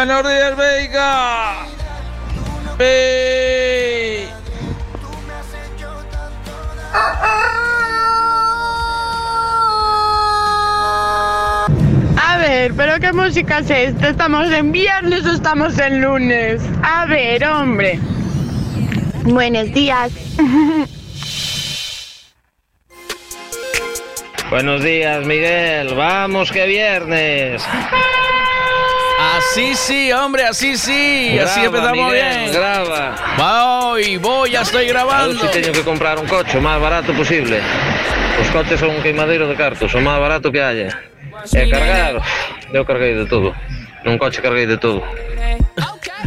Buenos días, Veiga. Ve- A ver, pero qué música es esta? ¿Estamos en viernes o estamos en lunes? A ver, hombre. Buenos días. Buenos días, Miguel. Vamos que viernes. Así sí, hombre, así sí. así Grava, empezamos Miguel, bien. Grava. Voy, voy, ya estoy A ver grabando. si teño que comprar un coche o máis barato posible. Os coches son un queimadeiro de cartos, o máis barato que haya. E cargar, eu carguei de todo. Nun coche carguei de todo.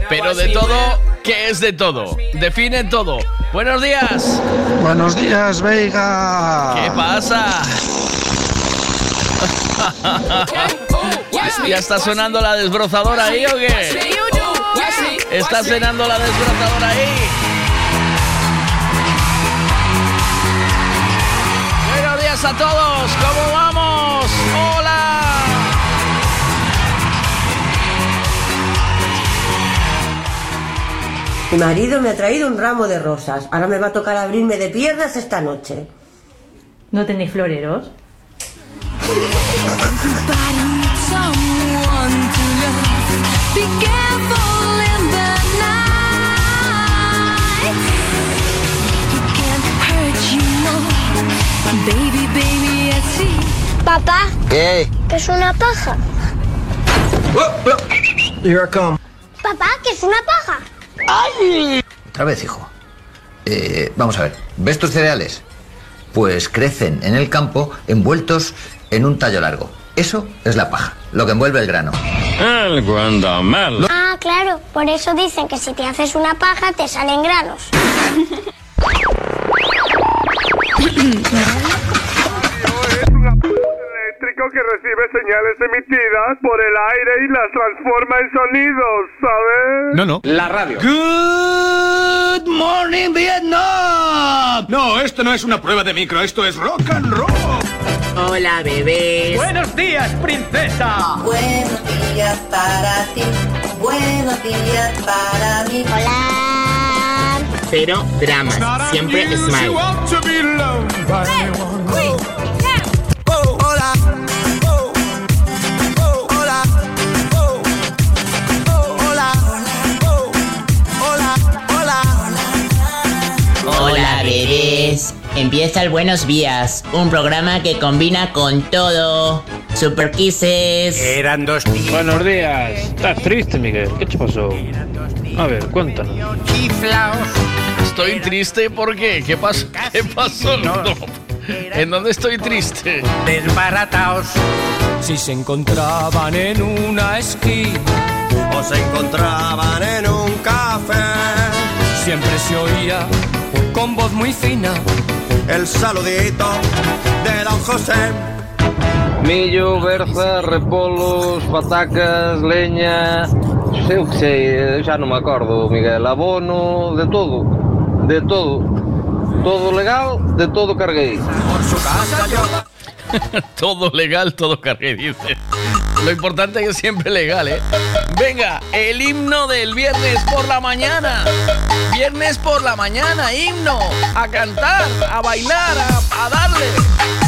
Pero de todo, ¿qué es de todo? Define todo. Buenos días. Buenos días, Veiga. ¿Qué pasa? ¿Ya está sonando la desbrozadora ahí o qué? ¿Está sonando la desbrozadora ahí? Buenos días a todos, ¿cómo vamos? ¡Hola! Mi marido me ha traído un ramo de rosas. Ahora me va a tocar abrirme de piernas esta noche. ¿No tenéis floreros? Papá, ¿Qué? ¿qué es una paja? Here I come. Papá, ¿qué es una paja? Otra vez, hijo. Eh, vamos a ver. ¿Ves tus cereales? Pues crecen en el campo envueltos en un tallo largo. Eso es la paja, lo que envuelve el grano. Ah, claro, por eso dicen que si te haces una paja te salen granos. eléctrico que recibe señales emitidas por el aire y las transforma en sonidos, ¿sabes? No, no. La radio. Good morning, Vietnam. No, esto no es una prueba de micro, esto es rock and roll. Hola, bebés. Buenos días, princesa. Buenos días para ti. Buenos días para mí. Hola. Cero dramas. Siempre smile. Empieza el Buenos Días, un programa que combina con todo. Super Kisses. Eran dos días. Buenos días. Estás triste, Miguel. ¿Qué te pasó? A ver, cuéntanos. Estoy triste, ¿por qué? ¿Qué pasó? ¿Qué pasó? No. ¿En dónde estoy triste? Desbarataos. Si se encontraban en una esquina O se encontraban en un café. Siempre se oía con voz muy fina. El saludito de don José. Millo, berza, repolos, patacas, leña... O que sei, xa non me acordo, Miguel. Abono, de todo. De todo. Todo legal, de todo carguei. todo legal, todo cargué, dice. Lo importante es que siempre legal, ¿eh? Venga, el himno del viernes por la mañana. Viernes por la mañana, himno. A cantar, a bailar, a darle.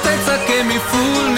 Tristezza che mi fulmina,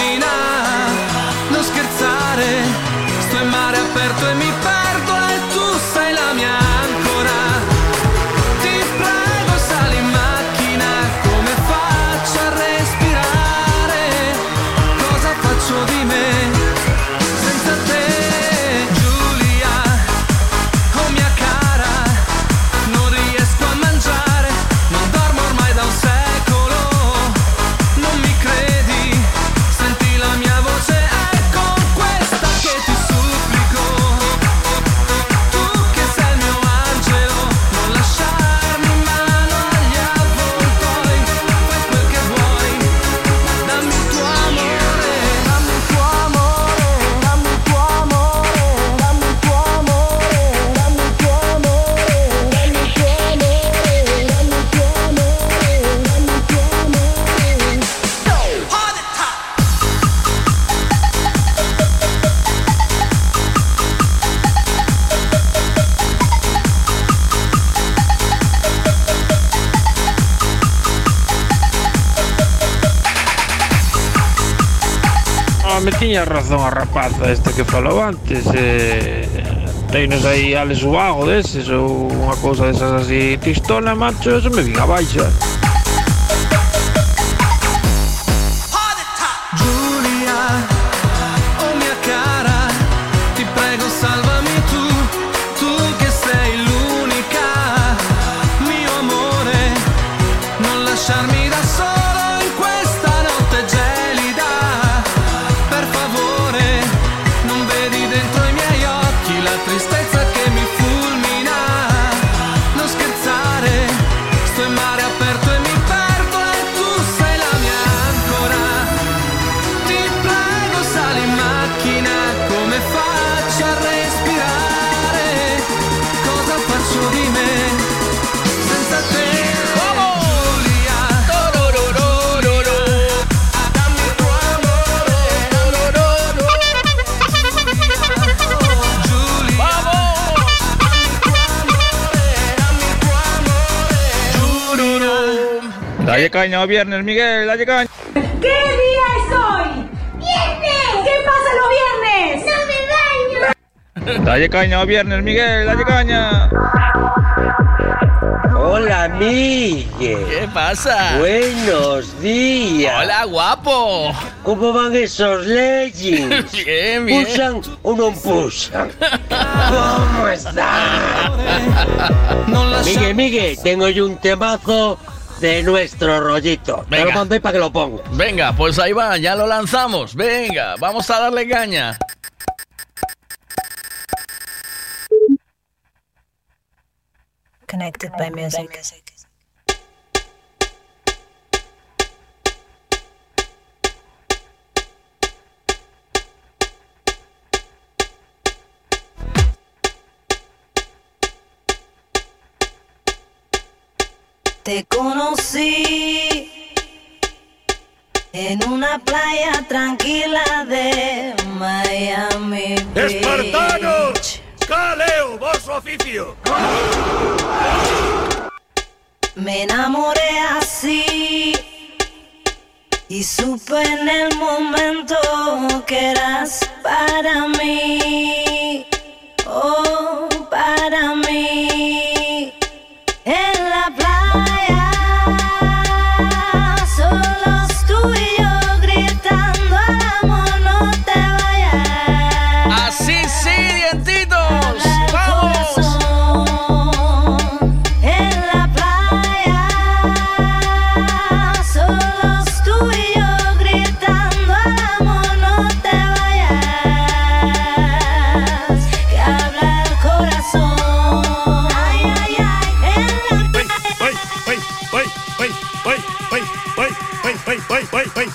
me tiña razón a rapaza esta que falou antes eh, Teinos aí ales Ubago deses ou unha cousa desas así Tristona, macho, eso me vin abaixo eh. Caña viernes, Miguel, dale caña. ¿Qué día es hoy? ¡Viernes! ¿Qué pasa los viernes? ¡No me baño! Dale caña viernes, Miguel, dale caña. Hola, Miguel. ¿Qué pasa? Buenos días. Hola, guapo. ¿Cómo van esos leggings? Bien, bien. ¿Pusan o no pusan? ¿Cómo están? Miguel, Miguel, tengo yo un temazo de nuestro rollito. Te lo Venga. mandé para que lo pongas. Venga, pues ahí va, ya lo lanzamos. Venga, vamos a darle caña. Connected by music. Te conocí en una playa tranquila de Miami. Beach. ¡Espartanos! ¡Caleo, vos oficio! Me enamoré así y supe en el momento que eras para mí, oh, para mí.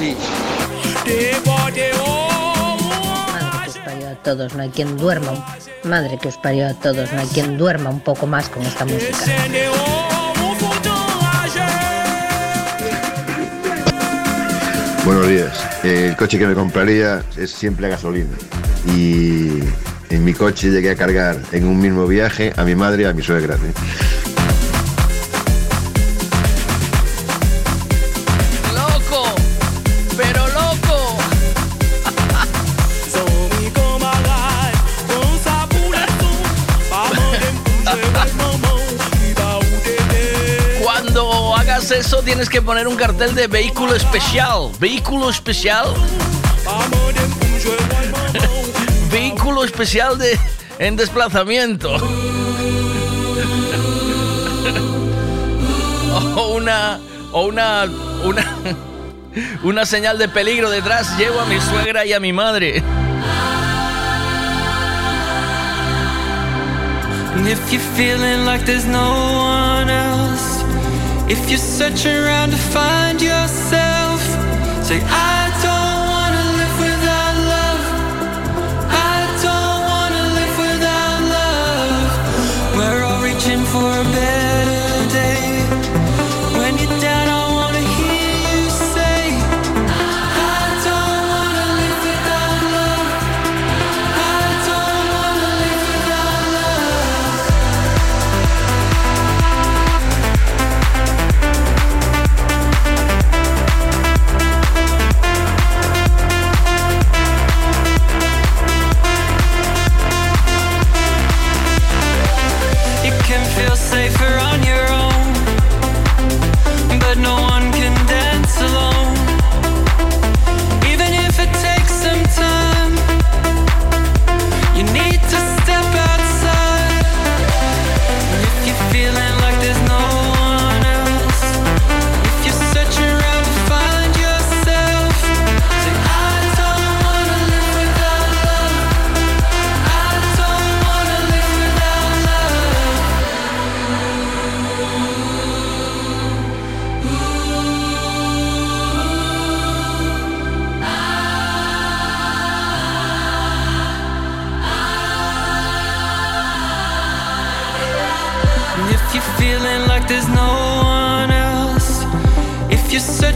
Madre que os parió a todos, no hay quien duerma. Madre que os parió a todos, no hay quien duerma un poco más con esta música. Buenos días. El coche que me compraría es siempre a gasolina. Y en mi coche llegué a cargar en un mismo viaje a mi madre y a mi suegra. ¿eh? tienes que poner un cartel de vehículo especial. Vehículo especial. vehículo especial de en desplazamiento. o una o una una una señal de peligro detrás. Llevo a mi suegra y a mi madre. If you're feeling like there's no one else if you're searching around to find yourself, say, I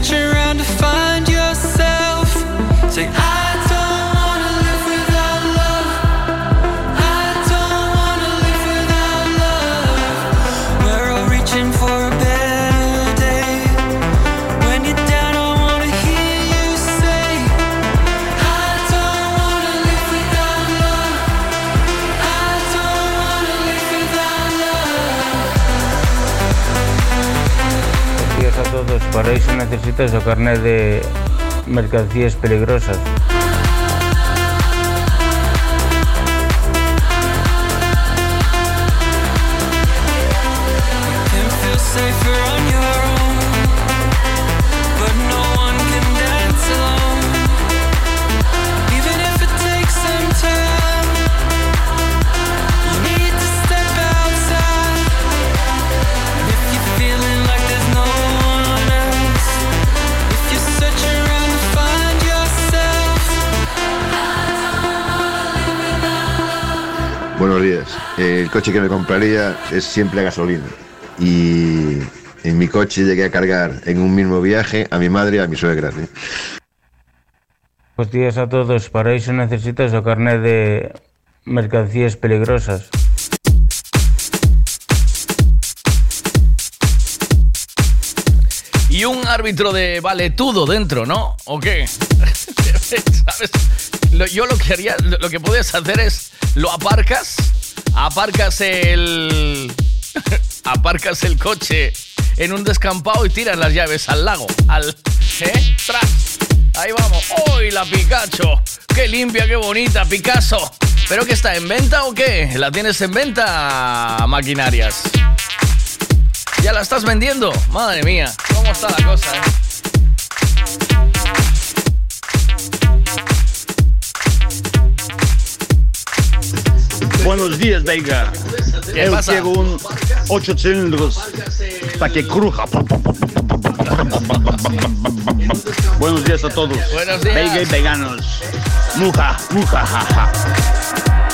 searching around to find Para eso necesitas el carnet de mercancías peligrosas. Coche que me compraría es siempre a gasolina. Y en mi coche llegué a cargar en un mismo viaje a mi madre y a mi suegra. ¿sí? Buenos días a todos. Para eso necesitas el carnet de mercancías peligrosas. Y un árbitro de valetudo dentro, ¿no? ¿O qué? Yo lo que haría, lo lo que puedes hacer es, lo aparcas, aparcas el... aparcas el coche en un descampado y tiras las llaves al lago, al... ¿Eh? ¡Tras! Ahí vamos. ¡Uy, la Picacho! ¡Qué limpia, qué bonita, Picasso! ¿Pero que está en venta o qué? ¿La tienes en venta, maquinarias? ¿Ya la estás vendiendo? Madre mía, ¿cómo está la cosa? eh? Buenos días. ¿Qué Eu pasa? quiero un 8 cilindros para que cruja. Buenos días a todos. Buenos días. Y veganos. Muja, muja, jaja.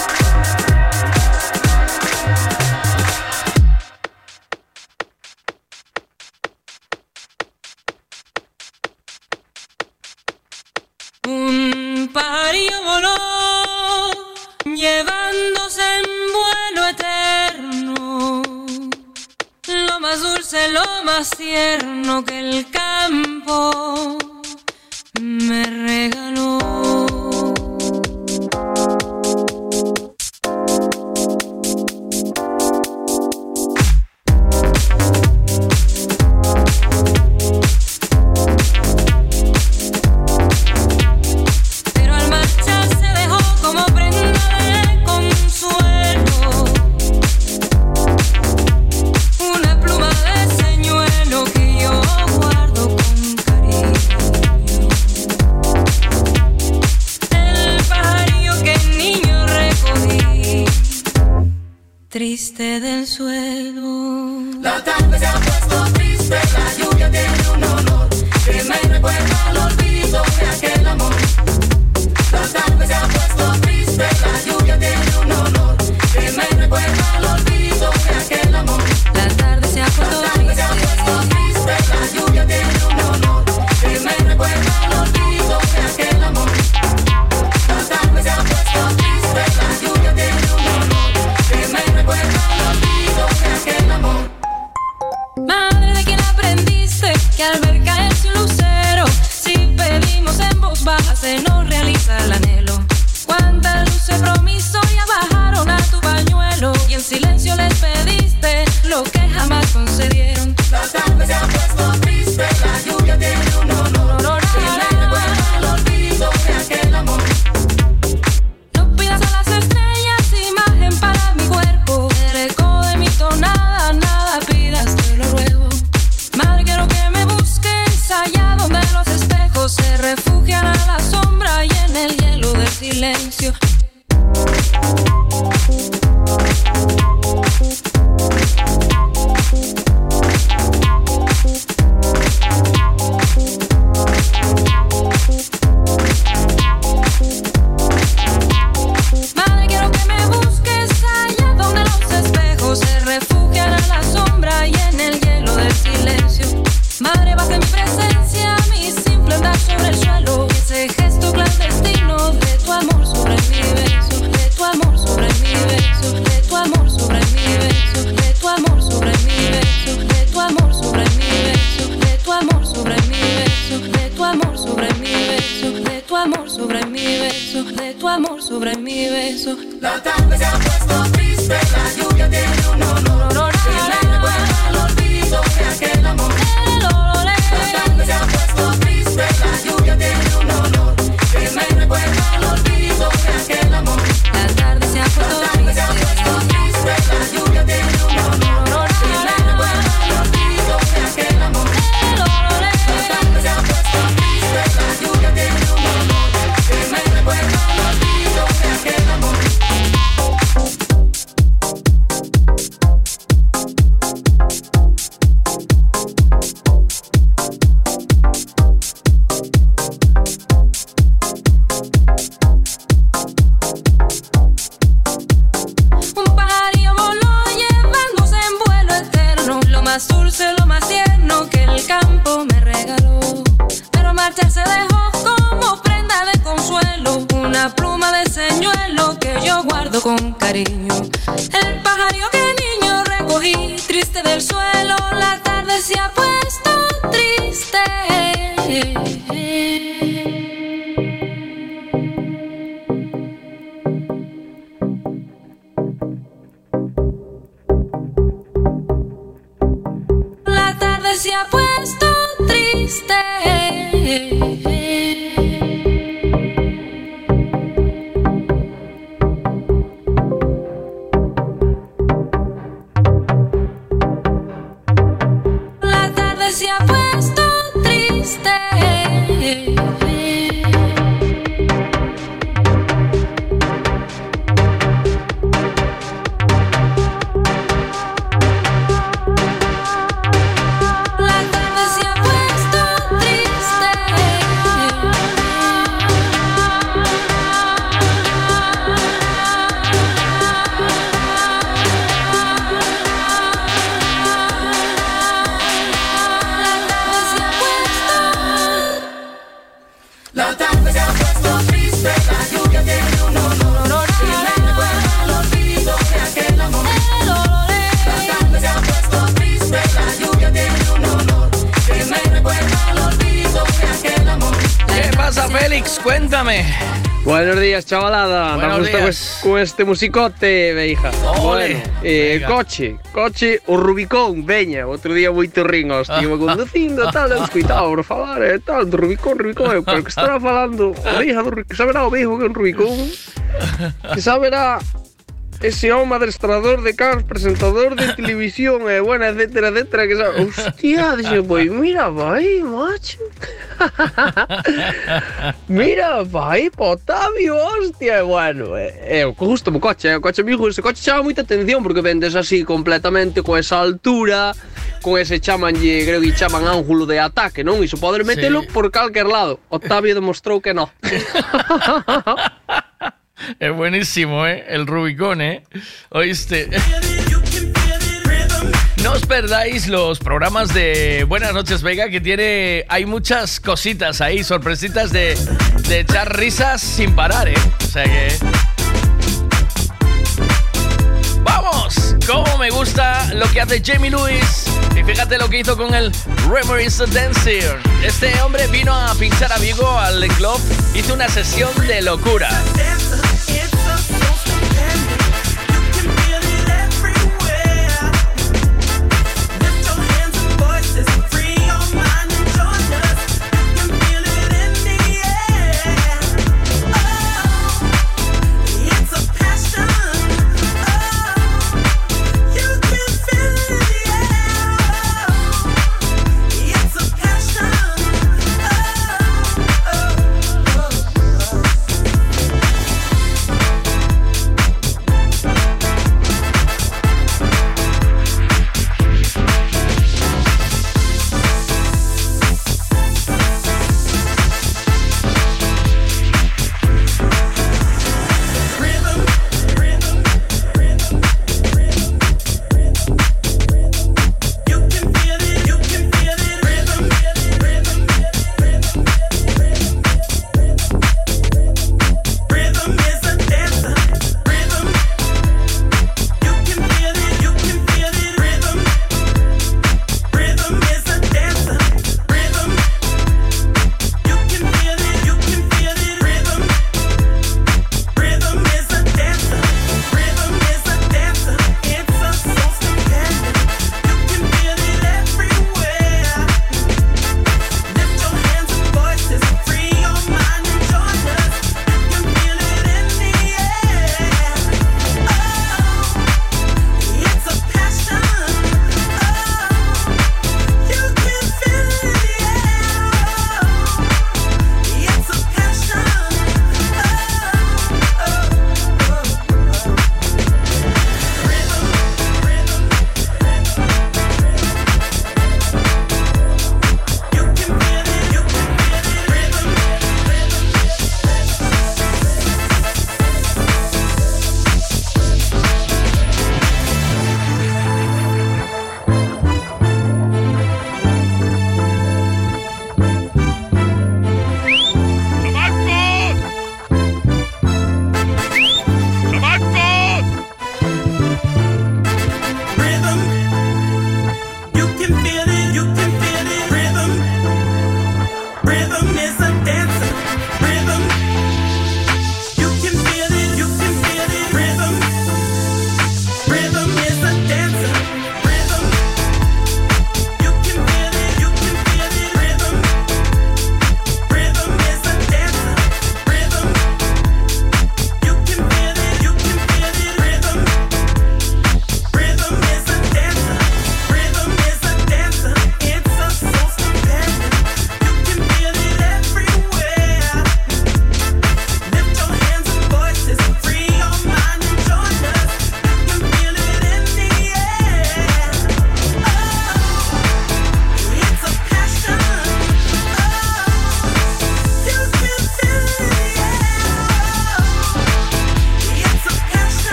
Más tierno que el campo este musicote, me hija. Bueno, eh, coche, coche, o Rubicón, veña, outro día moito rin, hostia, me conducindo, tal, eh, eu escuitaba, por favor, eh, tal, do Rubicón, Rubicón, eu, pero que estará falando, o hija do Rubicón, saberá o viejo que un Rubicón, que saberá ese home adestrador de cars, presentador de televisión, eh, bueno, etcétera, etcétera, que sabe, hostia, dixe, pois pues mira, vai, vai, mira, vai, pa Otavio, hostia, e bueno, é, é o que gusta o coche, é o coche amigo, ese coche chama moita atención porque vendes así completamente con esa altura, con ese chamanlle, creo que chaman ángulo de ataque, non? Iso poder metelo Sí. por calquer lado. Octavio demostrou que no. Es buenísimo, ¿eh? El Rubicón, ¿eh? ¿Oíste? No os perdáis los programas de Buenas noches, Vega, que tiene. Hay muchas cositas ahí, sorpresitas de, echar risas sin parar, ¿eh? O sea que. ¡Vamos! Cómo me gusta lo que hace Jamie Lewis. Y fíjate lo que hizo con el a Dancer. Este hombre vino a pinchar a Vigo al club, hizo una sesión de locura.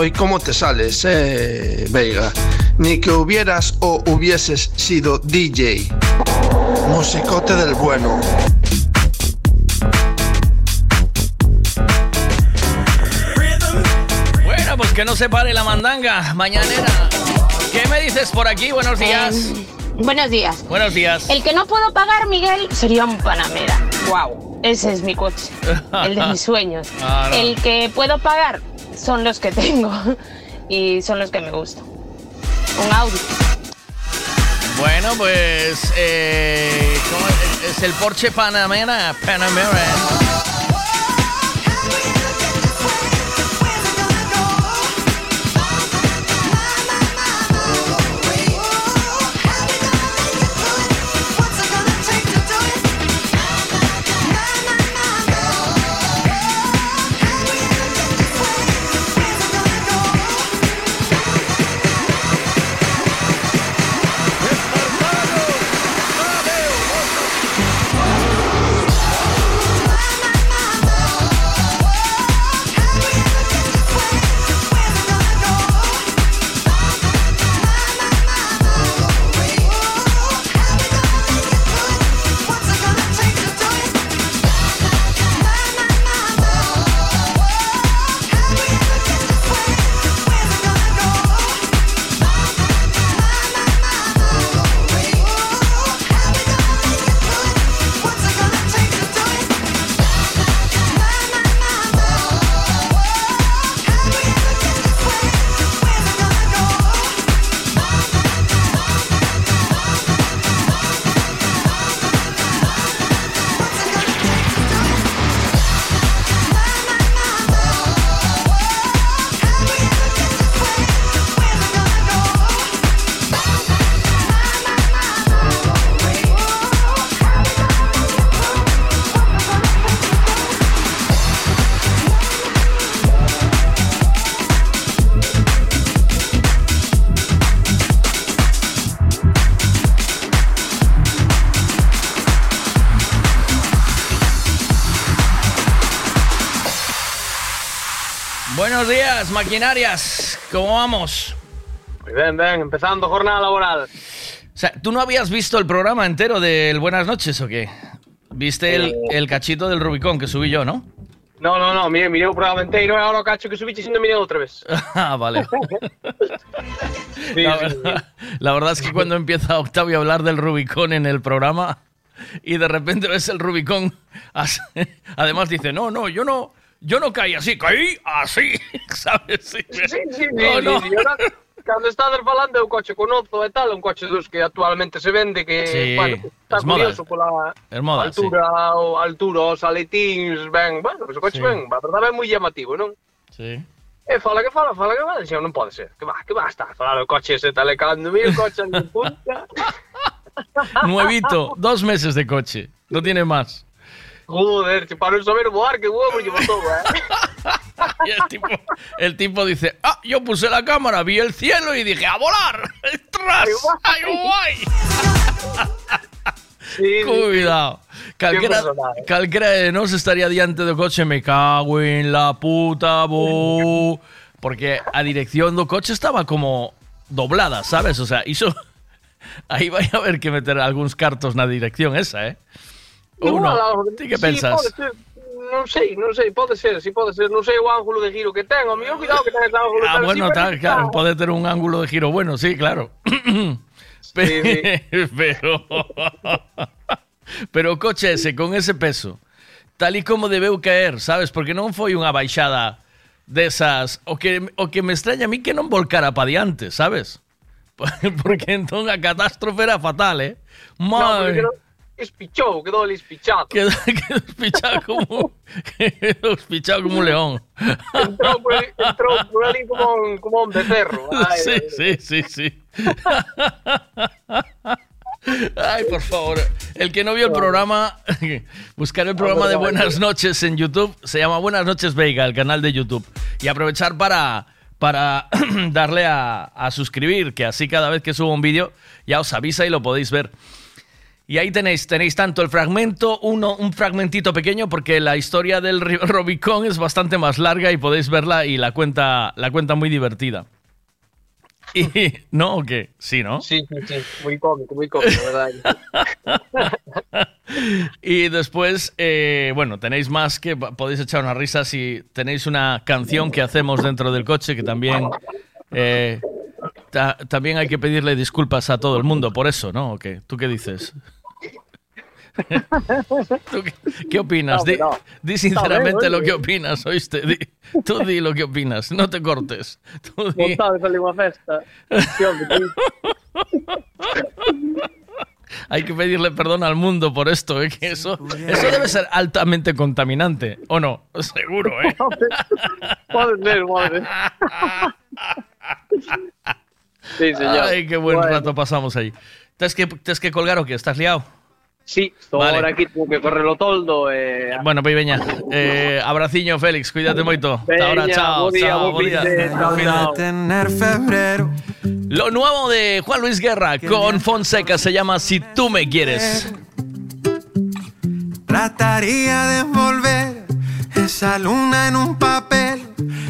Hoy, ¿cómo te sales, eh, Veiga? Ni que hubieras o hubieses sido DJ. Musicote del bueno. Bueno, pues que no se pare la mandanga mañanera. ¿Qué me dices por aquí? Buenos días. Buenos días. Buenos días. El que no puedo pagar, Miguel, sería un Panamera. Wow. Ese es mi coche. El de mis sueños. Ah, no. El que puedo pagar son los que tengo. Y son los que me gustan. Un Audi. Bueno, pues. eh, es el Porsche Panamera. Panamera. Maquinarias. ¿Cómo vamos? Muy bien, bien, empezando jornada laboral. O sea, ¿tú no habías visto el programa entero del Buenas noches o qué? ¿Viste el, el cachito del Rubicón que subí yo, no? No, no, no, mire, mire o programa inteiro e agora o cacho que subiche sin mirei outra vez. Ah, vale. Sí, la, verdad, la verdad es que cuando empieza Octavio a hablar del Rubicón en el programa y de repente ves el Rubicón, además dice, no, no, yo no, yo no caí así, caí así, ¿sabes? Sí, Sí, sí, sí, No, sí, no. sí. Ahora, cando estás falando é un coche conozo e tal, un coche dos que actualmente se vende que, Sí, bueno, está es moda. curioso pola Es moda, altura, o altura, os aletíns, ben, bueno, o coche Sí. ben, a verdade é moi llamativo, non? Sí. E fala que fala, fala que fala, dixen, non pode ser, que va, que va a estar, falar o coche ese talecando, mira o coche de punta, Nuevito, dos meses de coche, no tiene más. Joder, para saber voar, que huevo llevo todo, eh. Y el tipo, el tipo dice, ah, yo puse la cámara, vi el cielo y dije, a volar. ¡Tras! ¡Ay, guay! Cuidado. Calquera, calquera de nos estaría diante do coche Me cago en la puta bu Porque a dirección do coche estaba como doblada, sabes? O sea, hizo... Aí vai a haber que meter algúns cartos na dirección esa, eh? Algo- Ti que sí, pensas? pode ser, non sei, non sei, pode ser, si pode ser, non sei o ángulo de giro que ten, o mío, cuidado que ten ese ángulo Ah, bueno, así, tal, claro, puede tener un ángulo de giro bueno, sí, claro. Pe- Pero, pero o coche ese con ese peso, tal y como debeu caer, sabes? Porque non foi unha baixada desas o que o que me extraña a mí que non volcara pa diante, sabes? Porque entón a catástrofe era fatal, eh? No, Madre. quedou espichou, quedou ali espichado. Quedou, quedou espichado como quedou espichado como un león. Entrou por entrou por ali como un, como un becerro. Ai, Sí, sí, sí, sí. Ay, por favor. El que no vio el programa, buscar el programa de Buenas noches en YouTube. Se llama Buenas noches Veiga, el canal de YouTube. Y aprovechar para, para darle a, a suscribir, que así cada vez que subo un vídeo ya os avisa y lo podéis ver. Y ahí tenéis, tenéis tanto el fragmento, uno, un fragmentito pequeño, porque la historia del Rubicón es bastante más larga y podéis verla y la cuenta, la cuenta muy divertida. Y, ¿No o qué? Sí, ¿no? Sí, sí, sí, moi cómico, moi cómico, verdade. Y después, eh, bueno, tenéis más que podéis echar unas risas y tenéis una canción que hacemos dentro del coche que también eh, ta- también hay que pedirle disculpas a todo el mundo por eso, ¿no? ¿O qué? ¿Tú qué dices? ¿Tú qué, qué opinas? Di, No, no. di sinceramente lo que opinas, ¿oíste? Di- tú di lo que opinas, no te cortes. Tú di- unha festa. Hay que pedirle perdón al mundo por esto, ¿eh? que eso, eso debe ser altamente contaminante, ¿o no? Seguro, ¿eh? Puede ser, puede ser. Sí, señor. Ay, qué buen Bueno. rato pasamos ahí. ¿Tienes que, tienes que colgar o qué? ¿Estás liado? Sí, estou Vale. ahora aquí, tengo que correr o toldo e... Bueno, pues veña. Eh, abraciño, Félix, cuídate moito. Hasta ahora, chao, día, chao, día. Tener febrero. Lo nuevo de Juan Luis Guerra con Fonseca se llama Si tú me quieres. Trataría de envolver esa luna en un papel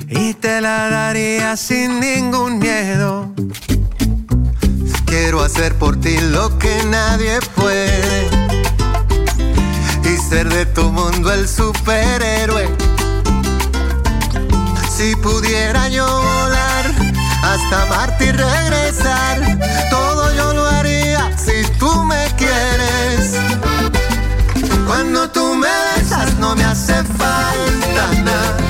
y te la daría sin ningún miedo. Quiero hacer por ti lo que nadie puede ser de tu mundo el superhéroe. Si pudiera yo volar hasta Marte y regresar, todo yo lo haría si tú me quieres. Cuando tú me besas no me hace falta nada.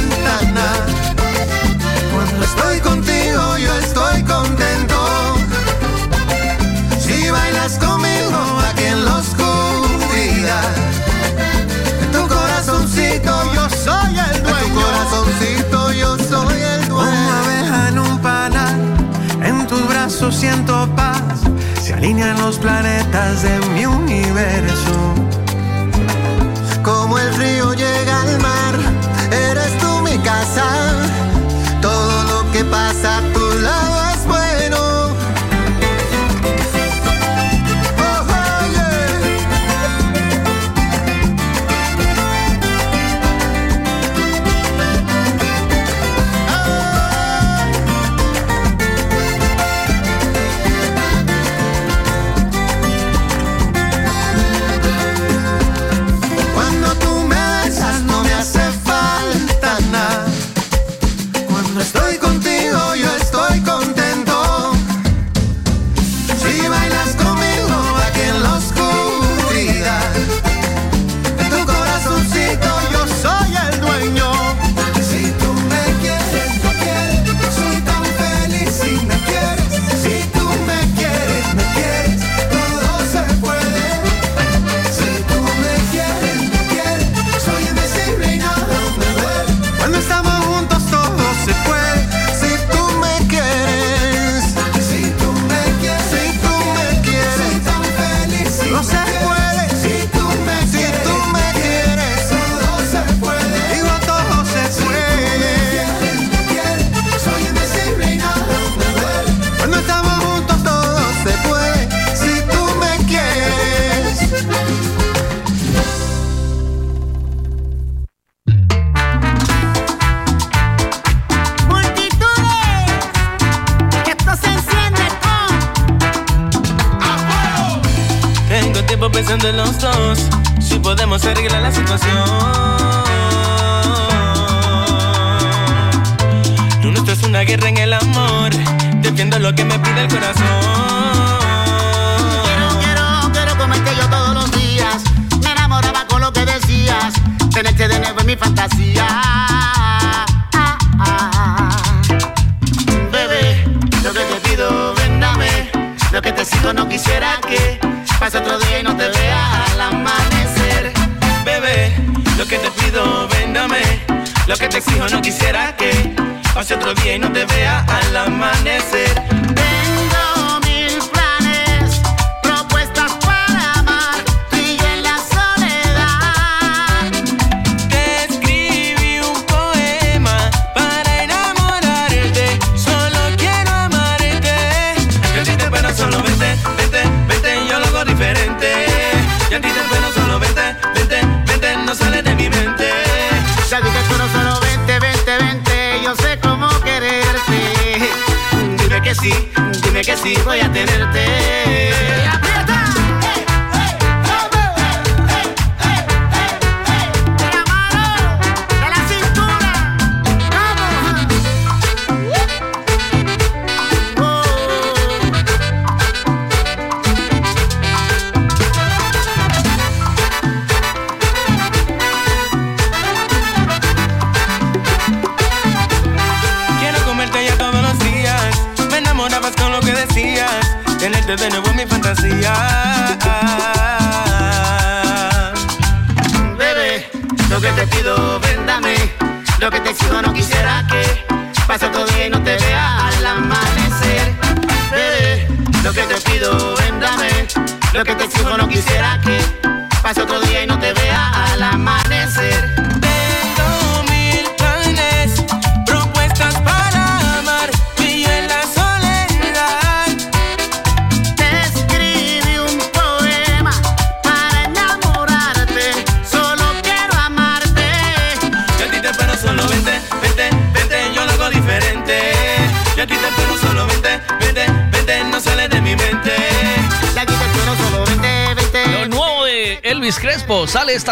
conmigo aquí en la oscuridad, tu corazoncito yo soy el dueño. Tu corazoncito yo soy el dueño. Una abeja en un panal, en tus brazos siento paz. Se alinean los planetas de mi universo. Como el río llega al mar, eres tú mi casa. Todo lo que pasa a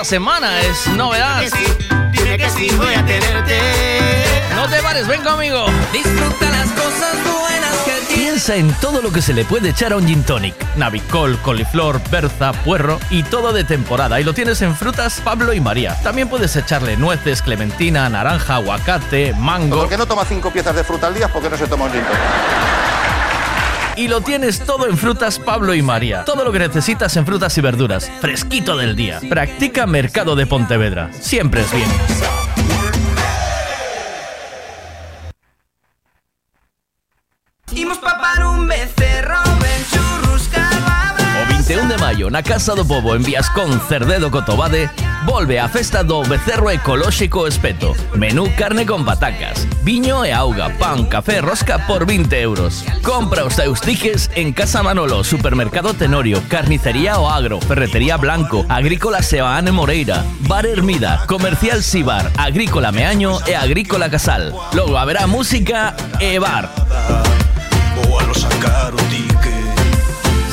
semana, es novedad. Dime que sí, voy a tenerte. No te pares, ven conmigo. Disfruta las cosas buenas que Piensa en todo lo que se le puede echar a un gin tonic. Navicol, coliflor, berza, puerro y todo de temporada. Y lo tienes en frutas Pablo y María. También puedes echarle nueces, clementina, naranja, aguacate, mango. ¿Por qué no toma cinco piezas de fruta al día? Porque no se toma un gin tonic? Y lo tienes todo en Frutas Pablo y María. Todo lo que necesitas en frutas y verduras. Fresquito del día. Practica Mercado de Pontevedra. Siempre es bien. O 21 de na Casa do Pobo en Viascón Cerdedo Cotobade volve a festa do Becerro Ecolóxico Espeto. Menú carne con patacas, viño e auga, pan, café rosca por 20 euros. Compra os teus en Casa Manolo, Supermercado Tenorio, Carnicería O Agro, Ferretería Blanco, Agrícola Sebaane Moreira, Bar Hermida, Comercial Sibar, Agrícola Meaño e Agrícola Casal. Logo haberá música e bar.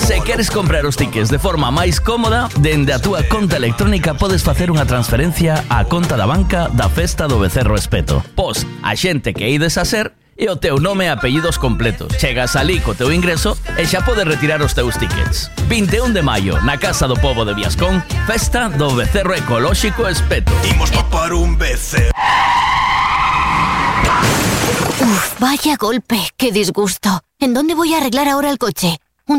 Se queres comprar os tickets de forma máis cómoda, dende a túa conta electrónica podes facer unha transferencia á conta da banca da Festa do Becerro Espeto. A xente que ides a ser e o teu nome e apellidos completos. Chegas ali co teu ingreso e xa podes retirar os teus tickets. 21 de maio, na Casa do Pobo de Viascón, Festa do Becerro Ecolóxico Espeto. Imos papar un becerro Uf, vaya golpe, qué disgusto. ¿En dónde voy a arreglar ahora el coche?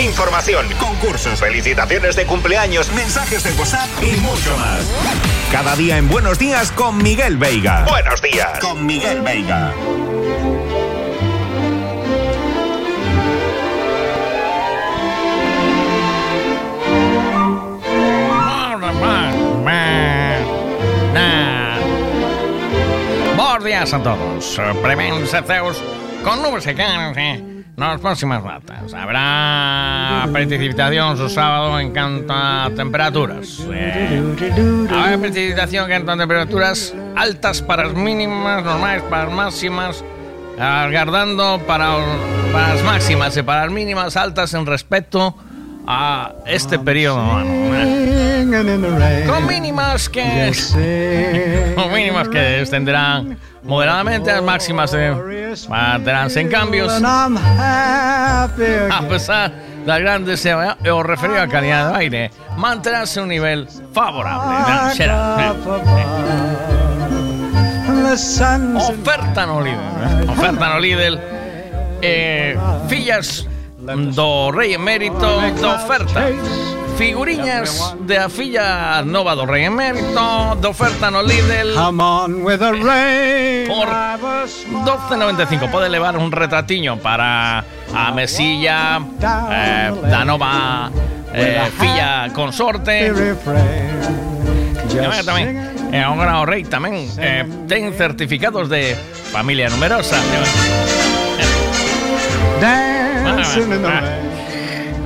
Información, concursos, felicitaciones de cumpleaños, mensajes de WhatsApp y mucho más. Cada día en Buenos Días con Miguel Veiga. Buenos días. Con Miguel Veiga. Bons días a todos. Prevén Ceus con nubes en las próximas datas. Habrá precipitación su sábado en cuanto a temperaturas. Eh, habrá precipitación en cuanto a temperaturas altas para las mínimas, normales para las máximas, aguardando para, para las máximas y para las mínimas altas en respecto este periodo. eh. Con mínimas que con mínimas que descenderán moderadamente, las máximas se mantendránse en cambios. A pesar de las grandes eh, o referido a calidad de aire, mantendránse un nivel favorable. Será, Oferta no líder. eh. Oferta no líder. Eh, fillas do rei emérito de oferta. Figuriñas de a filla nova do rei emérito de oferta no Lidl. Por 12.95 pode levar un retratiño para a mesilla eh, da nova eh, filla consorte. Tamén, eh, agora o rei tamén eh, ten certificados de familia numerosa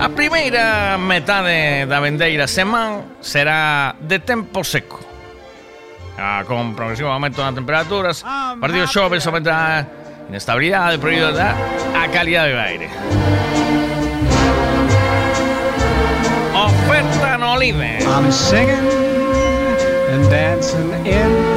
A primeira metade da vendeira semana será de tempo seco. Ah, con progresivo aumento das temperaturas, a partir do xoves aumentará a inestabilidade, prohibido da a calidade do aire. Oferta no líder. I'm singing and dancing in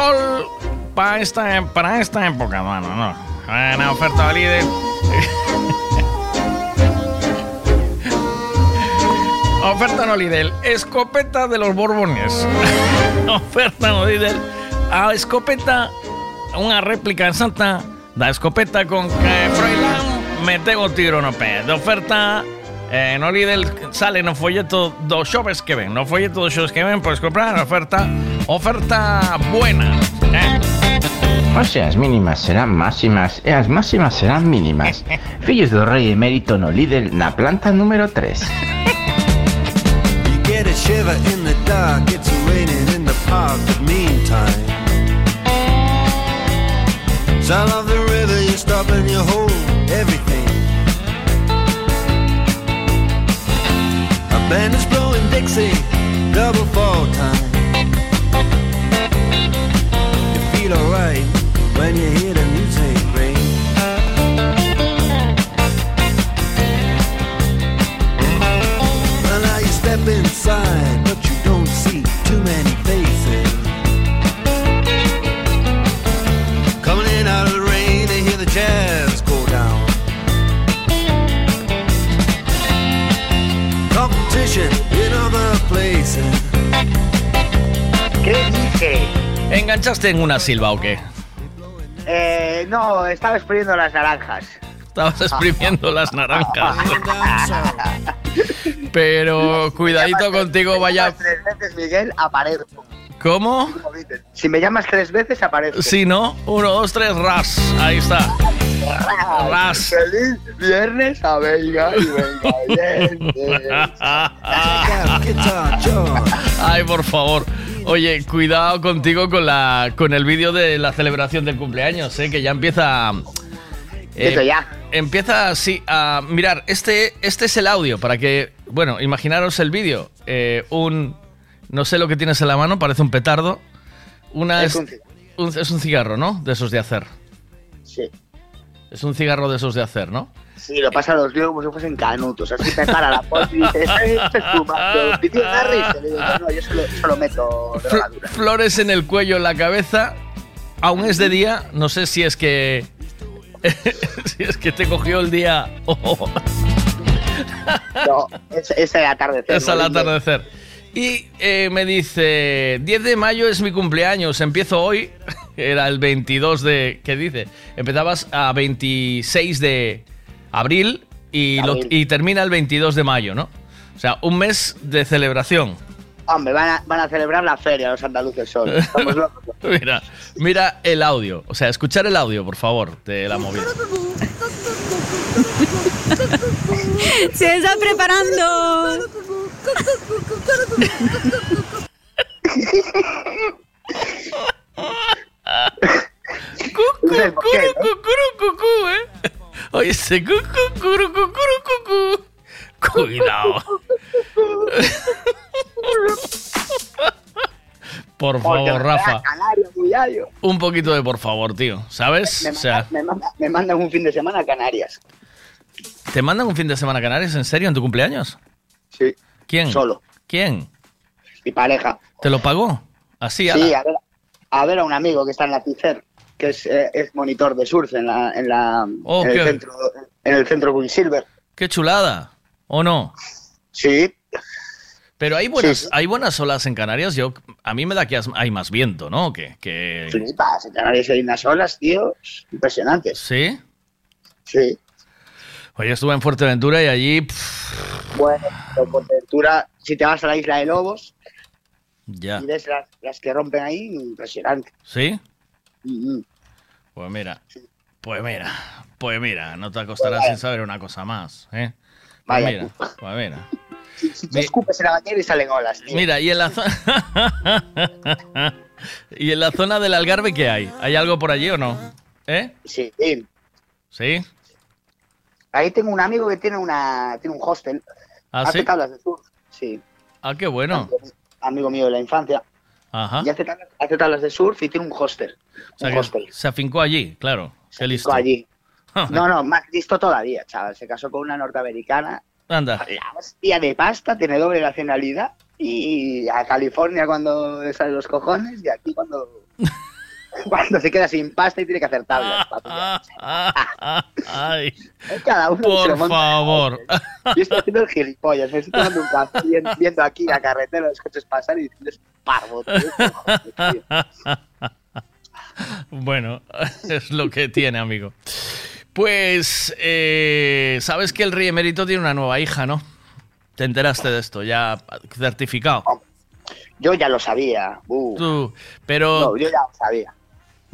sol para esta, para esta época, bueno, no. Buena oferta de líder. oferta no líder. Escopeta de los Borbones. oferta no líder. A escopeta, una réplica exacta da escopeta con que Froilán mete o tiro no pé. De oferta eh, no líder sale no folleto dos xoves que ven. No folleto dos xoves que ven, podes comprar oferta. Oferta buena. Eh? Oxe, as mínimas serán máximas e as máximas serán mínimas. Fillos do rei emérito no líder na planta número 3. You get a shiver in the dark, it's raining in the park, but meantime. Sound of the river, you stop and you hold everything. A band is blowing Dixie, double fall time. When you hear the music ring. Well, now you step inside, but you don't see too many faces. Coming in out of the rain, they hear the jazz go down. Competition in other places. ¿Qué dice? ¿Enganchaste en una silva o qué? Eh, no, estaba exprimiendo las naranjas. Estabas exprimiendo las naranjas. Pero cuidadito contigo, vaya. Tres veces, Miguel, aparezco. ¿Cómo? Si me llamas tres veces, aparezco. Sí, ¿no? Uno, dos, tres, ras. Ahí está. Ras. Feliz viernes a Veiga y Veiga Ay, por favor. Oye, cuidado contigo con la con el vídeo de la celebración del cumpleaños, ¿eh? que ya empieza. Empieza ya. Empieza, sí, a mirar. Este, este es el audio para que. Bueno, imaginaros el vídeo. Eh, un. No sé lo que tienes en la mano, parece un petardo. Una Es es, un cigarro. un- es un cigarro, ¿no? De esos de hacer. Sí. Es un cigarro de esos de hacer, ¿no? Sí, lo pasa a los líos como si fuesen canutos. Así te para la poli y dice, fumando. Y tío, digo, no, yo solo, solo meto drogadura. flores en el cuello, en la cabeza. Aún es de día. No sé si es que. si es que te cogió el día. No, es, es el atardecer. es al ¿no? atardecer. Y eh, me dice: 10 de mayo es mi cumpleaños. Empiezo hoy. Era el 22 de. ¿Qué dice? Empezabas a 26 de abril y, lo- y termina el 22 de mayo, ¿no? O sea, un mes de celebración. Hombre, van a, van a celebrar la feria los andaluces. Mira, mira el audio. O sea, escuchar el audio, por favor, de la movida. Se está preparando. Cucú, ¿eh? Oye, ese cucu, curu, cucuru, cucú. Cuidado. Por favor, Rafa. Un poquito de por favor, tío. ¿Sabes? Me, O sea, me, manda- me mandan un fin de semana a Canarias. ¿te mandan un fin de semana a Canarias? ¿En serio? ¿En tu cumpleaños? Sí. ¿Quién? Solo. ¿Quién? Mi pareja. ¿Te lo pagó? Así, Sí, ala. a ver, a ver a un amigo que está en la TICER, que es, eh, es monitor de surf en, la, en, la, Oh, en, el qué- centro, en el centro Quicksilver. ¡Qué chulada! ¿O no? Sí. Pero hay buenas, Sí, sí. hay buenas olas en Canarias. Yo, a mí me da que hay más viento, ¿no? Que, que... Flipas, en Canarias hay unas olas, tío, impresionantes. ¿Sí? Sí. Oye, estuve en Fuerteventura y allí... pff, Bueno, pero por aventura, si te vas a la isla de Lobos ya. y ves las, las que rompen ahí, impresionante. ¿Sí? Mm, mm. Pues mira. Pues mira. Pues mira, no te acostarás sin saber una cosa más, ¿eh? Pues Vaya mira, pues mira. Si, si te escupes en la bañera y salen olas, tío. Mira, y en la zona... ¿Y en la zona del Algarve qué hay? ¿Hay algo por allí o no? ¿Eh? Sí, sí. ¿Sí? Ahí tengo un amigo que tiene una tiene un hostel. ¿Ah, hace sí? tablas de surf. Sí. Ah, qué bueno. Amigo mío de la infancia. Ajá. Y hace tablas, hace tablas de surf y tiene un hostel. O sea un hostel. se afincó allí, claro. Qué listo. Fincó allí. No, no, más listo todavía, chaval. Se casó con una norteamericana. Anda. La hostia de pasta, tiene doble nacionalidad. Y a California cuando le salen los cojones y aquí cuando, cuando se queda sin pasta y tiene que hacer tablas. Ay, Cada uno se lo por monta. favor. Yo estoy haciendo el gilipollas, me estoy tomando un café viendo, viendo aquí la carretera, los coches pasar y diciendo es parvo, tío. Bueno, es lo que tiene, amigo. Pues, eh, sabes que el rey emérito tiene una nueva hija, ¿no? Te enteraste de esto, ya certificado. Yo ya lo sabía. uh. Tú, pero, No, yo ya lo sabía.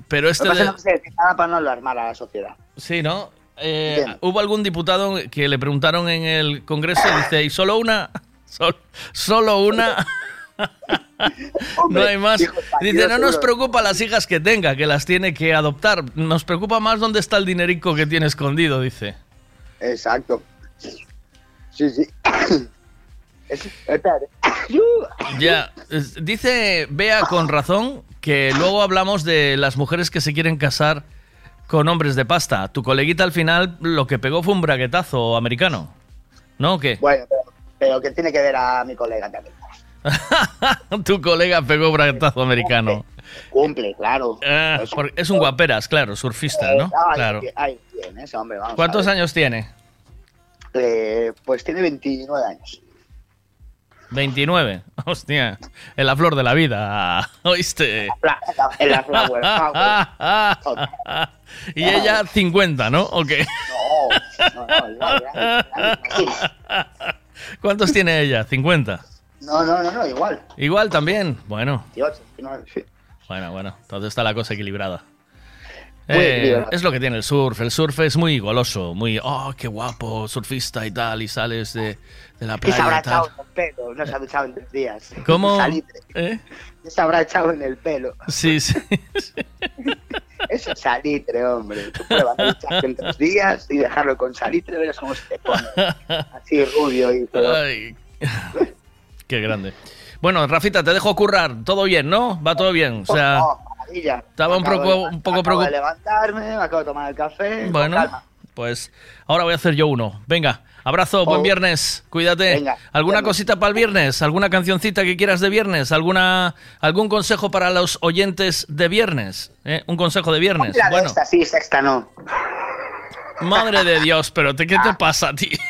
Pero este Lo que pasa de- es que no nada para no alarmar a la sociedad. Sí, ¿no? Eh, hubo algún diputado que le preguntaron en el Congreso y dice, ¿y solo una? Sol- ¿Solo una? no hay más. hijo Dice, no nos bro". preocupa las hijas que tenga, que las tiene que adoptar. Nos preocupa más dónde está el dinerico que tiene escondido, dice. Exacto. Sí, sí. Es-. Ya, dice Bea con razón que luego hablamos de las mujeres que se quieren casar con hombres de pasta. Tu coleguita al final lo que pegó fue un braguetazo americano. ¿No? ¿O qué? Bueno, pero, pero que tiene que ver a mi colega también. tu colega pegó braguetazo americano. Cumple, claro. Ah, es un guaperas, claro, surfista, ¿no? Ay, Claro. ay, bien, ese hombre, vamos. ¿Cuántos años tiene? Eh, pues tiene 29 años. 29. Hostia, en la flor de la vida. ¿Oíste? En la flower power. y ella 50, ¿no? ¿O qué? No, no, igual, igual. ¿Cuántos tiene ella? 50. No, no, no, no, igual. Igual también. Bueno, 18, 19, sí. bueno, bueno. Entonces está la cosa equilibrada. Eh, es lo que tiene el surf. El surf es muy goloso, muy, oh, qué guapo, surfista y tal, y sales de, de la ¿Qué se habrá playa echado en el pelo? No se ha duchado en tres días. ¿Cómo? ¿Eh? ¿Qué se habrá echado en el pelo? Sí, sí. Eso es salitre, hombre. Tú pruebas ducharte en tres días y dejarlo con salitre, verás cómo se te pone. Así rubio y todo. Ay, qué grande. Bueno, Rafita, te dejo currar. Todo bien, ¿no? Va todo bien. O sea, Oh, maravilla. estaba un poco, un poco acabo de preocupado. levantarme, me acabo de tomar el café. Bueno, calma. pues ahora voy a hacer yo uno. Venga, abrazo, buen Oh. viernes, cuídate. Venga, ¿Alguna cosita para el viernes? ¿Alguna cancioncita que quieras de viernes? ¿Alguna, ¿Algún consejo para los oyentes de viernes? ¿Eh? Un consejo de viernes. De Bueno, esta sí, sexta no. Madre de Dios, pero te- ¿qué te pasa a ti?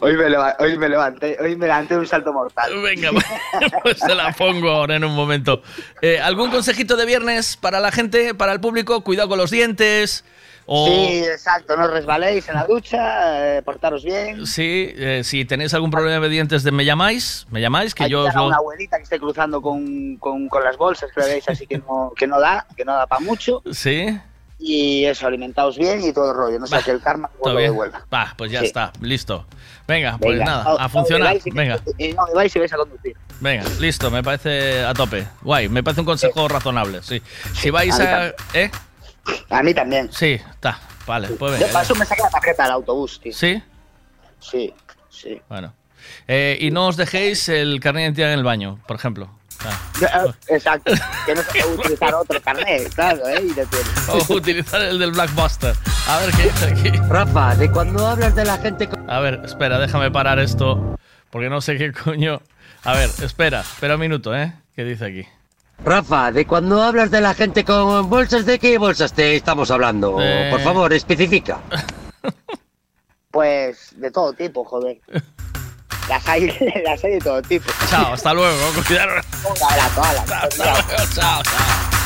Hoy me, leva- hoy me levanté, hoy me levanté un salto mortal. Venga, pues te la pongo ahora en un momento. Eh, ¿Algún consejito de viernes para la gente, para el público? Cuidado con los dientes. O... Sí, exacto, no resbaléis en la ducha, eh, portaros bien. Sí, eh, si tenéis algún problema de dientes, de, me llamáis, me llamáis, que yo os lo... una abuelita que esté cruzando con, con, con las bolsas que veis así que no, que no da, que no da para mucho. Sí, Y eso, alimentaos bien y todo el rollo. No sé que el karma os ¿Todo lo devuelva. Va, pues ya Sí. está, listo. Venga, pues nada, no- a no funcionar. y- Venga, Y no bebáis y vais a conducir. venga, listo, me parece a tope. Guay, me parece un consejo razonable, sí. Si vais a a. ¿Eh? A mí también. Sí, está. Vale, pues Yo venga. para eso me saqué la tarjeta del autobús, tío. ¿Sí? Sí, sí. Bueno. Eh, y no os dejéis el carnet de identidad en el baño, por ejemplo. Ah. Exacto. que no se puede utilizar otro carnet, claro, ¿eh? Y. O utilizar el del Blackbuster. A ver qué dice aquí. Rafa, de cuando hablas de la gente con... A ver, espera, déjame parar esto. Porque no sé qué coño. A ver, espera, espera un minuto, ¿eh? ¿Qué dice aquí? Rafa, de cuando hablas de la gente con bolsas, ¿de qué bolsas te estamos hablando? Eh. Por favor, especifica. Pues de todo tipo, joder. Las hay, las hay de todo tipo. Chao, hasta luego. Cuidado. Un abrazo. Hasta luego, chao, chao.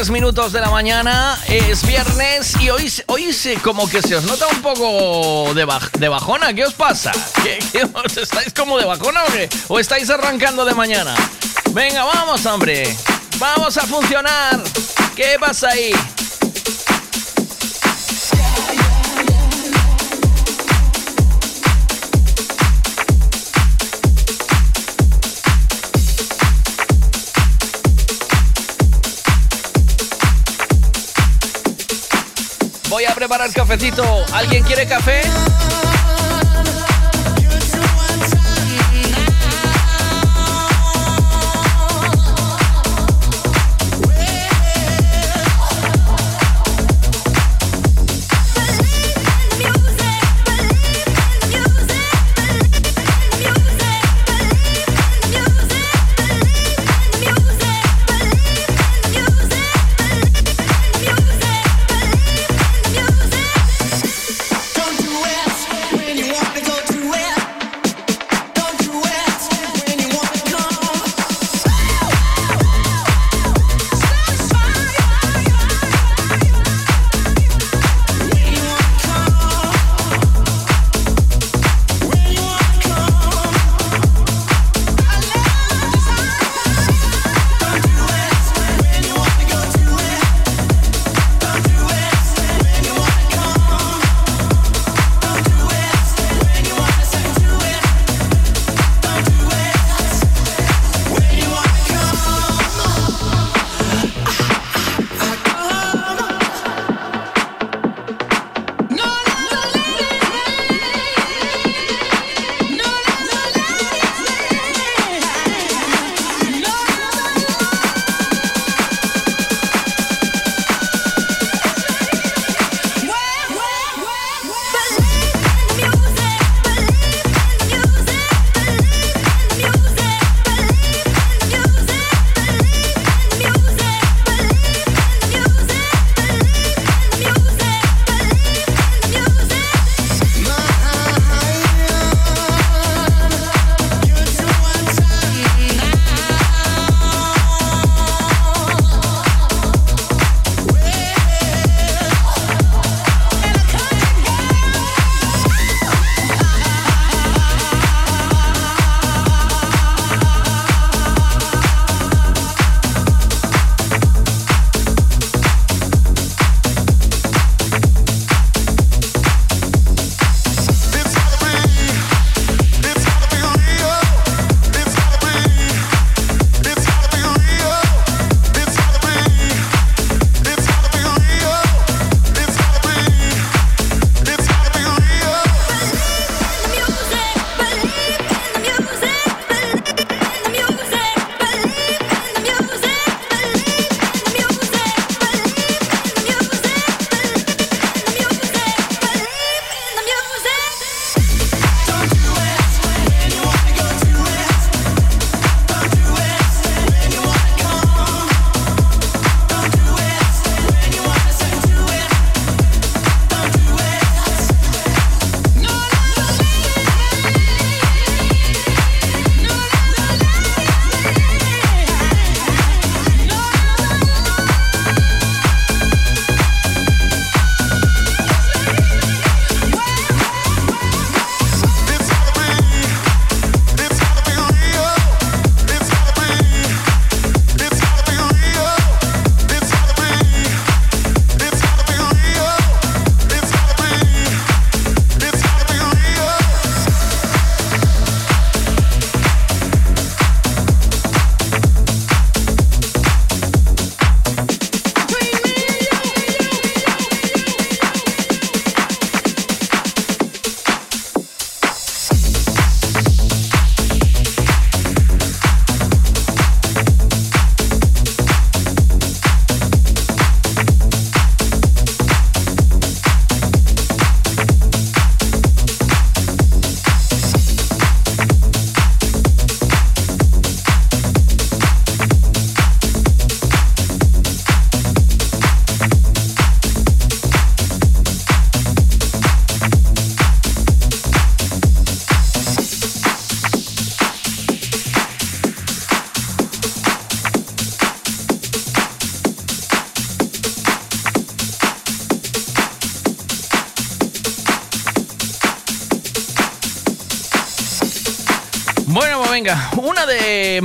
3 minutos de la mañana es viernes y hoy, hoy se, como que se os nota un poco de, baj- de bajona. ¿Qué os pasa? ¿Qué, qué os estáis como de bajona o qué? ¿O estáis arrancando de mañana? Venga, vamos, hombre. Vamos a funcionar. ¿Qué pasa ahí? Voy a preparar cafecito. ¿Alguien quiere café?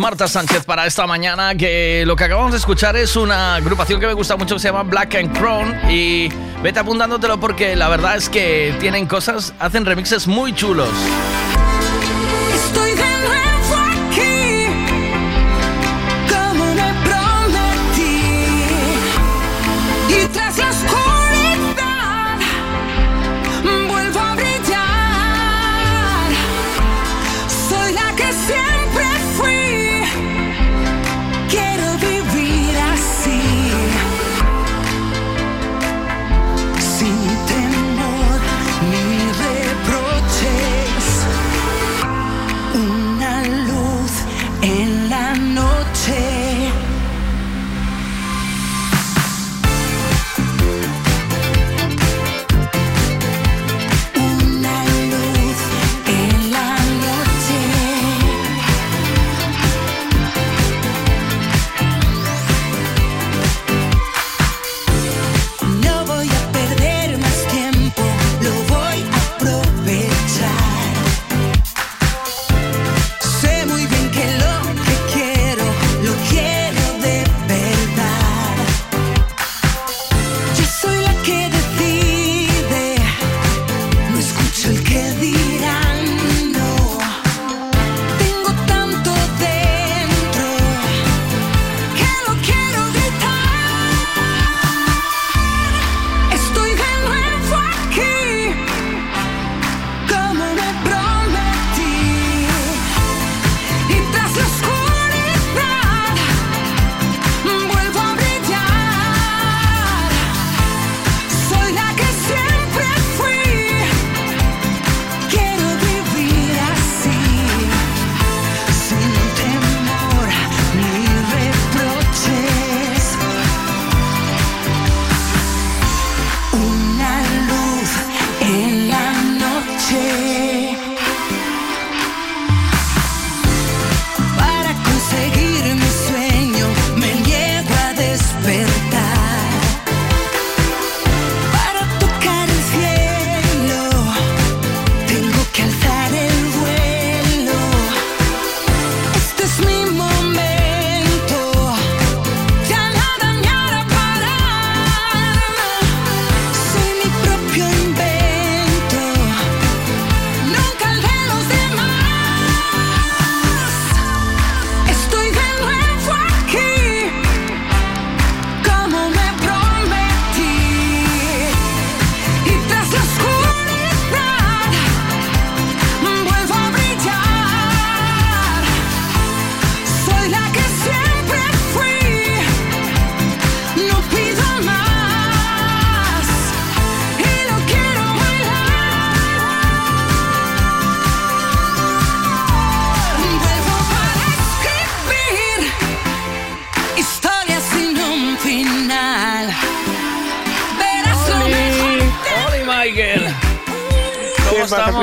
Marta Sánchez para esta mañana, que lo que acabamos de escuchar es una agrupación que me gusta mucho que se llama Black and Crown y vete apuntándotelo porque la verdad es que tienen cosas, hacen remixes muy chulos.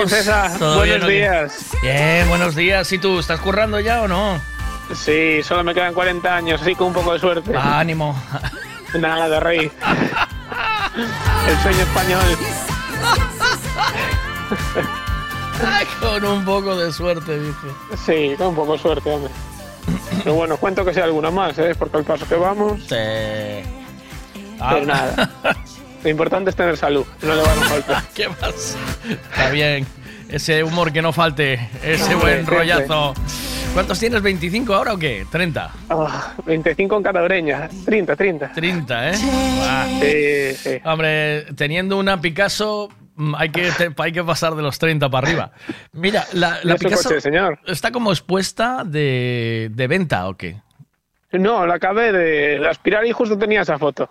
Buenos días. Bien, buenos días. ¿Y tú? ¿Estás currando ya o no? Sí, solo me quedan 40 años, así con un poco de suerte. ánimo. Nada, de rey. El sueño español. Con un poco de suerte, dice. Sí, con un poco de suerte, hombre. Pero bueno, cuento que sea alguna más, ¿eh? Porque al paso que vamos. Sí. Ah. Pero nada. Lo importante es tener salud, no le van a faltar. ¿Qué pasa? Está bien. Ese humor que no falte, ese buen rollazo. ¿Cuántos tienes? ¿25 ahora o qué? ¿30? Ah, 25 en cada oreña. 30, 30. 30, ¿eh? Ah. Sí, sí. Hombre, teniendo una Picasso, mm, hay que, te- hay que pasar de los 30 para arriba. Mira, la, la ¿Y ese Picasso coche, señor? está como expuesta de, de venta o qué? No, la acabé de aspirar y justo tenía esa foto.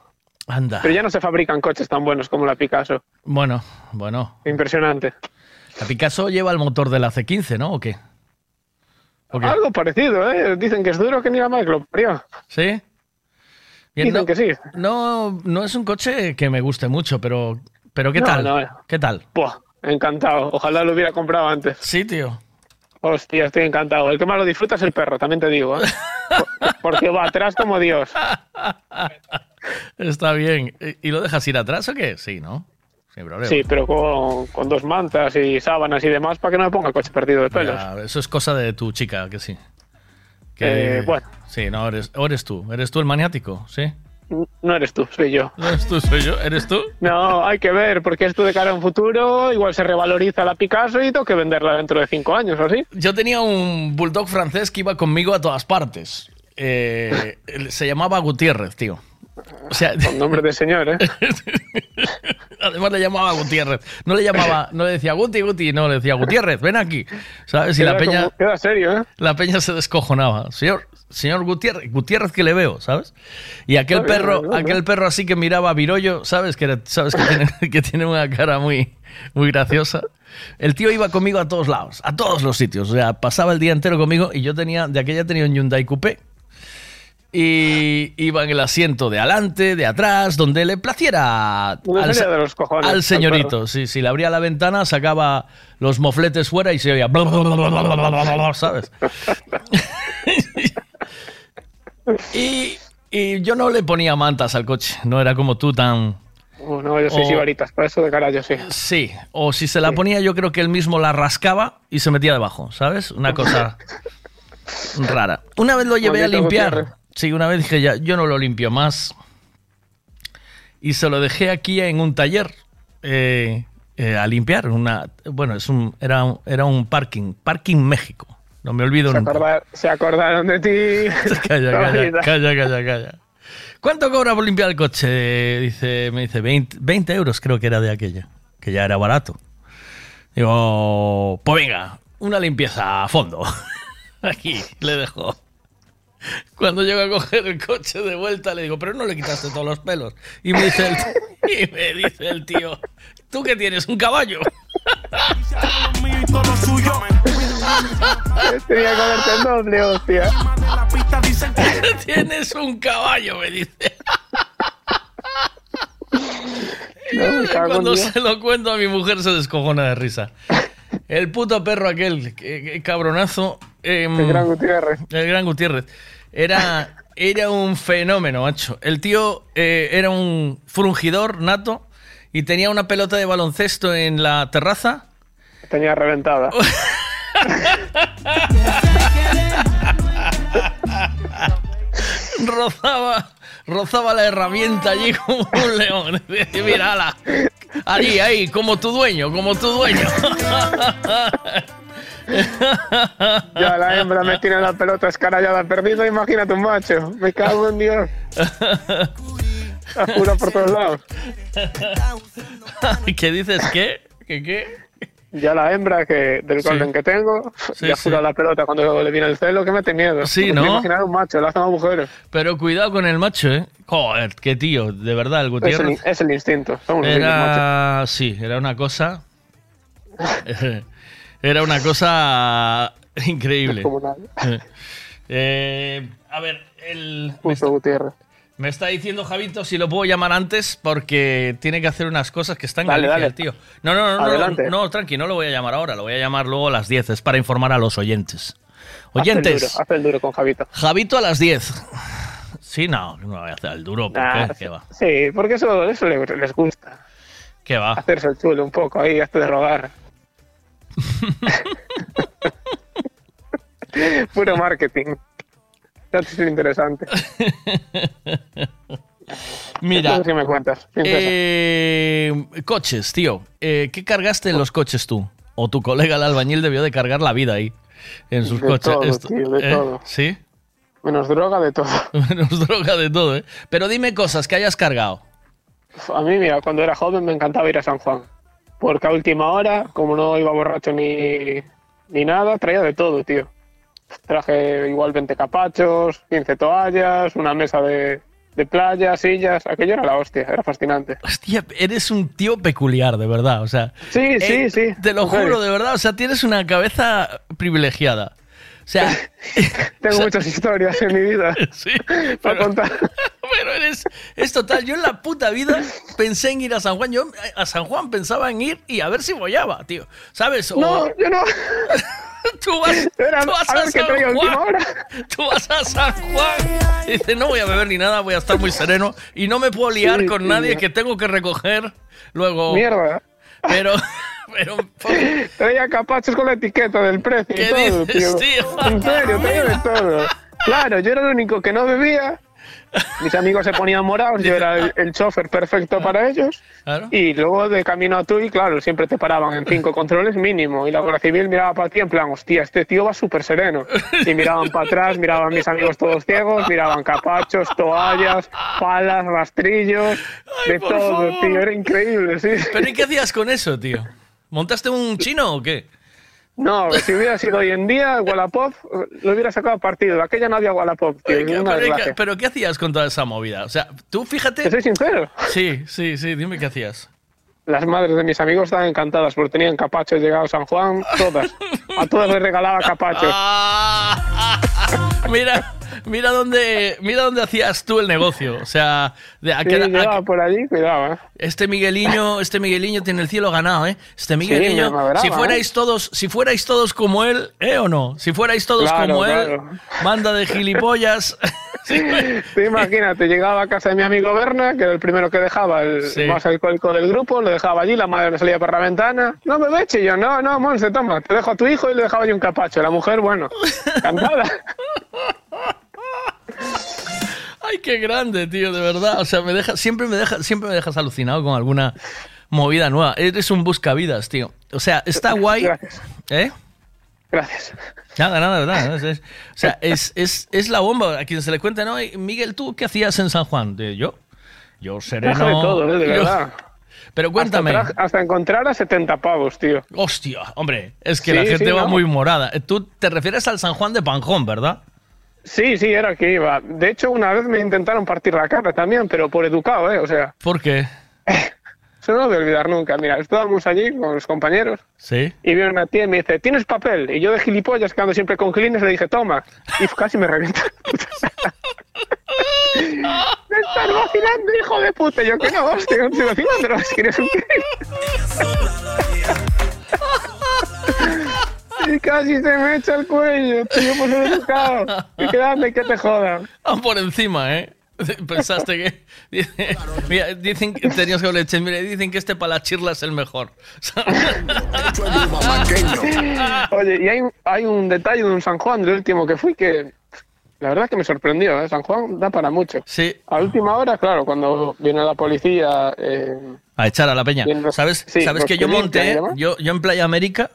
Anda. Pero ya no se fabrican coches tan buenos como la Picasso. Bueno, bueno. Impresionante. La Picasso lleva el motor de la C15, ¿no? ¿O qué? ¿O qué? Algo parecido, ¿eh? Dicen que es duro que ni la madre que lo parió. ¿Sí? Dicen no, que sí. No, no es un coche que me guste mucho, pero, pero ¿qué No, tal? no, eh. ¿Qué tal? Buah, encantado. Ojalá lo hubiera comprado antes. Sí, tío. Hostia, estoy encantado. El que más lo disfruta es el perro, también te digo, ¿eh? Por- Porque va atrás como Dios. Está bien. ¿Y y lo dejas ir atrás o qué? Sí, ¿no? Sin problema. Sí, pero con, con dos mantas y sábanas y demás para que no me ponga el coche perdido de pelos. Ya, eso es cosa de tu chica, que sí. Que, Eh, bueno. Sí, no, eres, o eres tú. ¿Eres tú el maniático? ¿Sí? No eres tú, soy yo. No eres tú, soy yo. ¿Eres tú? No, hay que ver, porque esto de cara a un futuro igual se revaloriza la Picasso y tengo que venderla dentro de cinco años o así. Yo tenía un bulldog francés que iba conmigo a todas partes. Eh, se llamaba Gutiérrez, tío. O sea, Con nombre de señor, ¿eh? además le llamaba Gutiérrez. No le llamaba, no le decía Guti, Guti, no, le decía Gutiérrez, ven aquí. ¿Sabes? Y la peña, como- queda serio, ¿eh? la peña se descojonaba. Señor, señor Gutiérrez, Gutiérrez que le veo, ¿sabes? Y aquel perro, aquel perro así que miraba a Virollo, ¿sabes? Que, sabes que tiene, que tiene una cara muy, muy graciosa. El tío iba conmigo a todos lados, a todos los sitios. O sea, pasaba el día entero conmigo y yo tenía, de aquella tenía un Hyundai Coupé y iba en el asiento de adelante, de atrás, donde le placiera al, se cojones, al, señorito. Al sí, sí, le abría la ventana, sacaba los mofletes fuera y se oía. Bla, bla, bla, ¿Sabes? y, y, yo no le ponía mantas al coche, no era como tú tan. Oh, no, yo soy sibaritas, para eso de cara yo sí. Sí, o si se la ponía, yo creo que él mismo la rascaba y se metía debajo, ¿sabes? Una cosa rara. Una vez lo llevé a limpiar. Sí, una vez dije, ya, yo no lo limpio más. Y se lo dejé aquí en un taller eh, eh, a limpiar. Una, bueno, es un, era, un, era un parking, Parking México. No me olvido Se, nunca. acorda- se acordaron de ti. Calla, calla, calla, calla, calla. ¿Cuánto cobra por limpiar el coche? Dice, me dice 20, 20 euros creo que era de aquella, que ya era barato. Digo, pues venga, una limpieza a fondo. Aquí le dejo. Cuando llego a coger el coche de vuelta le digo, pero no le quitaste todos los pelos. Y me dice el, y me dice el tío, ¿tú qué tienes? ¿Un caballo? Tenía que haberte el doble, hostia. Tienes un caballo, me dice. No, me Cuando se lo cuento a mi mujer se descojona de risa. El puto perro aquel, que- que cabronazo. em, El gran Gutiérrez. el gran Gutiérrez. Era, era un fenómeno, macho. El tío eh, era un frungidor nato y tenía una pelota de baloncesto en la terraza. Tenía reventada. rozaba, rozaba la herramienta allí como un león. Decía, Mira, ala, allí, ahí, como tu dueño, como tu dueño. Ya la hembra me tiene la pelota escarallada perdida, imagínate un macho. Me cago en Dios. La jura por todos lados. ¿Qué dices? ¿Qué? ¿Qué qué? Ya la hembra que del Sí. golden que tengo, Sí, ya sí. jura la pelota cuando le viene el celo que mete miedo. Sí, Me ¿no? Imaginar un macho, le hacen agujeros. Pero cuidado con el macho, ¿eh? Joder, qué tío, de verdad, el Es el, Gutiérrez. es el instinto. Somos. Era. Sí, era una cosa. Era una cosa increíble. Descomunal. Eh, a ver, el. Justo Gutiérrez. Me está diciendo Javito si lo puedo llamar antes porque tiene que hacer unas cosas que están en Dale, Galicia, dale. tío. No, no, no, no, Adelante. no, tranqui, no lo voy a llamar ahora, lo voy a llamar luego a las 10, es para informar a los oyentes. Haz el Oyentes, duro, haz el duro con Javito. Javito a las 10. Sí, no, no voy a hacer el duro, ¿por Nah, qué? ¿Qué va? Sí, porque eso, eso le- les gusta. ¿Qué va? Hacerse el chulo un poco ahí, hasta de rogar. Puro marketing. Es interesante. Mira, Entonces, ¿qué me cuentas? eh, coches, tío. Eh, ¿Qué cargaste en los coches tú? O tu colega el albañil debió de cargar la vida ahí, en sus De coches. todo, tío, de ¿eh? todo. ¿Sí? Menos droga de todo. Menos droga de todo, ¿eh? Pero dime cosas que hayas cargado. A mí, mira, cuando era joven me encantaba ir a San Juan. Porque a última hora, como no iba borracho ni, ni nada, traía de todo, tío. Traje igual 20 capachos, 15 toallas, una mesa de, de playa, sillas. Aquello era la hostia, era fascinante. Hostia, eres un tío peculiar, de verdad. O sea, Sí, sí, eh, sí. Te lo juro, de verdad. O sea, tienes una cabeza privilegiada. O sea, Tengo muchas historias en mi vida sí, para contar. pero eres. Es total. Yo en la puta vida pensé en ir a San Juan. Yo a San Juan pensaba en ir y a ver si bollaba, tío. ¿Sabes? O- No, yo no. Tú vas, Era, tú vas a a, San Juan. Tú vas a San Juan. Y dice, no voy a beber ni nada, voy a estar muy sereno. Y no me puedo liar Sí, con sí, nadie que tengo que recoger luego. Mierda. Pero, pero, Traía capachos con la etiqueta del precio ¿Qué y todo, dices, tío. tío? En serio, traía de todo. Claro, yo era el único que no bebía. Mis amigos se ponían morados, yo era el, el chofer perfecto para ellos. Claro. Y luego de camino a Tui, claro, siempre te paraban en cinco controles mínimo. Y la Guardia Civil miraba para ti en plan, hostia, este tío va súper sereno. Y miraban para atrás, miraban mis amigos todos ciegos, miraban capachos, toallas, palas, rastrillos, de por todo, favor. tío. Era increíble, sí. ¿Pero y qué hacías con eso, tío? ¿Montaste un chino o qué? No, si hubiera sido hoy en día, Wallapop lo hubiera sacado partido. Aquella no había Wallapop, tío. ¿Qué- una pero. ¿qué, pero qué hacías con toda esa movida? O sea, tú fíjate. Te soy sincero. Sí, sí, sí, dime qué hacías. Las madres de mis amigos estaban encantadas porque tenían capachos llegados a San Juan, todas. A todas les regalaba capachos. Mira, mira dónde, mira dónde hacías tú el negocio. O sea, de Sí, por allí, cuidado, ¿eh? este Migueliño, este Migueliño tiene el cielo ganado, ¿eh? Este Migueliño, brava, si fuerais todos, si fuerais todos como él, ¿eh o no? Si fuerais todos Claro, como claro. él, banda de gilipollas. Tú imagínate, llegaba a casa de mi amigo Berna, que era el primero que dejaba, el Sí. más alcohólico del grupo, lo dejaba allí, la madre me salía por la ventana. No me eche y yo, no, no, Monse, toma, te dejo a tu hijo y le dejaba yo un capacho. La mujer, bueno, encantada. Ay, qué grande, tío, de verdad. O sea, me deja, siempre me deja, siempre me dejas alucinado con alguna movida nueva. Eres un buscavidas, tío. O sea, está guay. ¿Eh? Gracias. Nada, nada, nada. Es- es- o sea, es, es, es la bomba. A quien se le cuenta, ¿no? Miguel, ¿tú qué hacías en San Juan? De, yo, yo sereno. Deja de todo, ¿eh? de yo- verdad. Pero cuéntame. Hasta, tra- hasta encontrar a 70 pavos, tío. Hostia, hombre, es que Sí, la gente sí, va no. muy morada. Eh, Tú te refieres al San Juan de Panjón, ¿verdad? Sí, sí, era que iba. De hecho, una vez me intentaron partir la cara también, pero por educado, ¿eh? O sea, ¿Por qué? eso no lo voy a olvidar nunca. Mira, estábamos allí con los compañeros Sí. y viene una tía y me dice, ¿tienes papel? Y yo de gilipollas, que ando siempre con gilines, le dije, toma. Y casi me revienta. me estás vacilando, hijo de puta. Y yo, que no, hostia, no estoy vacilando, es que eres un Y casi se me echa el cuello, tío, por ser educado. Y quédame que te jodan. Ah, por encima, ¿eh? Pensaste que. dice- Mira, dicen que tenías que leche. Mira, dicen que este para la chirla es el mejor. Oye, y hay, hay un detalle de un San Juan del último que fui que la verdad que me sorprendió. ¿eh? San Juan da para mucho. Sí. A última hora, claro, cuando viene la policía. eh, A echar a la peña. Los- ¿Sabes, sí, ¿sabes que yo monté? demás. Yo, yo en Playa América,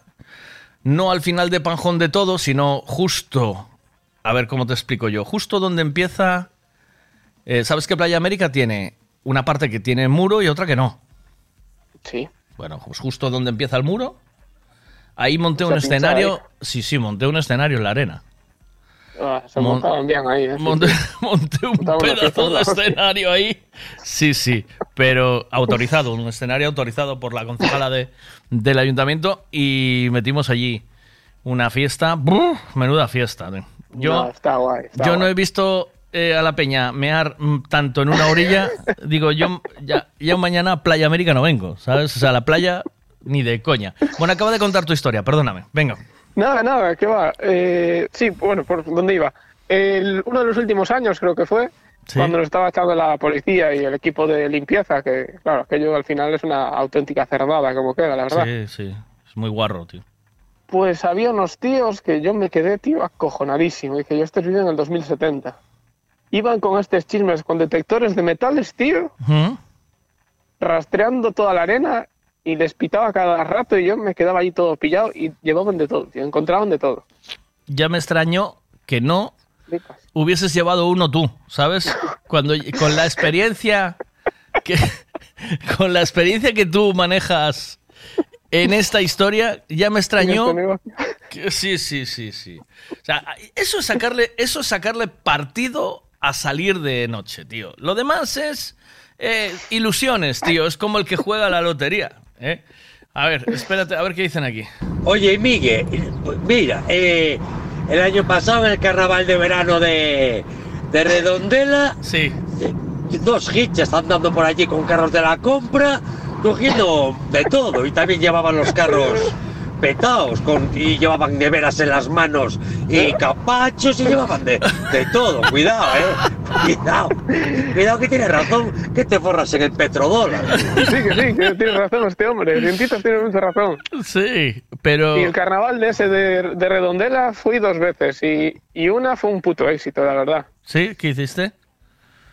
no al final de Panjón de todo, sino justo. A ver cómo te explico yo. Justo donde empieza. eh, ¿Sabes que Playa América tiene una parte que tiene muro y otra que no? Sí. Bueno, pues justo donde empieza el muro. Ahí monté un pinchada escenario. Sí, sí, monté un escenario en la arena. Ah, se Mon- montaban bien ahí. ¿eh? Monté, un pedazo de escenario ahí. Sí, sí, pero autorizado, un escenario autorizado por la concejala de, del ayuntamiento y metimos allí una fiesta. ¡Buf! Menuda fiesta. tío. Yo, No, está guay. está yo no he visto eh, a la peña mear mm, tanto en una orilla. Digo, yo ya, ya mañana a Playa América no vengo, ¿sabes? O sea, la playa ni de coña. Bueno, acaba de contar tu historia, perdóname. Venga. Nada, nada, ¿qué va? Eh, sí, bueno, ¿por dónde iba? El- uno de los últimos años creo que fue, Sí. cuando nos estaba echando la policía y el equipo de limpieza, que claro, aquello al final es una auténtica cerdada como queda, la verdad. Sí, sí. Es muy guarro, tío. Pues había unos tíos que yo me quedé, tío, acojonadísimo. Dije, yo este vídeo en el 2070. Iban con estos chismes, con detectores de metales, tío, Ujú. rastreando toda la arena y les pitaba cada rato y yo me quedaba ahí todo pillado y llevaban de todo, tío, encontraban de todo. ya me extrañó que no hubieses llevado uno tú, ¿sabes? Cuando con la experiencia que con la experiencia que tú manejas en esta historia, ya me extrañó. que- sí, sí, sí, sí. O sea, eso es sacarle, eso es sacarle partido a salir de noche, tío. Lo demás es eh, ilusiones, tío. Es como el que juega a la lotería. ¿Eh? A ver, espérate, a ver qué dicen aquí. Oye, Miguel, mira, eh, el año pasado en el carnaval de verano de, de Redondela, sí. dos hitches andando por allí con carros de la compra, cogiendo de todo, y también llevaban los carros petados con, y llevaban neveras en las manos y capachos y llevaban de, de todo. Cuidado, eh. Cuidado. Cuidado que tienes razón, que te forras en el petrodólar. Sí, que sí, que tiene razón este hombre. Cientitas tiene mucha razón. Sí, pero... Y el carnaval de ese de, de Redondela fui dos veces y, y una fue un puto éxito, la verdad. ¿Sí? ¿Qué hiciste?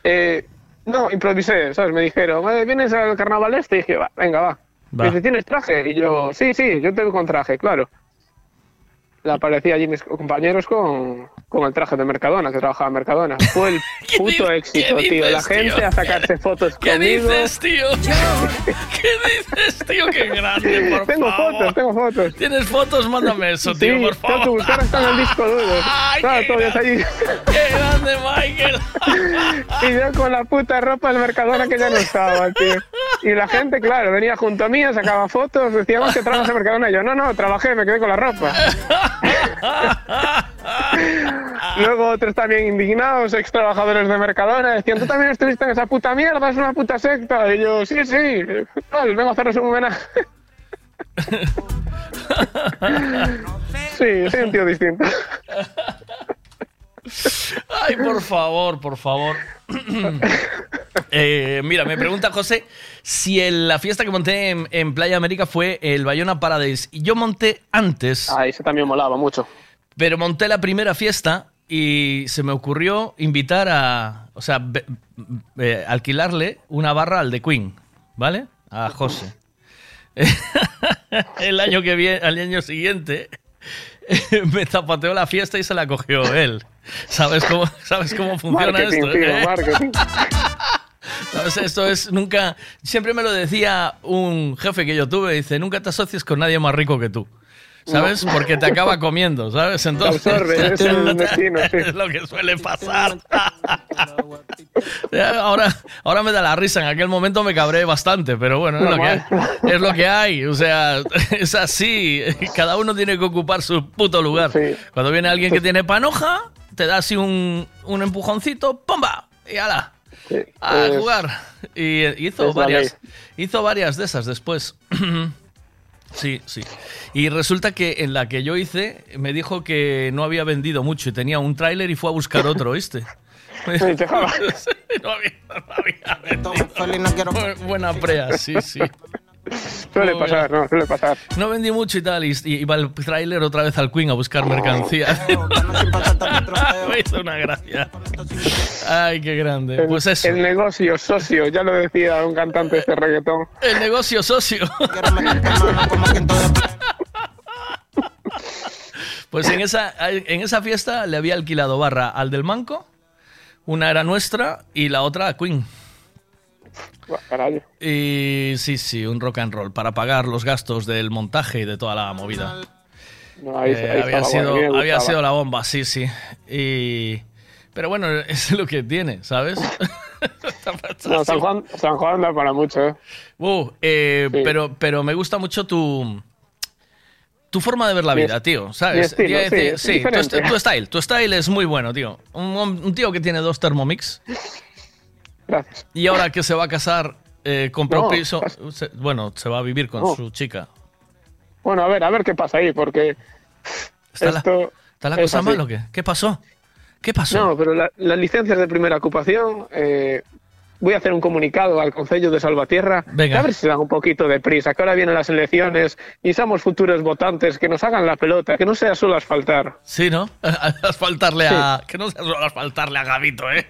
Eh, no, improvisé, ¿sabes? Me dijeron, "Eh, ¿vienes al carnaval este? Y dije, va, venga, va. Va. Dice, ¿tienes traje? Y yo, sí, sí, yo tengo con traje, claro. Le aparecí allí mis compañeros con, con el traje de Mercadona, que trabajaba en Mercadona. Fue el puto éxito, qué tío. La dices, gente tío? a sacarse fotos ¿Qué conmigo. dices, tío? ¿Qué dices, tío? ¡Qué grande, por Tengo favor! fotos, tengo fotos. ¿Tienes fotos? Mándame eso, tío, sí, por tengo que favor. hasta en el disco duro. Ay, Claro, qué todavía está allí. ¡Qué grande, Michael! Y yo con la puta ropa del Mercadona que ya no estaba, tío. Y la gente, claro, venía junto a mí, sacaba fotos, decíamos que trabajas en Mercadona. Y yo, no, no, trabajé, me quedé con la ropa. Luego otros también indignados, ex trabajadores de Mercadona, decían, tú también estuviste en esa puta mierda, es una puta secta. Y yo, sí, sí, vengo a haceros un homenaje. Sí, soy un tío distinto. Ay, por favor, por favor. Eh, mira, me pregunta José si el- la fiesta que monté en, en Playa América fue el Bayona Paradise. Y yo monté antes. Ah, eso también molaba mucho. Pero monté la primera fiesta y se me ocurrió invitar a. O sea, be- eh, alquilarle una barra al de Queen, ¿vale? A José. el año que viene, al año siguiente, me zapateó la fiesta y se la cogió él. ¿Sabes cómo, ¿sabes cómo funciona Marketing, esto? tío, eh? marketing. ¿Sabes? Esto es nunca. Siempre me lo decía un jefe que yo tuve: dice, nunca te asocies con nadie más rico que tú. ¿Sabes? Porque te acaba comiendo, ¿sabes? Entonces. absorbe, es el destino, sí. es lo que suele pasar. ahora, ahora me da la risa. En aquel momento me cabré bastante, pero bueno, es lo, que hay. es lo que hay. O sea, es así. Cada uno tiene que ocupar su puto lugar. Cuando viene alguien que tiene panoja, te da así un, un empujoncito, ¡pomba! Y ala. A es- jugar. Y hizo varias. Hizo varias de esas después. Sí, sí. Y resulta que en la que yo hice me dijo que no había vendido mucho y tenía un tráiler y fue a buscar otro, ¿viste? Sí, te jodas. no había, no había vendido. Buena prea, sí, sí. Suele pasar, no, suele pasar. No vendí mucho y tal, y, y iba el tráiler otra vez al Queen a buscar mercancía. Me hizo una gracia. Ay, qué grande. Pues eso. El negocio socio, ya lo decía un cantante de este reggaetón. El negocio socio. Pues en esa, en esa fiesta le había alquilado barra al del Manco, una era nuestra y la otra a Queen. Y sí, sí, un rock and roll para pagar los gastos del montaje y de toda la movida. No, ahí- Eh, ahí había, sido, había sido la bomba, sí, sí. Y... Pero bueno, es lo que tiene, ¿sabes? No, San Juan, San Juan da para mucho, ¿eh? Uh, eh, pero, pero me gusta mucho tu, tu forma de ver la vida, tío. ¿Sabes? estilo, sí, tu style, tu style es muy bueno, tío. Un, un tío que tiene dos Thermomix. Gracias. Y ahora que se va a casar, eh, compró No, piso. se- bueno, se va a vivir con No. su chica. Bueno, a ver, a ver qué pasa ahí, porque ¿Está la, esto está la es cosa así. mal o qué? ¿Qué pasó? ¿Qué pasó? No, pero la- las licencias de primera ocupación, eh, voy a hacer un comunicado al Concello de Salvatierra, Venga. a ver si se dan un poquito de prisa, que ahora vienen las elecciones y somos futuros votantes, que nos hagan la pelota, que no sea solo asfaltar. Sí, ¿no? Asfaltarle a. Que no sea solo asfaltarle a Gavito, ¿eh?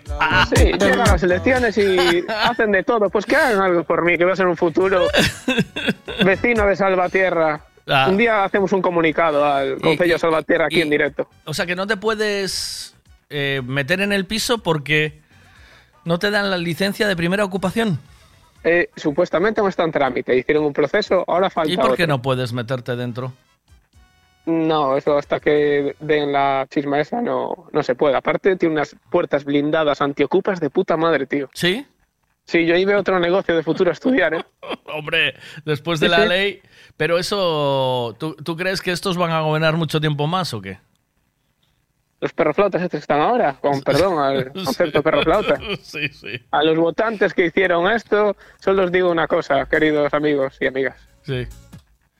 Sí, llegan las elecciones y hacen de todo, pues que hagan algo por mí, que voy a ser un futuro vecino de Salvatierra. Ah. Un día hacemos un comunicado al Concello de Salvatierra aquí y- en directo. O sea que no te puedes eh, meter en el piso porque no te dan la licencia de primera ocupación. Eh, supuestamente no está en trámite, hicieron un proceso, ahora falta ¿Y por qué otro. no puedes meterte dentro? No, eso hasta que den la chisma esa no, no se puede. Aparte tiene unas puertas blindadas antiocupas de puta madre, tío. ¿Sí? Sí, yo ahí veo otro negocio de futuro a estudiar, ¿eh? Hombre, después de Sí, la sí. ley. Pero eso. ¿tú, tú crees que estos van a gobernar mucho tiempo más o qué? Los perroflautas estos que están ahora, con perdón al concepto perroflauta. Sí, sí. A los votantes que hicieron esto, solo os digo una cosa, queridos amigos y amigas. Sí.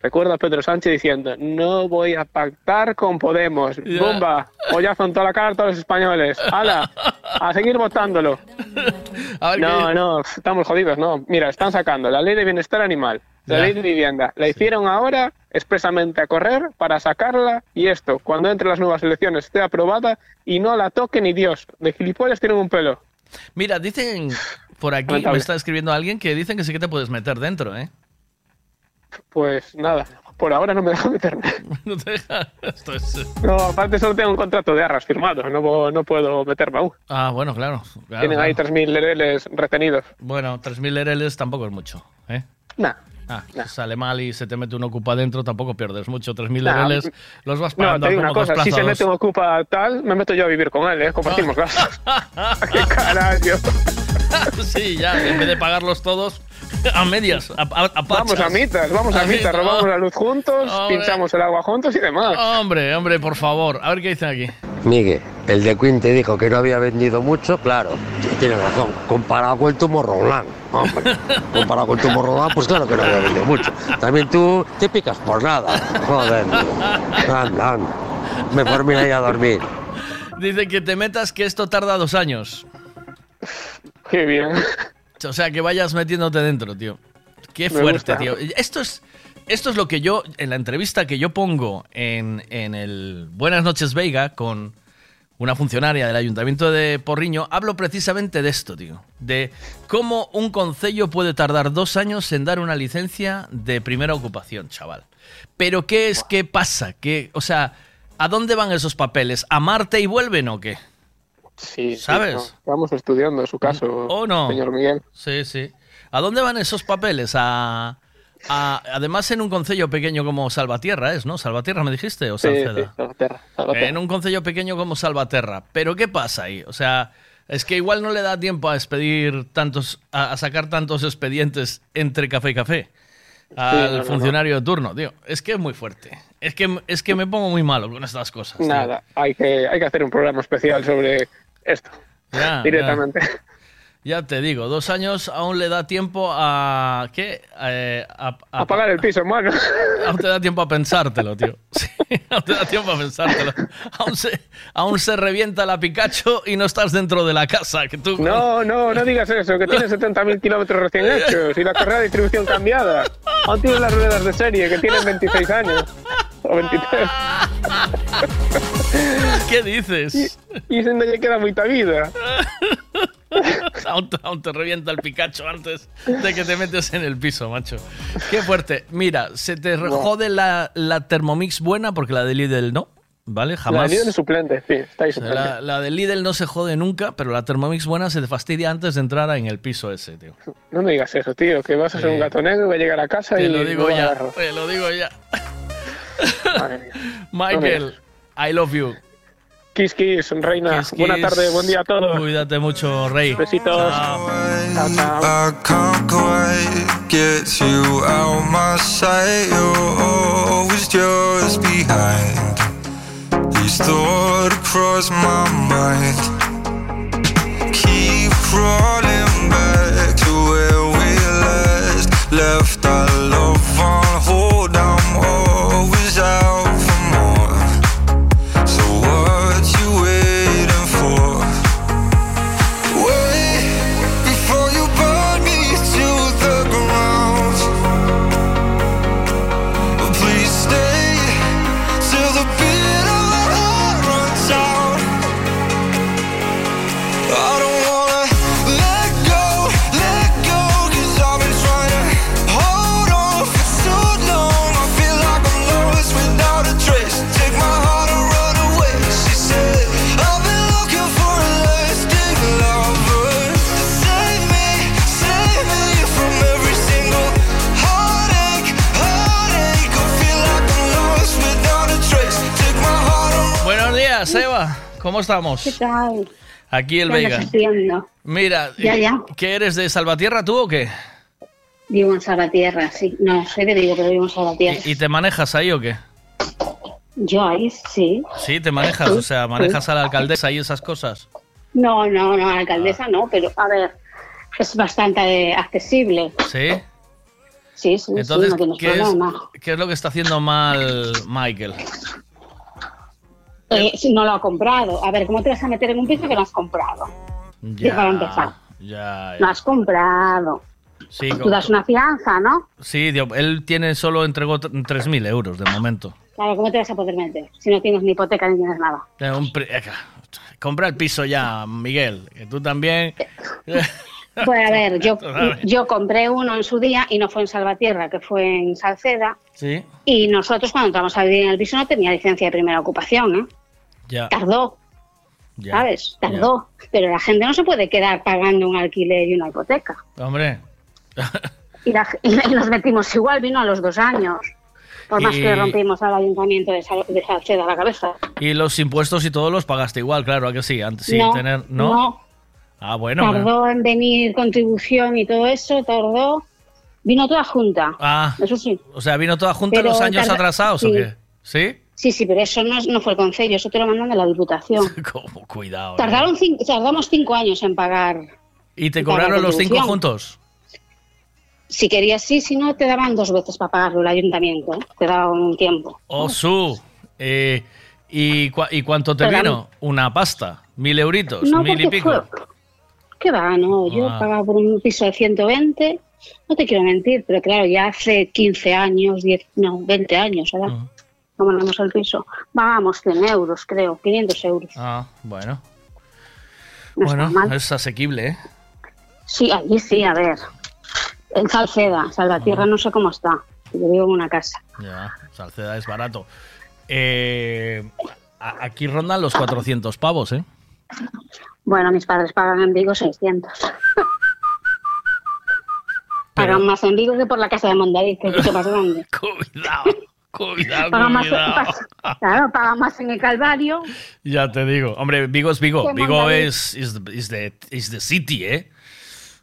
Recuerdo a Pedro Sánchez diciendo, no voy a pactar con Podemos. Ya. ¡Bomba! Pollazo en toda la cara a todos los españoles. ¡Hala! A seguir votándolo. No, no, estamos jodidos, no. Mira, están sacando la ley de bienestar animal, la ley de vivienda. La hicieron ahora expresamente a correr para sacarla y esto, cuando entre las nuevas elecciones, esté aprobada y no la toque ni Dios. De gilipollas tienen un pelo. Mira, dicen por aquí, Lamentable. me está escribiendo alguien que dicen que sí que te puedes meter dentro, ¿eh? Pues nada, por ahora no me deja meterme. No te deja- Esto es... No, aparte solo tengo un contrato de arras firmado, no, no puedo meterme aún. Ah, bueno, claro. claro, Tienen ahí claro. 3.000 lereles retenidos. Bueno, 3.000 ERLs tampoco es mucho, ¿eh? Nah. Ah, si sale mal y se te mete un ocupa dentro, tampoco pierdes mucho. 3.000 Nah, los vas No, pagando te digo como una dos cosa, si se mete un ocupa tal, me meto yo a vivir con él, ¿eh? Compartimos gastos. ¡Qué carajo! sí, ya, en vez de pagarlos todos a medias, a, a- a Vamos a mitas, vamos a mitas, robamos la luz juntos, Hombre. pinchamos el agua juntos y demás. Hombre, hombre, por favor. A ver qué dicen aquí. Miguel, el de Queen te dijo que no había vendido mucho, claro, tiene razón. Comparado con el Tomorrowland, hombre, comparado con el Tomorrowland, pues claro que no había vendido mucho. También tú te picas por nada, joder, anda, anda. Mejor mira ir a dormir. Dice que te metas que esto tarda dos años. Qué bien. O sea, que vayas metiéndote dentro, tío. Qué Me fuerte, gusta. tío. Esto es, esto es lo que yo, en la entrevista que yo pongo en, en el Buenas noches Veiga con una funcionaria del Ayuntamiento de Porriño, hablo precisamente de esto, tío. De cómo un concello puede tardar dos años en dar una licencia de primera ocupación, chaval. Pero ¿qué es? ¿Qué pasa? ¿Qué, o sea, ¿a dónde van esos papeles? ¿A Marte y vuelven o qué? Sí, sí, ¿Sabes? no, Estamos estudiando su caso, ¿O no? señor Miguel. Sí, sí. ¿A dónde van esos papeles? A, a- además, en un concello pequeño como Salvatierra, ¿es, no? ¿Salvatierra me dijiste? ¿O Sí, sí, Salceda? Salvaterra. En un concello pequeño como Salvaterra. ¿Pero qué pasa ahí? O sea, es que igual no le da tiempo a expedir tantos, a, a sacar tantos expedientes entre café y café al no, no, funcionario de turno, tío. Es que es muy fuerte. Es que, es que me pongo muy malo con estas cosas. tío. Nada, hay que, hay que hacer un programa especial sobre esto, Ya, directamente. ya. Ya te digo, dos años aún le da tiempo a. ¿Qué? Eh, a, A pagar el piso, hermano. Aún te da tiempo a pensártelo, tío. Sí, aún te da tiempo a pensártelo. Aún se, aún se revienta la Pikachu y no estás dentro de la casa. Que tú, No, no, no digas eso, que tiene 70.000 kilómetros recién hechos y la carrera de distribución cambiada. Aún tiene las ruedas de serie, que tienen 26 años. O 23. ¿Qué dices? Y ese no le queda mucha vida. Aún, te- aún te revienta el Pikachu antes de que te metes en el piso, macho. Qué fuerte. Mira, se te jode la, la Thermomix buena porque la de Lidl no. ¿Vale? La Jamás. líder es suplente, sí, está ahí suplente. la, la de Lidl no se jode nunca, pero la Thermomix buena se te fastidia antes de entrar en el piso ese, tío. No me digas eso, tío, que vas a ser Sí. un gato negro, va a llegar a casa Te y lo digo no ya, te lo digo ya. Michael, I love you. Kiss, kiss, reina. Kiss, Buena kiss. tarde, buen día a todos. Cuídate mucho, Rey. Besitos. Chao. Chao, ¿Cómo estamos? ¿Qué tal? Aquí el ¿Qué Veiga. andas haciendo? Mira, Ya, ya. ¿qué eres de Salvatierra tú o qué? Vivo en Salvatierra, sí. No, soy de Vigo, pero vivo en Salvatierra. ¿Y te manejas ahí o qué? Yo ahí, sí. Sí, te manejas, o sea, manejas a la alcaldesa y esas cosas. No, no, no, alcaldesa no, pero a ver, es bastante accesible. ¿Sí? Sí, sí, Entonces, sí, no ¿qué, es, qué es lo que está haciendo mal Michael? Eh, si no lo ha comprado. A ver, ¿cómo te vas a meter en un piso que no has comprado? Ya, para empezar. Ya, No has comprado. Sí, Tú co- das una fianza, ¿no? sí, él tiene solo entregó t- 3.000 euros de momento. Claro, ¿cómo te vas a poder meter? Si no tienes ni hipoteca ni tienes nada. Eh, eh, Compra el piso ya, Miguel. Que tú también. Pues a ver, yo, yo compré uno en su día y no fue en Salvatierra, que fue en Salceda. Sí, Y nosotros cuando entramos a vivir en el piso no tenía licencia de primera ocupación, ¿eh? Ya. Tardó, ya. ¿sabes? Tardó. Pero la gente no se puede quedar pagando un alquiler y una hipoteca. Hombre. Y, la- y nos metimos igual, vino a los dos años. Por más Y- que rompimos al ayuntamiento de, Sal- de Salceda la cabeza. Y los impuestos y todos los pagaste igual, claro, ¿a que sí? Antes sin no, tener. ¿No? Ah, bueno. bueno. tardó en venir contribución y todo eso, tardó. Vino toda junta, Ah, eso sí. o sea, vino toda junta Pero los años tarda- atrasados, ¿o qué? ¿Sí? Sí, sí, pero eso no, no fue el concello, eso te lo mandan de la Diputación. Como, cuidado. eh. Tardaron cinco- tardamos cinco años en pagar. ¿Y te cobraron los cinco juntos? Si querías sí, si no, te daban dos veces para pagarlo el ayuntamiento. ¿eh? Te daban un tiempo. Oh, su. Eh, ¿y, cua- ¿Y cuánto te Pero a mí- vino? Una pasta. ¿Mil euritos? No, ¿Mil y pico? fue- ¿Qué va? No, yo Ah. pagaba por un piso de 120. No te quiero mentir, pero claro, ya hace 15 años, 10, no, 20 años, ¿verdad? Como ganamos el piso. Pagamos 100 euros, creo, 500 euros. Ah, bueno. No bueno, es asequible, ¿eh? Sí, allí sí, a ver. En Salceda, Salvatierra no sé cómo está. Yo vivo en una casa. Ya, Salceda es barato. Eh, aquí rondan los 400 pavos, ¿eh? Bueno, mis padres pagan en Vigo 600. Pagan más en Vigo que por la casa de Mondadiz, que es mucho más grande. Cuidado, cuidado, Pagan más, claro, en el Calvario. Ya te digo. Hombre, Vigo es Vigo. Vigo es is the, is the, is the city, ¿eh?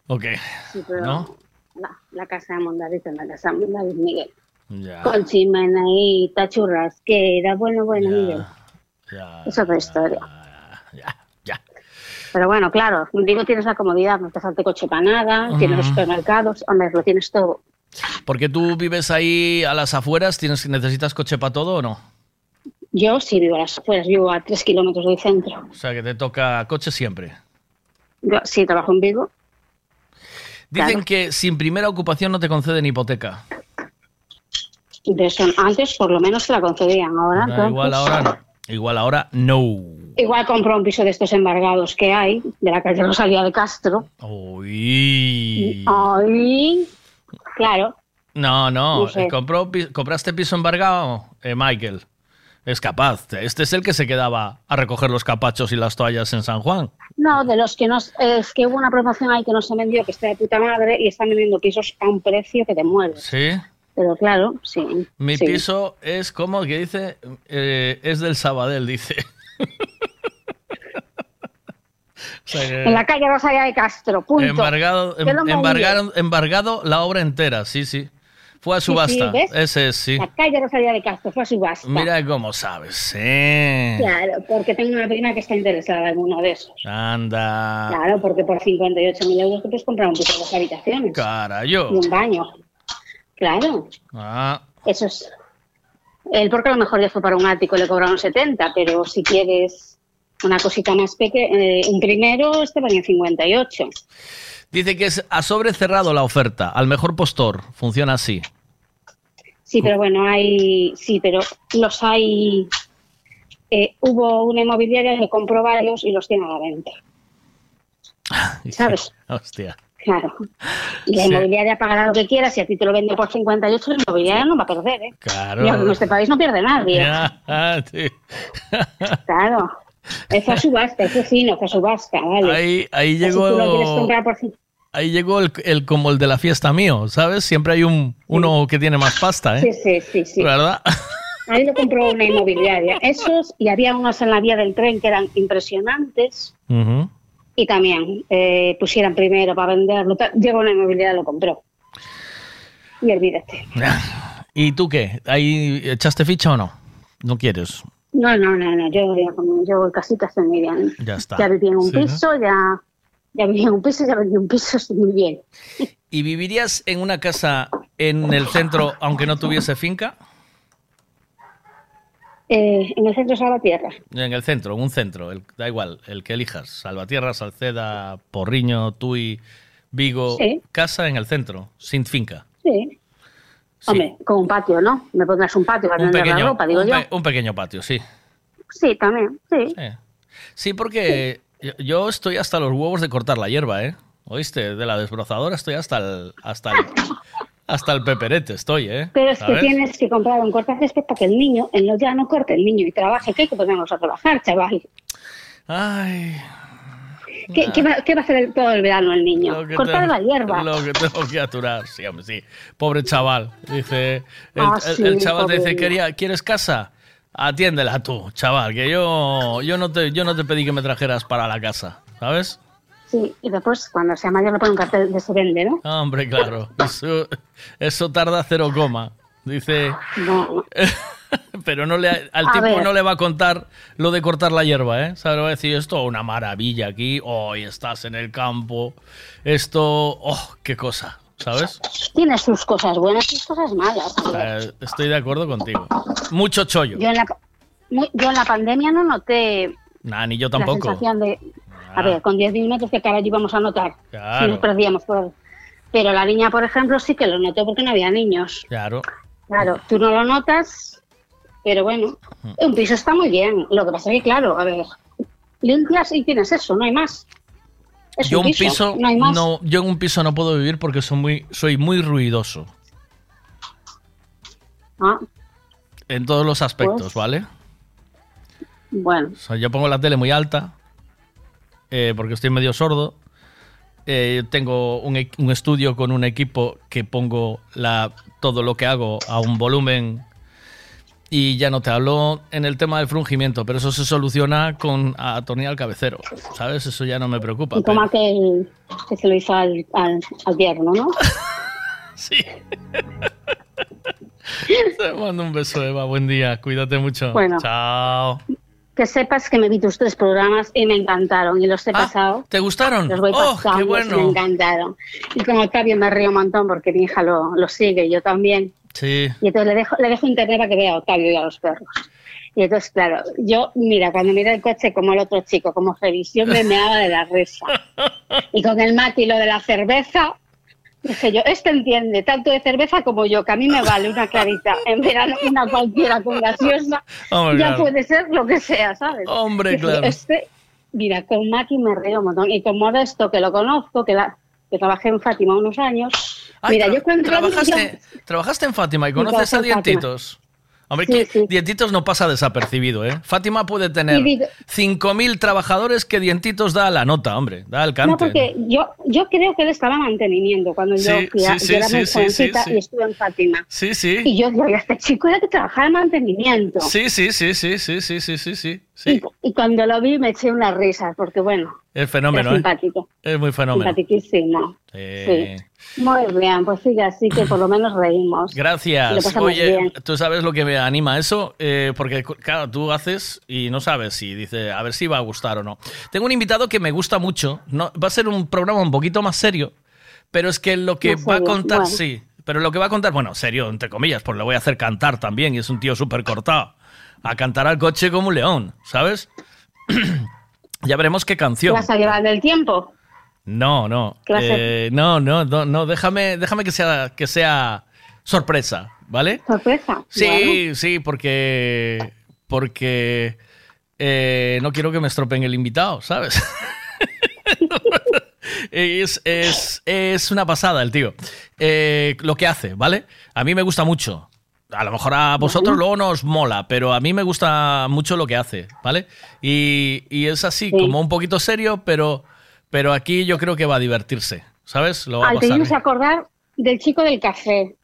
Ok. Sí, pero ¿No? la, la casa de Mondadiz es la casa de Mondadiz, Miguel. Ya, Con chimeneita, churrasquera, bueno, bueno, Miguel. ya. Es otra historia. ya. Pero bueno, claro, digo, tienes la comodidad, no te falta coche para nada, tienes los supermercados, hombre, lo tienes todo. Porque tú vives ahí a las afueras, ¿tienes, ¿necesitas coche para todo o no? Yo sí vivo a las afueras, vivo a tres kilómetros del centro. O sea, que te toca coche siempre. Yo sí trabajo en Vigo. Dicen Claro. que sin primera ocupación no te conceden hipoteca. De eso, antes por lo menos te la concedían, ahora Ah, entonces, igual ahora no. Igual ahora no. igual compro un piso de estos embargados que hay, de la calle Rosalía de Castro. Uy. Ay, claro, No, no. Eh, compró ¿Compraste piso embargado, eh, Michael? Es capaz. Este es el que se quedaba a recoger los capachos y las toallas en San Juan. no, de los que no, es que hubo una promoción ahí que no se vendió, que está de puta madre, y están vendiendo pisos a un precio que te mueres. ¿Sí? Pero claro, sí. Mi sí. piso es como que dice, eh, es del Sabadell, dice. Sea En la calle Rosalía de Castro, punto. Embargado, em- embargaron- embargado la obra entera, sí, sí. Fue a Sí, sí, subasta. ¿ves? Ese es, sí. La calle Rosalía de Castro fue a subasta. Mira cómo sabes, ¿eh? Claro, porque tengo una prima que está interesada en uno de esos. Anda. Claro, porque por 58.000 euros te puedes comprar un piso de dos habitaciones Carayo. y un baño. Claro, Ah, eso es. Él porque a lo mejor ya fue para un ático y le cobraron 70, pero si quieres una cosita más pequeña, un primero este valía 58. Dice que es a sobre cerrado la oferta, al mejor postor. Funciona así. Sí, pero bueno, hay, sí, pero los hay. eh, hubo una inmobiliaria que compró varios y los tiene a la venta. ¿Sabes? Hostia. Claro. Y la Sí. inmobiliaria pagará lo que quiera. Si a ti te lo vende por 58, la inmobiliaria no va a perder, ¿eh? Claro. Y en este país no pierde nadie. Ya, sí. Claro. Es a subasta, eso sí, no a subasta, ¿vale? Ahí, ahí Si tú lo quieres llegó, comprar por cin- ahí llegó el, el- como el de la fiesta mío, ¿sabes? Siempre hay un uno que tiene más pasta, Sí, ¿eh? sí, sí, sí. ¿Verdad? Ahí lo compró una inmobiliaria. Esos, y había unos en la vía del tren que eran impresionantes y también eh, pusieran primero para venderlo. Llegó una inmobiliaria, lo compró. Y olvídate. ¿Y tú qué? ¿Ahí echaste ficha o no? ¿No quieres? No, no, no, no. Yo, ya como- yo voy casita, estoy muy bien. Ya está. Ya viví en un Sí, ¿no? piso, ya, ya viví en un piso, ya vendí un piso, estoy muy bien. ¿Y vivirías en una casa en el centro, aunque no tuviese finca? Eh, en el centro Salvatierra. En el centro, un centro, el- da igual, el que elijas. Salvatierra, Salceda, Porriño, Tui, Vigo. Sí. Casa en el centro, sin finca. Sí. Hombre, con un patio, ¿no? Me pondrás un patio para Un la ropa, digo un yo. pe- un pequeño patio, sí. Sí, también, sí. Sí, porque yo- yo estoy hasta los huevos de cortar la hierba, ¿eh? ¿Oíste? De la desbrozadora estoy hasta el, hasta el, hasta el peperete, estoy, ¿eh? Pero es que tienes que comprar un cortacésped para que el niño, en los ya no corte el niño y trabaje, que hay que ponernos a trabajar, chaval. Ay. ¿Qué, qué va, qué va a hacer todo el verano el niño? Cortar la hierba. Lo que tengo que aturar, sí, hombre, sí. Pobre chaval. Dice, el, Ah, el- sí, el chaval te dice. Quería, ¿quieres casa? Atiéndela tú, chaval, que yo, yo, no te, yo no te pedí que me trajeras para la casa, ¿sabes? Sí, y después cuando sea mayor le pone un cartel de se vende, ¿no? Ah, Hombre, claro, eso, eso tarda cero coma. Dice, No, pero no le, al A tipo ver. no le va a contar lo de cortar la hierba, ¿eh? ¿Sabes? Le va a decir, esto una maravilla aquí, hoy estás en el campo, esto, oh, qué cosa, ¿sabes? tiene sus cosas buenas y sus cosas malas. Eh, estoy de acuerdo contigo. Mucho chollo. Yo en la, yo en la pandemia no noté Nah, ni yo la tampoco. sensación de, a ver, con 10 milímetros que caray íbamos a notar. Claro. Si nos perdíamos por. Pero la niña, por ejemplo, sí que lo notó porque no había niños. Claro. Claro, tú no lo notas, pero bueno, un piso está muy bien. Lo que pasa es que, claro, a ver, limpias y tienes eso, no hay más. Es Yo un piso no hay más. no, yo en un piso no puedo vivir porque soy muy, soy muy ruidoso Ah, en todos los aspectos, Pues- ¿vale? bueno, O sea, yo pongo la tele muy alta eh, porque estoy medio sordo. Eh, tengo un, e- un estudio con un equipo que pongo la, todo lo que hago a un volumen y ya no te hablo en el tema del frungimiento, pero eso se soluciona con atornillar el cabecero, ¿sabes? Eso ya no me preocupa. y como aquel que se lo hizo al, al, al ¿no? Sí. Te mando un beso, Eva. Buen día. Cuídate mucho. Bueno. Chao. Que sepas que me vi tus tres programas y me encantaron y los he pasado. Ah, ¿Te gustaron? Los voy ¡Oh, pasando, qué bueno! me encantaron. Y con Octavio me río un montón porque mi hija lo, lo sigue y yo también. Sí. Y entonces le dejo, le dejo internet para que vea a Octavio y a los perros. Y entonces, claro, yo, mira, cuando miré el coche como el otro chico, como revisión, me meaba de la risa. Y con el mate y lo de la cerveza, dije yo, este entiende tanto de cerveza como yo, que a mí me vale una clarita en verano, una cualquiera con gaseosa, ya puede ser lo que sea, ¿sabes? Hombre, Dije, claro. Este, mira, con Maki me río un montón. Y con Modesto, que lo conozco, que, la, que trabajé en Fátima unos años, Ay, mira, yo cuando... ¿trabajaste, trabajaste en Fátima y Sí, conoces a Fátima. Dientitos. Hombre, que Dientitos no pasa desapercibido, ¿eh? Fátima puede tener digo- 5.000 trabajadores que Dientitos da la nota, hombre. Da el cante. No, porque yo, yo creo que él estaba en mantenimiento cuando yo, Sí, fui a- sí, yo era sí, muy sí, jovencita sí, sí. y estuve en Fátima. Sí, sí. Y yo digo, este chico era que trabajaba en mantenimiento. Sí, sí, sí, sí, sí, sí, sí, sí, sí. Sí. Y cuando lo vi me eché unas risas, porque bueno, Es fenómeno, ¿eh? simpático, Es muy fenómeno. simpatiquísimo. Eh, Muy bien, pues sigue así que por lo menos reímos. Lo Gracias. Oye, bien. tú sabes lo que me anima eso, Eh, porque claro, tú haces y no sabes si dice a ver si va a gustar o no. Tengo un invitado que me gusta mucho. No, va a ser un programa un poquito más serio, pero es que lo que va a contar, bueno. sí, pero lo que va a contar, bueno, serio entre comillas, pues le voy a hacer cantar también y es un tío súper cortado. A cantar al coche como un león, ¿sabes? ya veremos qué ¿Te canción. vas a llevar del tiempo? No, no. Eh, no, no, no, no, déjame, déjame que sea, que sea sorpresa, ¿vale? ¿Sorpresa? Sí, Bueno. sí, porque. Porque. eh, no quiero que me estropeen el invitado, ¿sabes? es, es, es una pasada el tío. Eh, lo que hace, ¿vale? A mí me gusta mucho. A lo mejor a vosotros luego no os mola, pero a mí me gusta mucho lo que hace, ¿vale? Y, y es así, como un poquito serio, pero, pero aquí yo creo que va a divertirse, ¿sabes? Lo va Al pasar. a acordar del chico del café.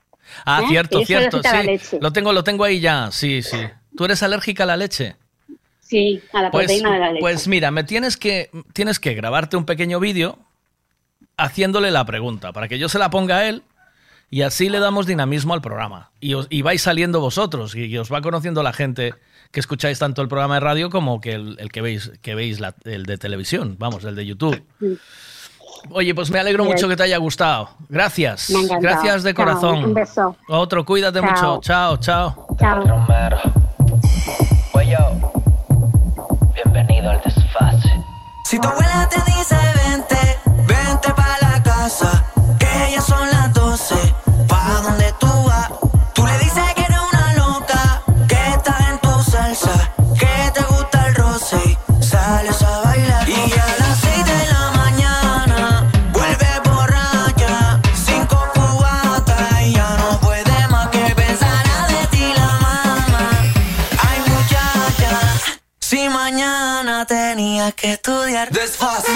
Ah, ¿eh? cierto, cierto, sí. Lo tengo, lo tengo ahí ya, sí, sí. ¿Tú eres alérgica a la leche? Sí, a la Pues, proteína de la leche. pues mira, me tienes que, tienes que grabarte un pequeño vídeo haciéndole la pregunta para que yo se la ponga a él y así le damos dinamismo al programa. Y, os- y vais saliendo vosotros y, y os va conociendo la gente que escucháis tanto el programa de radio como que el, el que veis, que veis la- el de televisión, vamos, el de YouTube. Oye, pues me alegro Bien. mucho que te haya gustado. Gracias. Gracias de Chao, corazón. un beso. Otro, cuídate Chao. mucho. Chao, chao. Chao. Bienvenido al desfase. Si tu abuela te dice que estudiar desfácil.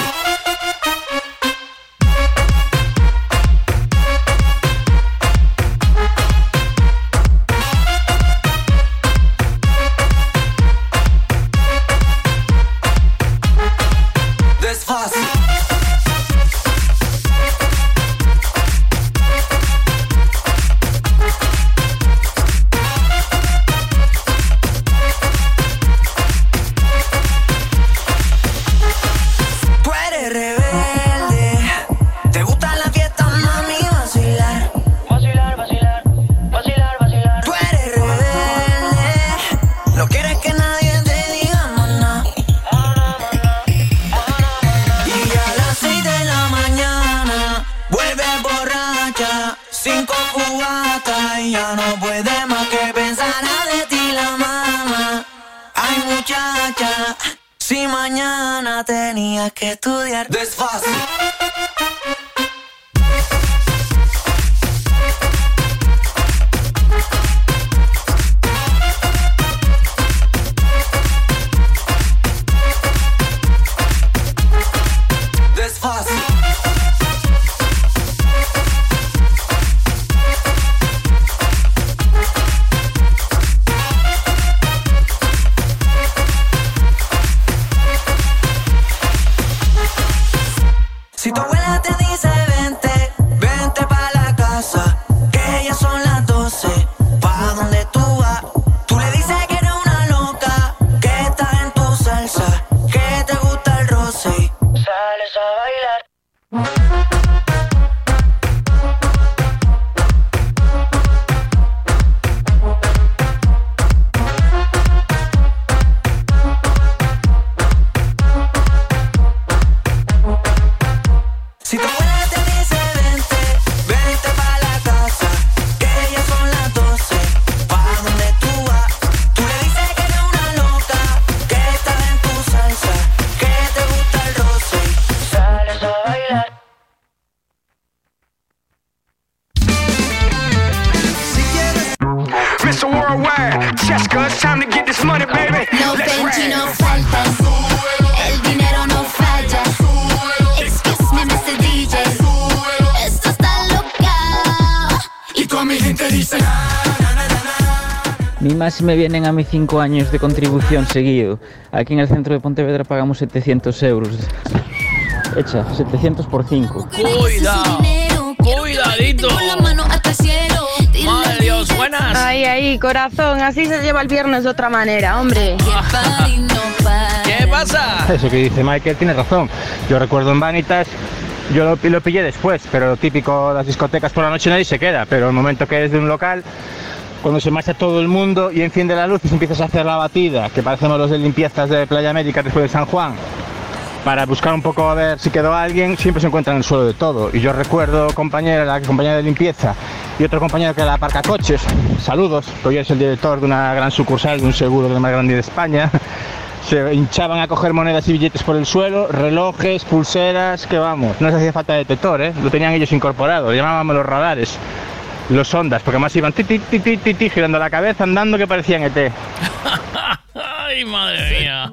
Que estudiar Si me vienen a mis 5 años de contribución seguido. Aquí en el centro de Pontevedra pagamos 700 euros. Echa, 700 por 5. Cuidado. Cuidadito. Madre Dios, buenas. Ay, ay, corazón, así se lleva el viernes de otra manera, hombre. ¿Qué pasa? Eso que dice Michael tiene razón. Yo recuerdo en Vanitas, yo lo, lo pillé después, pero lo típico de las discotecas por la noche nadie se queda, pero el momento que es de un local, cuando se marcha todo el mundo y enciende la luz y empiezas a hacer la batida, que parecemos los de limpiezas de Playa América después de San Juan, para buscar un poco a ver si quedó alguien, siempre se encuentra en el suelo de todo. Y yo recuerdo compañera, la compañera de limpieza y otro compañero que era la aparca coches, saludos, que hoy es el director de una gran sucursal de un seguro de más grande de España. Se hinchaban a coger monedas y billetes por el suelo, relojes, pulseras, que vamos, no les hacía falta detector, ¿eh? lo tenían ellos incorporado, llamábamos los radares, los ondas, porque más iban ti, ti, ti, ti, ti, ti, girando la cabeza, andando que parecían E ET. Ay, madre mía.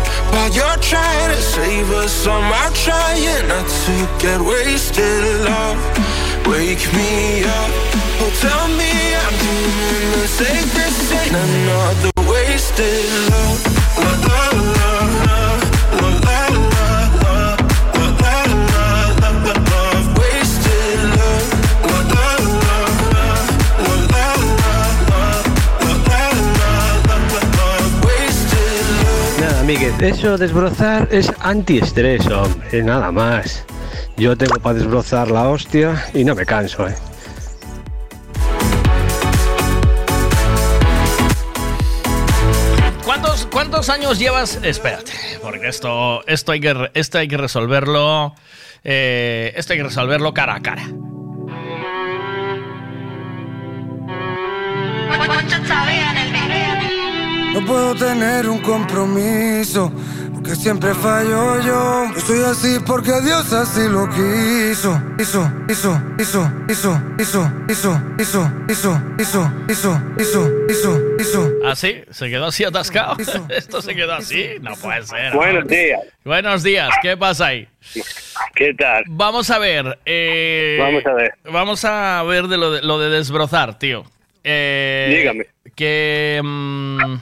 while you're trying to save us. I'm trying not to get wasted. Love, wake me up. Oh, tell me I'm doing the safest. Ain't another wasted love. Eso desbrozar es antiestrés, hombre, nada más. Yo tengo para desbrozar la hostia y no me canso, ¿eh? ¿Cuántos, ¿Cuántos años llevas? Espérate, porque esto, esto, hay, que, re- esto hay que resolverlo. eh, esto hay que resolverlo cara a cara. No puedo tener un compromiso, porque siempre fallo yo. Yo soy así porque Dios así lo quiso. Hizo, hizo, hizo, hizo, hizo, hizo, hizo, hizo, hizo, hizo, hizo, hizo, hizo. ¿Ah, sí? ¿Se quedó así atascado? ¿Esto se quedó así? No puede ser. Buenos días. Buenos días, ¿qué pasa ahí? ¿Qué tal? Vamos a ver. eh, Vamos a ver. Vamos a ver de lo de, lo de desbrozar, tío. Eh, Dígame. Que. mm,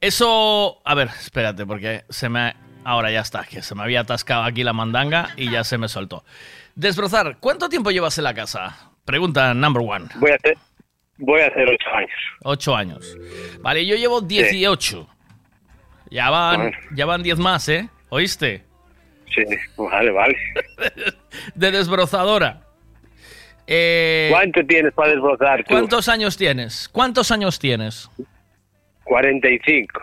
eso. A ver, espérate, porque se me. Ahora ya está, que se me había atascado aquí la mandanga y ya se me soltó. Desbrozar, ¿cuánto tiempo llevas en la casa? Pregunta number one. Voy a hacer, voy a hacer ocho años. Ocho años. Vale, yo llevo 18. Ya van, Bueno. ya van 10 más, ¿eh? ¿Oíste? Sí, vale, vale. De desbrozadora. Eh, ¿Cuánto tienes para desbrozar tú? ¿Cuántos años tienes? ¿Cuántos años tienes? 45.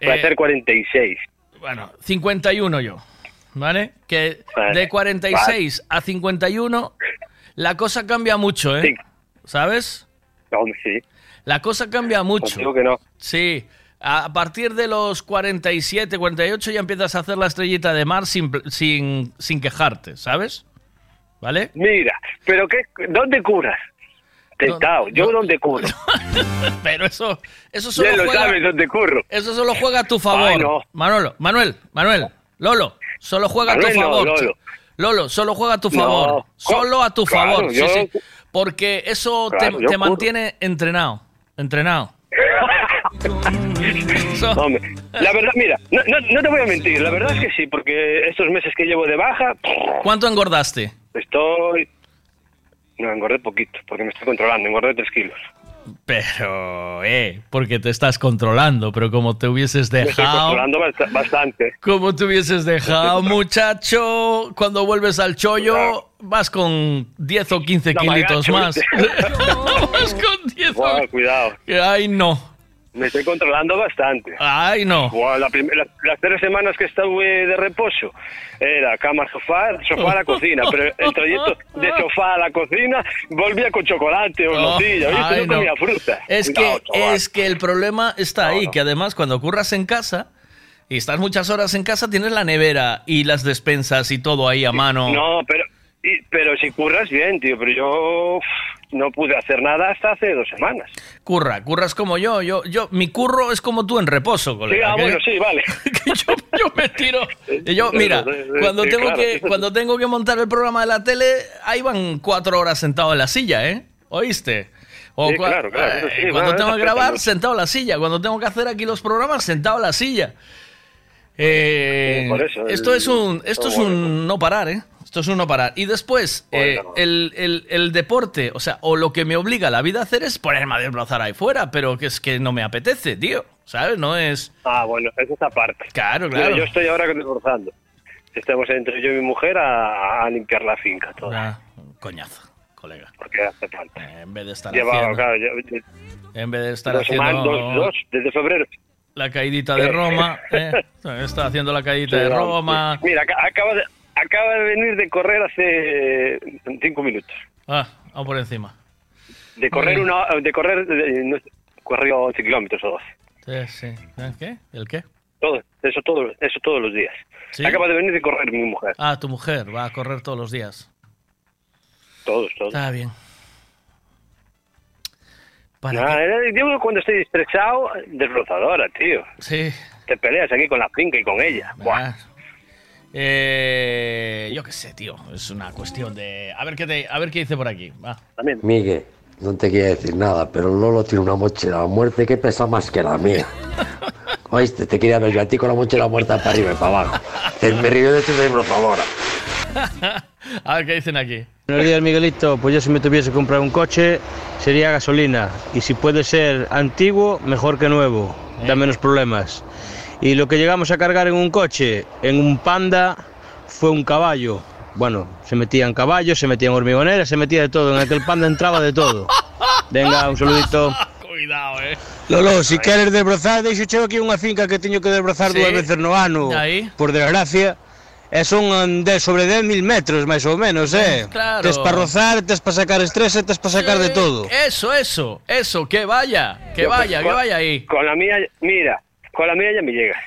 Voy a Eh, hacer 46. Bueno, 51 yo. ¿Vale? Que Vale, de 46 a 51 la cosa cambia mucho, ¿eh? ¿Sabes? Hombre, sí. La cosa cambia mucho. Contigo que no. Sí. A partir de los 47, 48 ya empiezas a hacer la estrellita de mar sin, sin, sin quejarte, ¿sabes? ¿Vale? Mira, pero qué, ¿dónde curas? Tentado, yo dónde curo. Pero eso, eso Ya solo lo juega, sabes dónde curro. eso solo juega a tu favor. Ay, no. Manolo, Manuel, Manuel, Lolo, solo juega a tu no, favor. Lolo. Lolo, solo juega a tu No. favor. Solo a tu Claro, favor. sí, yo- sí. Porque eso te- Claro, te, yo curro. mantiene entrenado. Entrenado. Hombre, la verdad, mira, no, no, no te voy a mentir, la verdad es que sí, porque estos meses que llevo de baja, ¿Cuánto engordaste? estoy... No, engordé poquito, porque me estoy controlando, engordé 3 kilos. Pero, eh, porque te estás controlando, pero como te hubieses Me estoy dejado, controlando bast- bastante. como te hubieses dejado, muchacho, cuando vuelves al chollo, vas con 10 o 15 No, kilitos más. vas con 10 Buah, cuidado. Ay, no. Me estoy controlando bastante. Ay, no. Buah, la la- las tres semanas que estuve de reposo era cama, sofá, sofá a la cocina. Pero el trayecto de sofá a la cocina volvía con chocolate o Oh, nocilla. ay, no no. comía fruta. Es Cuidado, que, chaval. es que el problema está ahí, que además cuando curras en casa y estás muchas horas en casa, tienes la nevera y las despensas y todo ahí a mano. No, pero, y- pero si curras bien, tío. Pero yo no pude hacer nada hasta hace dos semanas. Curra, curras como yo. Yo, yo, mi curro es como tú en reposo, Sí, colega. ah, que- bueno, sí, vale. yo me tiro. Y yo, mira, cuando Sí, tengo claro. que, cuando tengo que montar el programa de la tele, ahí van cuatro horas sentado en la silla, ¿eh? ¿Oíste? O Sí, cua- claro, claro, sí, eh, cuando tengo que grabar, sentado en la silla. Cuando tengo que hacer aquí los programas, sentado en la silla. Eh, Sí, por eso, esto el- es un, esto es un no parar, ¿eh? Esto es uno parar. Y después, eh, el, el- el deporte, o sea, o lo que me obliga la vida a hacer es ponerme a desbrozar ahí fuera, pero que es que no me apetece, tío. ¿Sabes? No es. Ah, bueno, es esa parte. Claro, claro. yo estoy ahora desbrozando. Estamos entre yo y mi mujer a, a limpiar la finca toda. Ah, coñazo, colega. Porque hace falta. Eh, En vez de estar Lleva, haciendo. claro, yo- En vez de estar dos haciendo. semanas, dos, dos, desde febrero. La caidita de Roma. ¿eh? Está haciendo la caidita de Sí, Roma. sí. Mira, aca- acaba de, acaba de venir de correr hace cinco minutos. Ah, vamos por encima. De correr Muy una, de correr, de- no corrió 11 kilómetros o 12. Sí, sí. ¿El qué? ¿El qué? Todo, eso todo, eso todos los días. ¿Sí? Acaba de venir de correr mi mujer. Ah, tu mujer va a correr todos los días. Todos, todos. Está bien. Nah, eh, yo cuando estoy estresado, desbrozadora, tío. Sí. Te peleas aquí con la finca y con ella. Buah. Eh, yo qué sé, tío. Es una cuestión de. A ver qué te, a ver qué dice por aquí. Va. Miguel, no te quiero decir nada, pero Lolo tiene una mochila a muerte que pesa más que la mía. Oíste, te quería ver yo a ti con la mochila muerta para arriba y para abajo. Me río de tu desbrozadora. a ver qué dicen aquí. Buenos días, Miguelito. Pues yo si me tuviese que comprar un coche sería gasolina. Y si puede ser antiguo, mejor que nuevo. Da menos problemas. Y lo que llegamos a cargar en un coche, en un panda, fue un caballo. Bueno, se metían caballos, se metían hormigoneras, se metía de todo. En aquel panda entraba de todo. Venga, un saludito. Cuidado, eh. Lolo, si queres desbrozar, deixo cheo aquí unha finca que teño que desbrozar Sí. dúas veces no ano. Aí. Por desgracia. E son um, de sobre 10 mil metros, máis ou menos, eh? Claro. Tes para rozar, tes para sacar estrés tes para sacar de todo. Eso, eso, eso, que vaya, que vaya, que vaya ahí. Con la mía, mira, con la mía ya me llega.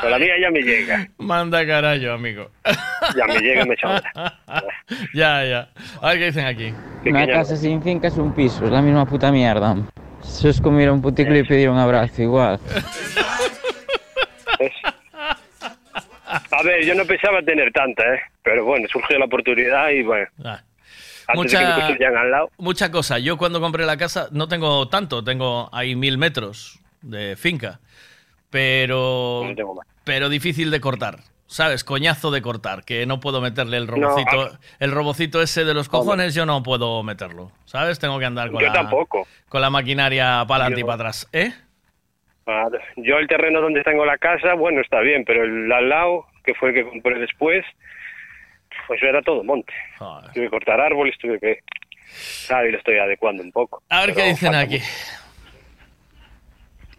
Con la mía ya me llega. Manda carajo, amigo. Ya me llega, me chota. ya, ya. A ver qué dicen aquí. Una casa sin finca es un piso, es la misma puta mierda. Como ir a un puticlub y pedir un abrazo, igual. A ver, yo no pensaba tener tanta, ¿eh? Pero bueno, surgió la oportunidad y bueno. Ah. Antes de que me Mucha, construyan al lado. mucha cosa. Yo cuando compré la casa no tengo tanto, tengo ahí mil metros de finca. Pero, No tengo más. pero difícil de cortar. ¿Sabes? Coñazo de cortar, que no puedo meterle el robocito. a- el robocito ese de los cojones, yo no puedo meterlo. ¿Sabes? Tengo que andar con Yo la, tampoco. con la maquinaria para adelante y para atrás. ¿Eh? Ah, Yo el terreno donde tengo la casa, bueno, está bien, pero el al lado, que fue el que compré después, pues era todo monte. Tuve que cortar árboles, tuve que... Claro, y lo estoy adecuando un poco. A ver qué dicen aquí.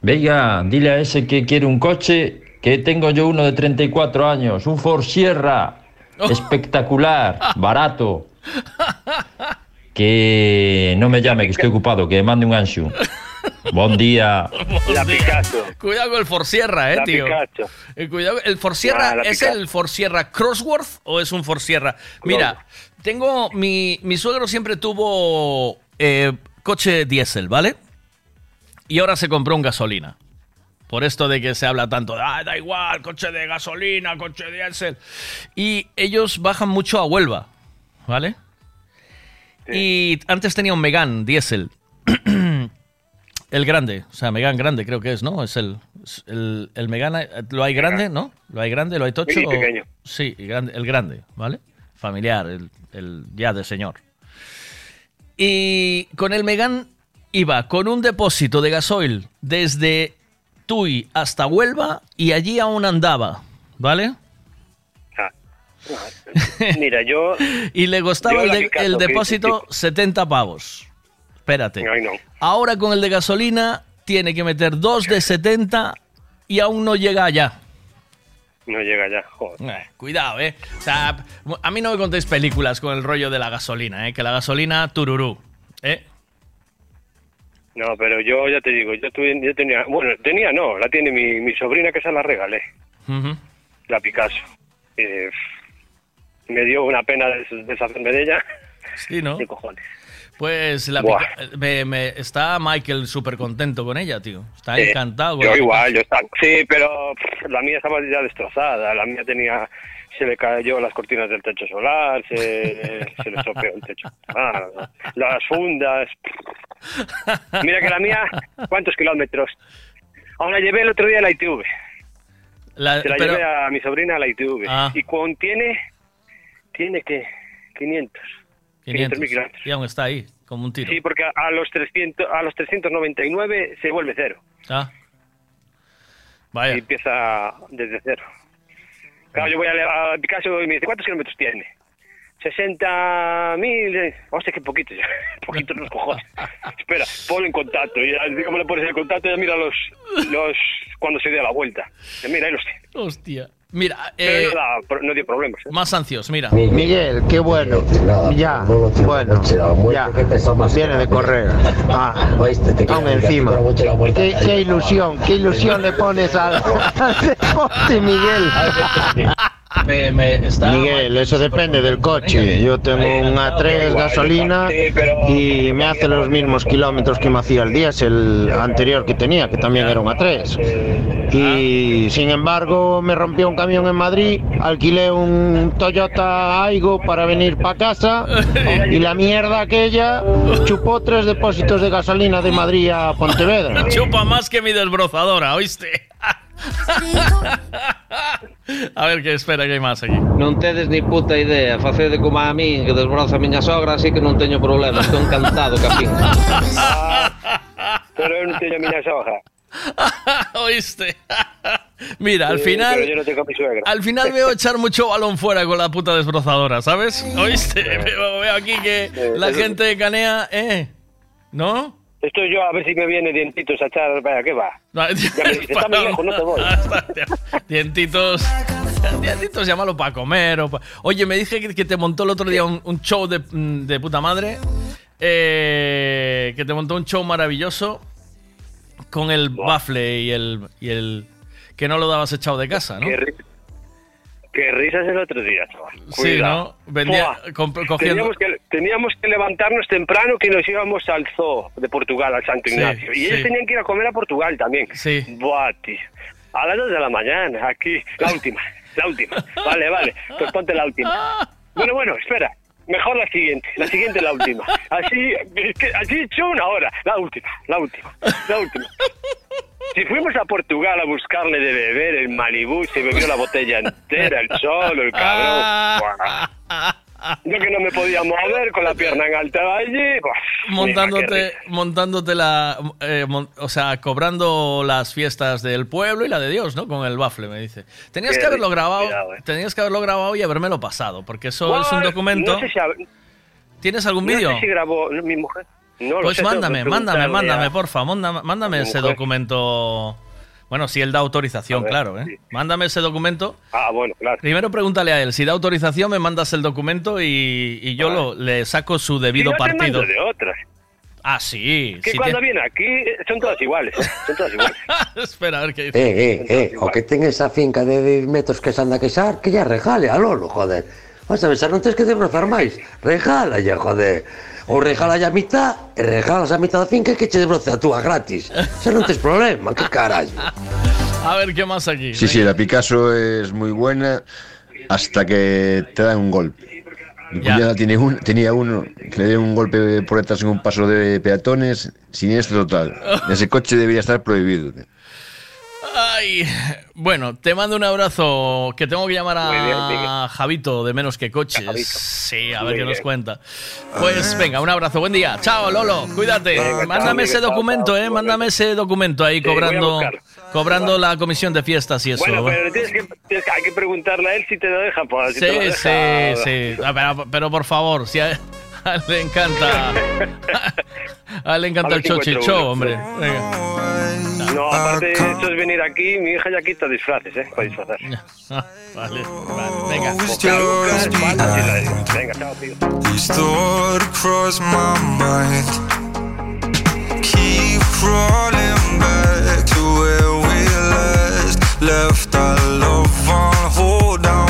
Venga, dile a ese que quiere un coche que tengo yo uno de 34 años, un Ford Sierra, espectacular, barato. Que no me llame, que estoy ocupado, que mande un anxo. Buen día. La Picasso. Cuidado con el Forsierra, eh, La tío. Picasso. Eh, cuidado, ¿El Forsierra Ah, es el Forsierra Crossworth o es un Forsierra? Mira, tengo. Mi, mi suegro siempre tuvo eh, coche diésel, ¿vale? Y ahora se compró un gasolina. Por esto de que se habla tanto de, ah, da igual, coche de gasolina, coche diésel. Y ellos bajan mucho a Huelva, ¿vale? Y antes tenía un Megan diésel. El grande, o sea, Megan grande creo que es, ¿no? Es el, el, el Megane, eh, ¿lo hay grande, no? ¿Lo hay grande, lo hay tocho? Sí, o- pequeño. Sí, el grande, el grande, ¿vale? Familiar, el, el ya de señor. Y con el Megan iba con un depósito de gasoil desde Tui hasta Huelva y allí aún andaba, ¿vale? Mira, yo... Y le costaba el, la de- Picasso, el que- depósito 70 pavos. Espérate. Ay, no. Ahora con el de gasolina tiene que meter dos de 70 y aún no llega allá. No llega ya, joder. Eh, cuidado, ¿eh? O sea, a mí no me contéis películas con el rollo de la gasolina, ¿eh? Que la gasolina, tururú. ¿Eh? No, pero yo ya te digo, yo, tuve, yo tenía... Bueno, tenía no, la tiene mi, mi sobrina que se la regalé, la Picasso. Eh, me dio una pena des- deshacerme de ella. Sí, ¿no? ¿Qué cojones? Pues la pica- me- me- está Michael súper contento con ella, tío. Está Sí, encantado. con Yo la igual, yo estaba. Sí, pero pff, la mía estaba ya destrozada. La mía tenía. Se le cayó las cortinas del techo solar, se, se le estropeó el techo. Ah, las fundas. Mira que la mía, ¿cuántos kilómetros? Ahora llevé el otro día la ITV. La- Se la pero- llevé a mi sobrina a la ITV. Ah. Y contiene, tiene que 500. 500. 500.000 kilómetros. Y aún está ahí, como un tiro. Sí, porque a los 300, a los 399 se vuelve cero. Ah. Vaya. Y empieza desde cero. Claro, yo voy a, a Picasso y me dice, ¿cuántos kilómetros tiene? 60.000. eh, Hostia, qué poquito ya. Poquito los cojones. Espera, ponlo en contacto. Y así como le pones el contacto, ya mira los, los cuando se dé la vuelta. Ya mira, ahí los tiene. Hostia. Mira, eh, no, da- pro- no dio problemas. ¿eh? más ansios, mira. Miguel, qué bueno. Ya, bueno, ya. Viene de correr. Ah, aún encima. Qué, qué ilusión, qué ilusión le pones al, al deporte, Miguel. Miguel, eso depende del coche. Yo tengo un A3 gasolina y me hace los mismos kilómetros que me hacía el diésel anterior que tenía, que también era un A3. Y sin embargo me rompió un camión en Madrid, alquilé un Toyota Aigo para venir para casa y la mierda aquella chupó tres depósitos de gasolina de Madrid a Pontevedra. Chupa más que mi desbrozadora, ¿oíste? A ver, que espera, que hay más aquí. Non tedes ni puta idea, facede como a min que desbroza a miña sogra, así que non teño problema, estou encantado, capín. Pero eu non teño a miña soja. ¿Oíste? Mira, al Sí, final. Pero yo no tengo a mi suegra. Al final veo echar mucho balón fuera con la puta desbrozadora, ¿sabes? ¿Oíste? Veo, veo aquí que la eso- gente canea, ¿eh? ¿No? Estoy yo a ver si me viene dientitos a echar. Vaya, ¿qué va? Ya me dice, está muy lejos, no te voy. Dientitos. Dientitos, llámalo para comer. O pa- Oye, me dije que, que te montó el otro día un, un show de, mm, de puta madre. eh, que te montó un show maravilloso con el bafle y el, y el. que no lo dabas echado de casa, ¿no? Qué, qué risas el otro día, chaval. Sí. ¿no? Vendía, cogiendo. Teníamos que, teníamos que levantarnos temprano que nos íbamos al zoo de Portugal, al Santo Sí, Ignacio. y ellos sí. tenían que ir a comer a Portugal también. Sí. Buah, tío. A las 2 de la mañana, aquí. La última, la última. Vale, vale. Pues ponte la última. Bueno, bueno, espera. Mejor la siguiente, la siguiente la última. Así, así he hecho una hora. La última, la última, la última. Si fuimos a Portugal a buscarle de beber el Malibú, se bebió la botella entera, el solo, el cabrón. Buah. Yo que no me podía mover con la pierna en alta allí. montándote, montándote la, eh, mon- o sea, cobrando las fiestas del pueblo y la de Dios, ¿no? Con el bafle, me dice. Tenías Qué que haberlo grabado, cuidado, eh. tenías que haberlo grabado y habérmelo pasado, porque eso es un documento. No sé si, ¿Tienes algún no vídeo? sé si grabó mi mujer. No lo pues mándame, mándame, mándame, a- porfa, mándame, mándame ese mujer. documento. Bueno, si él da autorización, ver, claro, ¿eh? Mándame ese documento. Ah, bueno, claro. Primero pregúntale a él, si da autorización me mandas el documento y, y yo lo, le saco su debido Si no te partido. mando de otras. Ah, sí. Que cuando te- viene aquí son todas iguales. eh, Son todas iguales. Espera, a ver qué dice. Eh, eh, eh, o que ten esa finca de 10 metros que se anda a queixar, que ya regale a Lolo, joder. Vas a non tens que desbrozar máis. Regala ya, joder. Ou regala a mitad, e regalas a mitad da finca que che desbroce a túa gratis. Xa non tes problema, que carallo. A ver, ¿qué más aquí? Sí, sí, la Picasso es muy buena hasta que te dan un golpe. Mi Ya. cuñada tiene un, tenía uno que le dio un golpe por detrás en un paso de peatones, siniestro total. Ese coche debería estar prohibido. Ay, bueno, te mando un abrazo que tengo que llamar bien, a Miguel. Javito de Menos que Coches. Sí, a ver qué nos bien. cuenta. Pues venga, un abrazo, buen día. Chao, Lolo, cuídate. Venga, chao, Mándame ese chao, documento, chao, eh, mándame ese documento ahí Sí, cobrando cobrando la comisión de fiestas y eso. Bueno, pero tienes que, tienes que- hay que preguntarle a él si te lo deja. Pues, si te lo Sí, deja. sí, sí. Ah, Pero, pero por favor, si él le encanta. A él le encanta el si chochicho, hombre. Venga. No, aparte, eso es venir aquí. Mi hija ya quita disfraces, ¿eh? Para disfrazar. Ah, Vale, vale, venga. Venga, chao, tío. These thoughts cross my mind. Keep crawling back to where we last left our love on hold. I'm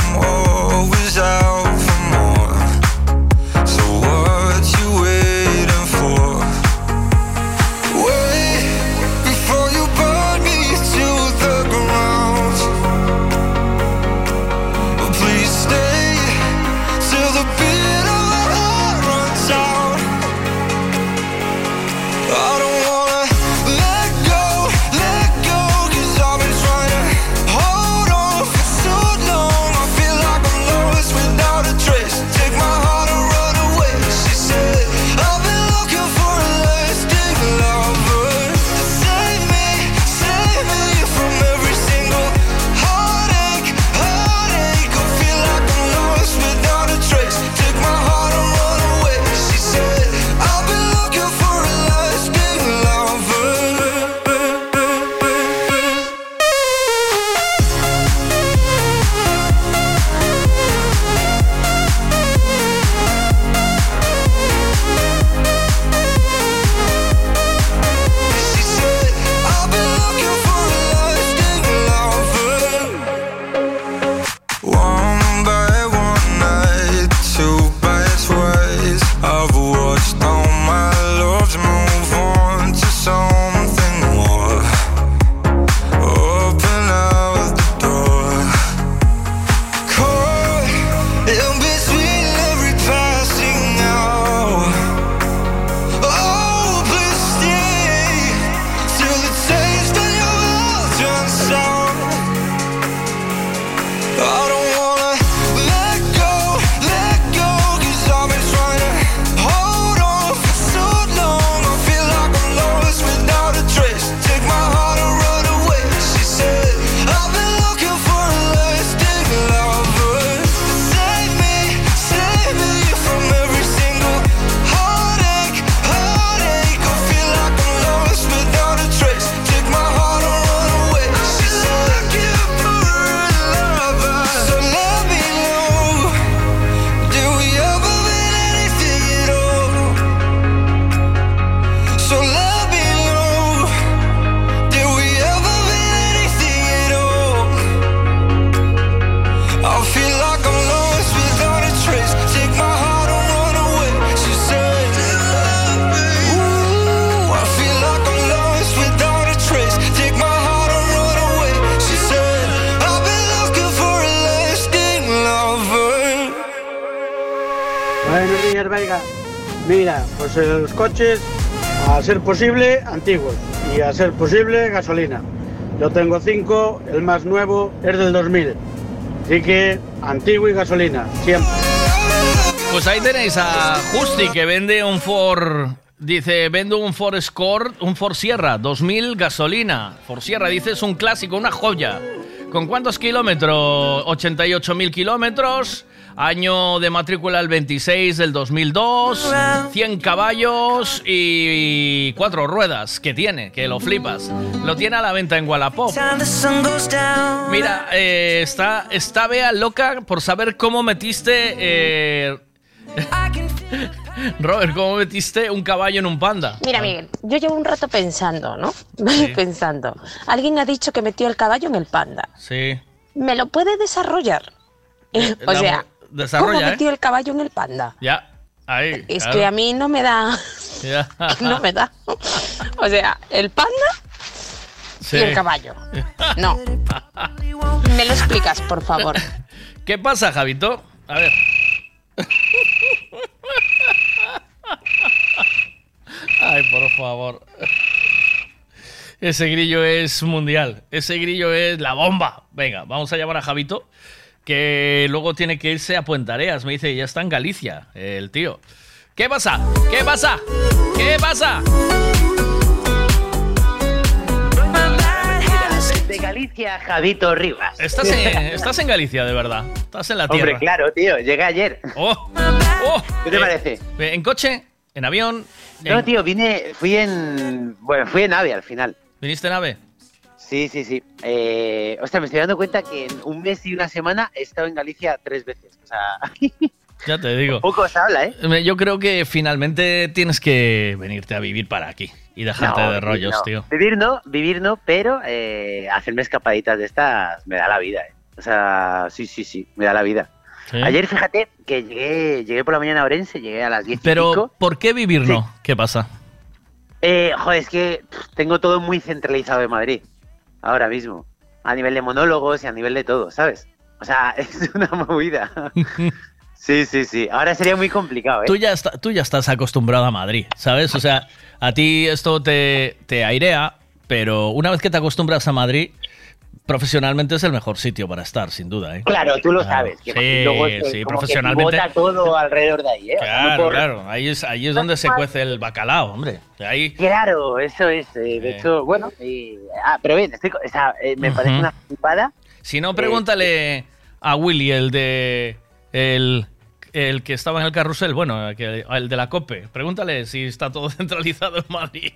a ser posible, antiguos. Y a ser posible, gasolina. Yo tengo cinco, el más nuevo es del 2000. Así que, antiguo y gasolina, siempre. Pues ahí tenéis a Justi que vende un Ford. Dice, vendo un Ford Escort, un Ford Sierra, 2000 gasolina. Ford Sierra, dice, es un clásico, una joya. ¿Con cuántos kilómetros? 88.000 kilómetros. Año de matrícula el 26 del 2002. 100 caballos y cuatro ruedas que tiene, que lo flipas. Lo tiene a la venta en Wallapop. Mira, eh, está, está Bea loca por saber cómo metiste... eh, Robert, ¿cómo metiste un caballo en un panda? Mira, Miguel, yo llevo un rato pensando, ¿no? pensando. Alguien ha dicho que metió el caballo en el panda. Sí. ¿Me lo puede desarrollar? o la- sea, desarrolla, ¿cómo ¿eh? el caballo en el panda? Ya, ahí. Es claro. que a mí no me da, Ya. no me da. O sea, el panda Sí. y el caballo. No. ¿Me lo explicas, por favor? ¿Qué pasa, Javito? A ver. Ay, por favor. Ese grillo es mundial. Ese grillo es la bomba. Venga, vamos a llamar a Javito, que luego tiene que irse a Puentareas. Me dice, ya está en Galicia, el tío. ¿Qué pasa? ¿Qué pasa? ¿Qué pasa? De Galicia, Javito Rivas. Estás en, estás en Galicia, de verdad. Estás en la tierra. Hombre, claro, tío, llegué ayer. Oh, oh. ¿Qué te Eh, parece? ¿En coche? ¿En avión? No, en- tío, vine, fui en, bueno, fui en AVE al final. ¿Viniste en AVE? Sí, sí, sí. Eh, ostras, me estoy dando cuenta que en un mes y una semana he estado en Galicia tres veces. O sea, Ya te digo. poco se habla, ¿eh? Yo creo que finalmente tienes que venirte a vivir para aquí y dejarte No, de rollos, no. tío. Vivir no, vivir no, pero eh, hacerme escapaditas de estas me da la vida, ¿eh? O sea, sí, sí, sí, me da la vida. Sí. Ayer, fíjate, que llegué, llegué por la mañana a Orense, llegué a las 10 y Pero, pico. ¿por qué vivir no? ¿Qué pasa? Eh, joder, es que pff, tengo todo muy centralizado en Madrid, ahora mismo. A nivel de monólogos y a nivel de todo, ¿sabes? O sea, es una movida. Sí, sí, sí. Ahora sería muy complicado, ¿eh? Tú ya, está- tú ya estás acostumbrado a Madrid, ¿sabes? O sea, a ti esto te, te airea, pero una vez que te acostumbras a Madrid, profesionalmente es el mejor sitio para estar, sin duda, ¿eh? Claro, tú lo sabes. Que Sí, luego que sí, profesionalmente. Que todo alrededor de ahí, ¿eh? Claro, por- claro. Ahí es, ahí es donde se cuece el bacalao, hombre. Ahí. Claro, eso es. eh, de Eh. hecho, bueno. y- ah, pero bien, estoy, o sea, eh, me parece una flipada. Si no, pregúntale a Willy, el de. El, el que estaba en el carrusel, bueno, el de la COPE. Pregúntale si está todo centralizado en Madrid.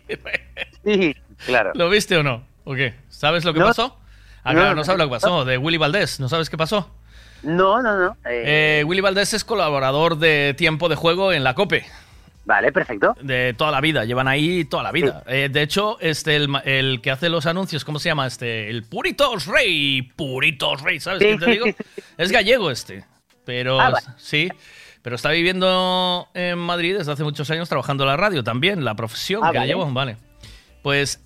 Sí, claro. ¿Lo viste o no? ¿O qué? ¿Sabes lo que No. pasó? Ah, No, claro, no, no, sabes lo que no. pasó. De Willy Valdés, ¿no sabes qué pasó? No, no, no. eh, Eh, Willy Valdés es colaborador de tiempo de juego en la COPE. Vale, perfecto. De toda la vida, llevan ahí toda la vida. Eh, de hecho, este, el, que hace los anuncios, ¿cómo se llama? Este, el Puritos Rey, Puritos Rey, ¿sabes Sí, qué te digo? Es gallego este, pero Ah, vale. sí, pero está viviendo en Madrid desde hace muchos años trabajando en la radio también, la profesión Ah, que le vale. llevo, vale. Pues,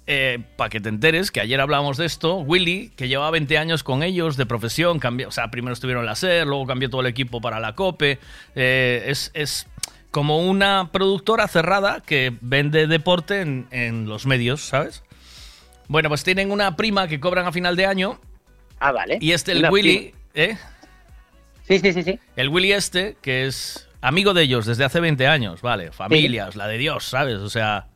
para que te enteres, que ayer hablábamos de esto, Willy, que llevaba 20 años con ellos de profesión, cambió, o sea, primero estuvieron en la SER, luego cambió todo el equipo para la COPE, eh, es, es como una productora cerrada que vende deporte en, en los medios, ¿sabes? Bueno, pues tienen una prima que cobran a final de año. Ah, vale. Y este, el Una Willy, ¿eh? Sí, sí, sí, sí. El Willy este, que es amigo de ellos desde hace 20 años, ¿vale? Familias, la de Dios, ¿sabes? O sea,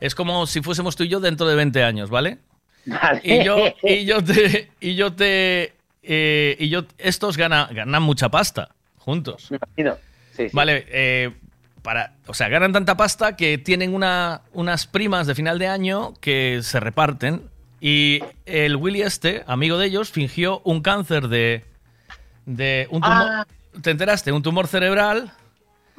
es como si fuésemos tú y yo dentro de 20 años, ¿vale? Vale. Y yo, y yo te, y yo te, eh, y yo, estos ganan, ganan mucha pasta juntos. Me imagino. Sí, sí. Vale, eh, para, o sea, ganan tanta pasta que tienen una, unas primas de final de año que se reparten. Y el Willy este, amigo de ellos, fingió un cáncer de, de un tumor. Ah. ¿Te enteraste? Un tumor cerebral.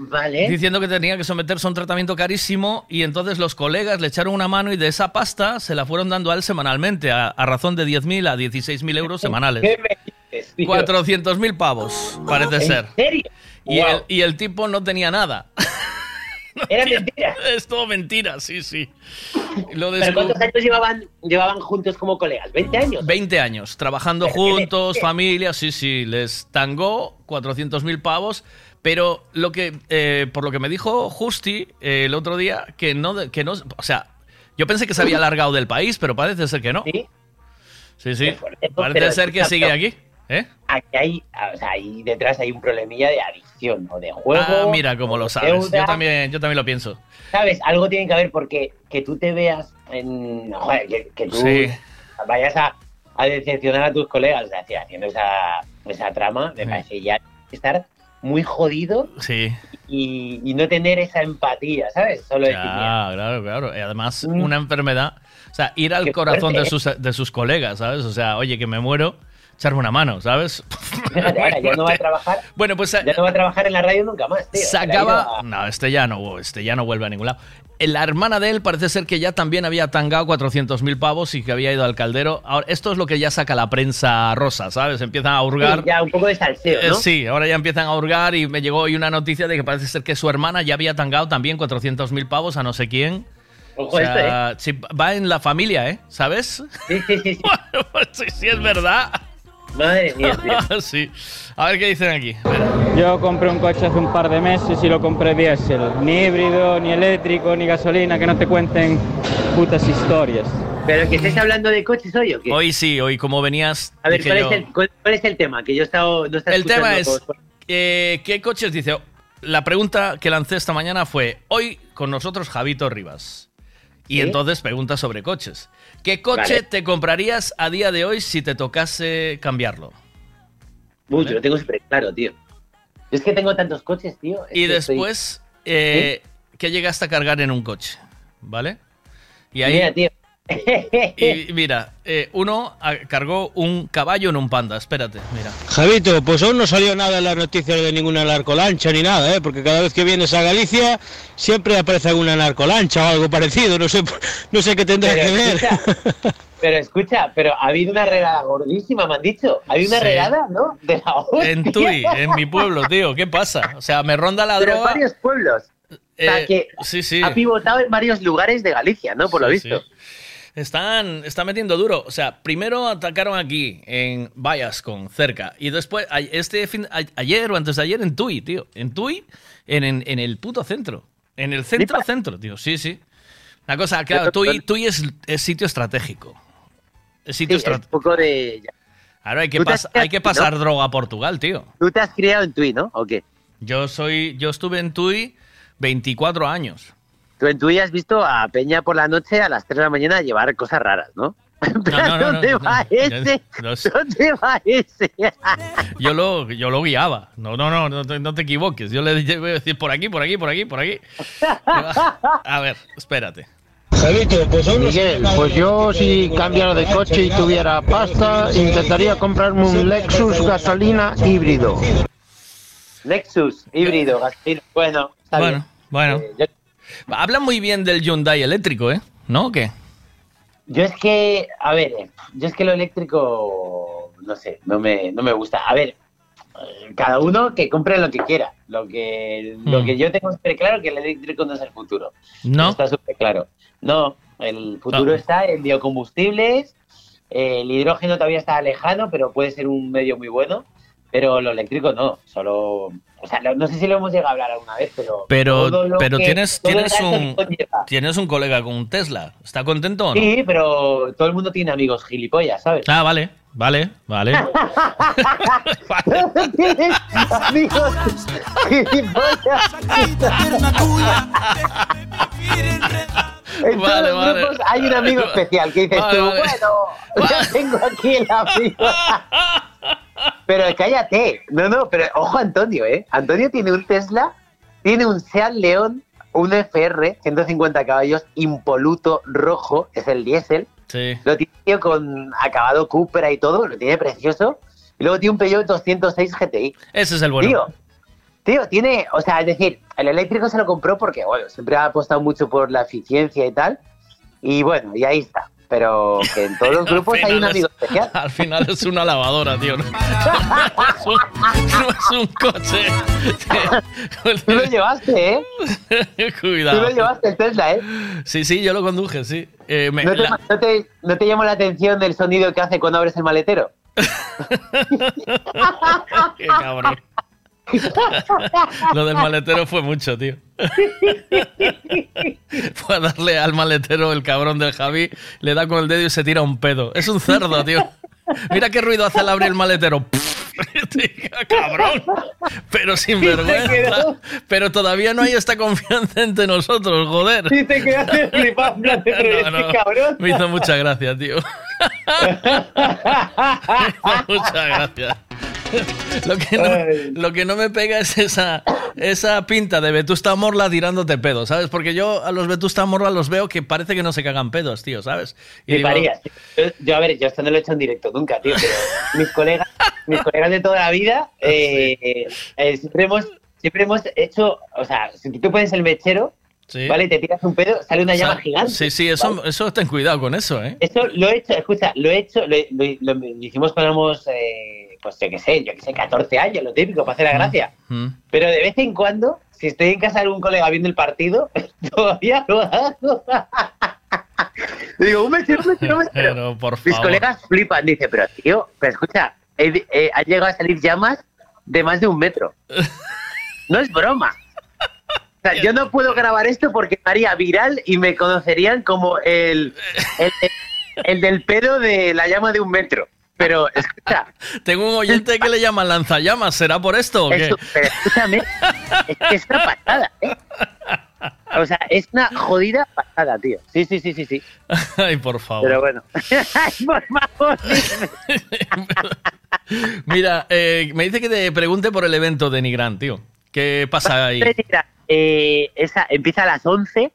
Vale. Diciendo que tenía que someterse a un tratamiento carísimo y entonces los colegas le echaron una mano y de esa pasta se la fueron dando a él semanalmente a, a razón de 10.000 a 16.000 euros semanales. ¿Qué me dices, tío? 400.000 pavos, parece ¿En ser. serio? Y, Wow. el, y el tipo no tenía nada. Era mentira. Es todo mentira, sí, sí. Lo ¿Pero cuántos años llevaban, llevaban juntos como colegas? ¿20 años? 20 años, trabajando Pero juntos, familia, sí, sí. Les tangó 400.000 pavos Pero lo que, eh, por lo que me dijo Justi eh, el otro día, que no, que no, o sea, yo pensé que se había largado del país, pero parece ser que no. Sí. Sí, sí. Parece ser que sigue aquí. ¿Eh? Aquí hay, o sea, ahí detrás hay un problemilla de adicción o de juego. Ah, mira cómo lo sabes. deuda. Yo también, yo también lo pienso. ¿Sabes? Algo tiene que haber porque que tú te veas en. Joder, que, que tú Sí. vayas a, a decepcionar a tus colegas o sea, haci- haciendo esa, esa trama, me parece ya estar muy jodido Sí. y, y no tener esa empatía, ¿sabes? Solo decir, Ah, claro, claro. Y además, una enfermedad. O sea, ir al corazón de ¿eh? sus, de sus colegas, ¿sabes? O sea, oye, que me muero, echarme una mano, ¿sabes? fíjate, ahora ya no va a trabajar. Bueno, pues ya no va a trabajar en la radio nunca más, tío. se Se ha ido acaba. a- No, este ya no, este ya no vuelve a ningún lado. La hermana de él parece ser que ya también había tangado 400.000 pavos y que había ido al caldero. Ahora, esto es lo que ya saca la prensa rosa, ¿sabes? Empiezan a hurgar. Sí, ya un poco de salseo, Eh, ¿no? sí, ahora ya empiezan a hurgar y me llegó hoy una noticia de que parece ser que su hermana ya había tangado también 400.000 pavos a no sé quién. Ojo O sea, esto, sí, va en la familia, ¿eh? ¿Sabes? Sí, sí, sí. sí, sí, es verdad. Madre mía, tío. sí. A ver qué dicen aquí. Yo compré un coche hace un par de meses y lo compré diésel. Ni híbrido, ni eléctrico, ni gasolina, que no te cuenten putas historias. Pero que estés hablando de coches hoy o qué? Hoy sí, hoy como venías. A ver, ¿cuál, yo- es el, cuál, cuál es el tema? Que yo he estado. No estaba El tema es, eh, ¿qué coches dice? La pregunta que lancé esta mañana fue, hoy con nosotros Javito Rivas. Y ¿Sí? entonces pregunta sobre coches. ¿Qué coche Vale. te comprarías a día de hoy si te tocase cambiarlo? Uy, yo lo tengo súper claro, tío. Yo es que tengo tantos coches, tío. es Y que estoy- después, eh, ¿qué llegaste a cargar en un coche? ¿Vale? Y ahí, Mira, tío. y mira, eh, uno ah, cargó un caballo en un panda. Espérate, mira. Javito, pues aún no salió nada en las noticias de ninguna narcolancha ni nada, ¿eh? porque cada vez que vienes a Galicia siempre aparece alguna narcolancha o algo parecido, no sé, no sé qué tendrá Pero que ver. Pero escucha, pero ha habido una redada gordísima, me han dicho. Ha habido una Sí. redada, ¿no? De la hostia. En Tui, en mi pueblo, tío. ¿Qué pasa? O sea, me ronda la Pero en droga. varios pueblos. O sea, Eh, que sí, sí. ha pivotado en varios lugares de Galicia, ¿no? Por lo visto. Están, están metiendo duro. O sea, primero atacaron aquí, en Vallascon, cerca. Y después, este fin, a- ayer o antes de ayer, en Tui, tío. En Tui, en, en, en el puto centro. En el centro, centro, tío. Sí, sí. Una cosa, claro, Tui, Tui es, es sitio estratégico. Sí, un poco de... Ahora hay que, pas- hay que pasar ¿no? droga a Portugal, tío. Tú te has criado en Tui, ¿no? ¿O qué? Yo soy, yo estuve en Tui 24 años. Tú en Tui has visto a Peña por la noche a las 3 de la mañana llevar cosas raras, ¿no? ¿Dónde va ese? ¿Dónde va ese? Yo lo, yo lo guiaba. No, no, no, no te, no te equivoques. Yo le voy a decir por aquí, por aquí, por aquí, por aquí. A ver, espérate. Pues Miguel, pues yo si cambiara de coche y tuviera pasta, intentaría comprarme un Lexus gasolina híbrido. Lexus, híbrido, gasolina. Bueno, está Bueno, bien. bueno. Eh, yo, Hablan muy bien del Hyundai eléctrico, ¿eh? ¿No? ¿O qué? yo es que, a ver, eh, yo es que lo eléctrico, no sé, no me, no me gusta. A ver, eh, cada uno que compre lo que quiera. Lo que, lo Mm. que yo tengo súper claro que el eléctrico no es el futuro. ¿No? Está súper claro. No, el futuro No. está en biocombustibles. eh, el hidrógeno todavía está lejano, pero puede ser un medio muy bueno. Pero lo eléctrico no, solo. O sea, no sé si lo hemos llegado a hablar alguna vez, pero. Pero, pero que- tienes, tienes, un, tienes un colega con un Tesla. ¿Está contento o no? Sí, pero todo el mundo tiene amigos gilipollas, ¿sabes? Ah, vale, vale, vale. Tienes amigos gilipollas. En todos Vale, los vale. grupos hay un amigo especial que dices Vale, tú, bueno, ya tengo aquí el amigo. Pero cállate. No, no, pero ojo Antonio, ¿eh? Antonio tiene un Tesla, tiene un Seat León, un FR, 150 caballos, impoluto, rojo, es el diésel. Sí. Lo tiene con acabado Cupra y todo, lo tiene precioso. Y luego tiene un Peugeot 206 GTI. Ese es el bueno. Tío, tío, tiene, o sea, es decir, el eléctrico se lo compró porque, bueno, siempre ha apostado mucho por la eficiencia y tal. Y bueno, y ahí está. Pero que en todos los grupos hay un amigo es- especial. Al final es una lavadora, tío. No, es, un, no es un coche. Tú lo llevaste, ¿eh? Cuidado. Tú lo llevaste el Tesla, ¿eh? Sí, sí, yo lo conduje, sí. Eh, me- ¿No te, la- no te- no te llamó la atención el sonido que hace cuando abres el maletero? Qué cabrón. Lo del maletero fue mucho, tío. Fue a darle al maletero el cabrón del Javi, le da con el dedo y se tira un pedo. Es un cerdo, tío. Mira qué ruido hace al abrir el maletero. cabrón. Pero sin vergüenza. Pero todavía no hay esta confianza entre nosotros, joder. Y te quedaste flipado, No, no, cabrón. Me hizo mucha gracia, tío. Muchas gracias. Lo que, no, lo que no me pega es esa, esa pinta de Vetusta Morla tirándote pedos, ¿sabes? Porque yo a los Vetusta Morla los veo que parece que no se cagan pedos, tío, ¿sabes? Y digo, yo, a ver, yo esto no lo he hecho en directo nunca, tío, pero mis colegas, mis colegas de toda la vida, eh, eh, siempre hemos, siempre hemos hecho, o sea, si tú pones el mechero, Sí. ¿vale? Te tiras un pedo, sale una o sea, llama gigante. Sí, sí, eso, eso ten cuidado con eso, ¿eh? Eso lo he hecho, escucha, lo he hecho, lo, lo- hicimos cuando éramos, eh, pues yo qué sé, yo qué sé, 14 años, lo típico, para hacer la gracia. Mm. Pero de vez en cuando, si estoy en casa de algún colega viendo el partido, todavía lo hago. Digo, un mechero, un. Pero, por Mis favor. colegas flipan, dice, pero tío, pero escucha, he- han llegado a salir llamas de más de un metro. No es broma. O sea, yo no puedo grabar esto porque me haría viral y me conocerían como el, el, el del pedo de la llama de un metro. Pero escucha, Tengo un oyente que le llaman lanzallamas, ¿será por esto o qué? eso- pero escúchame, es que es una pasada, ¿eh? O sea, es una jodida pasada, tío. Sí, sí, sí, sí, sí. Ay, por favor. Pero bueno. Ay, por favor. Mira, eh, me dice que te pregunte por el evento de Nigrán, tío. ¿Qué pasa ahí? Eh, esa empieza a las 11.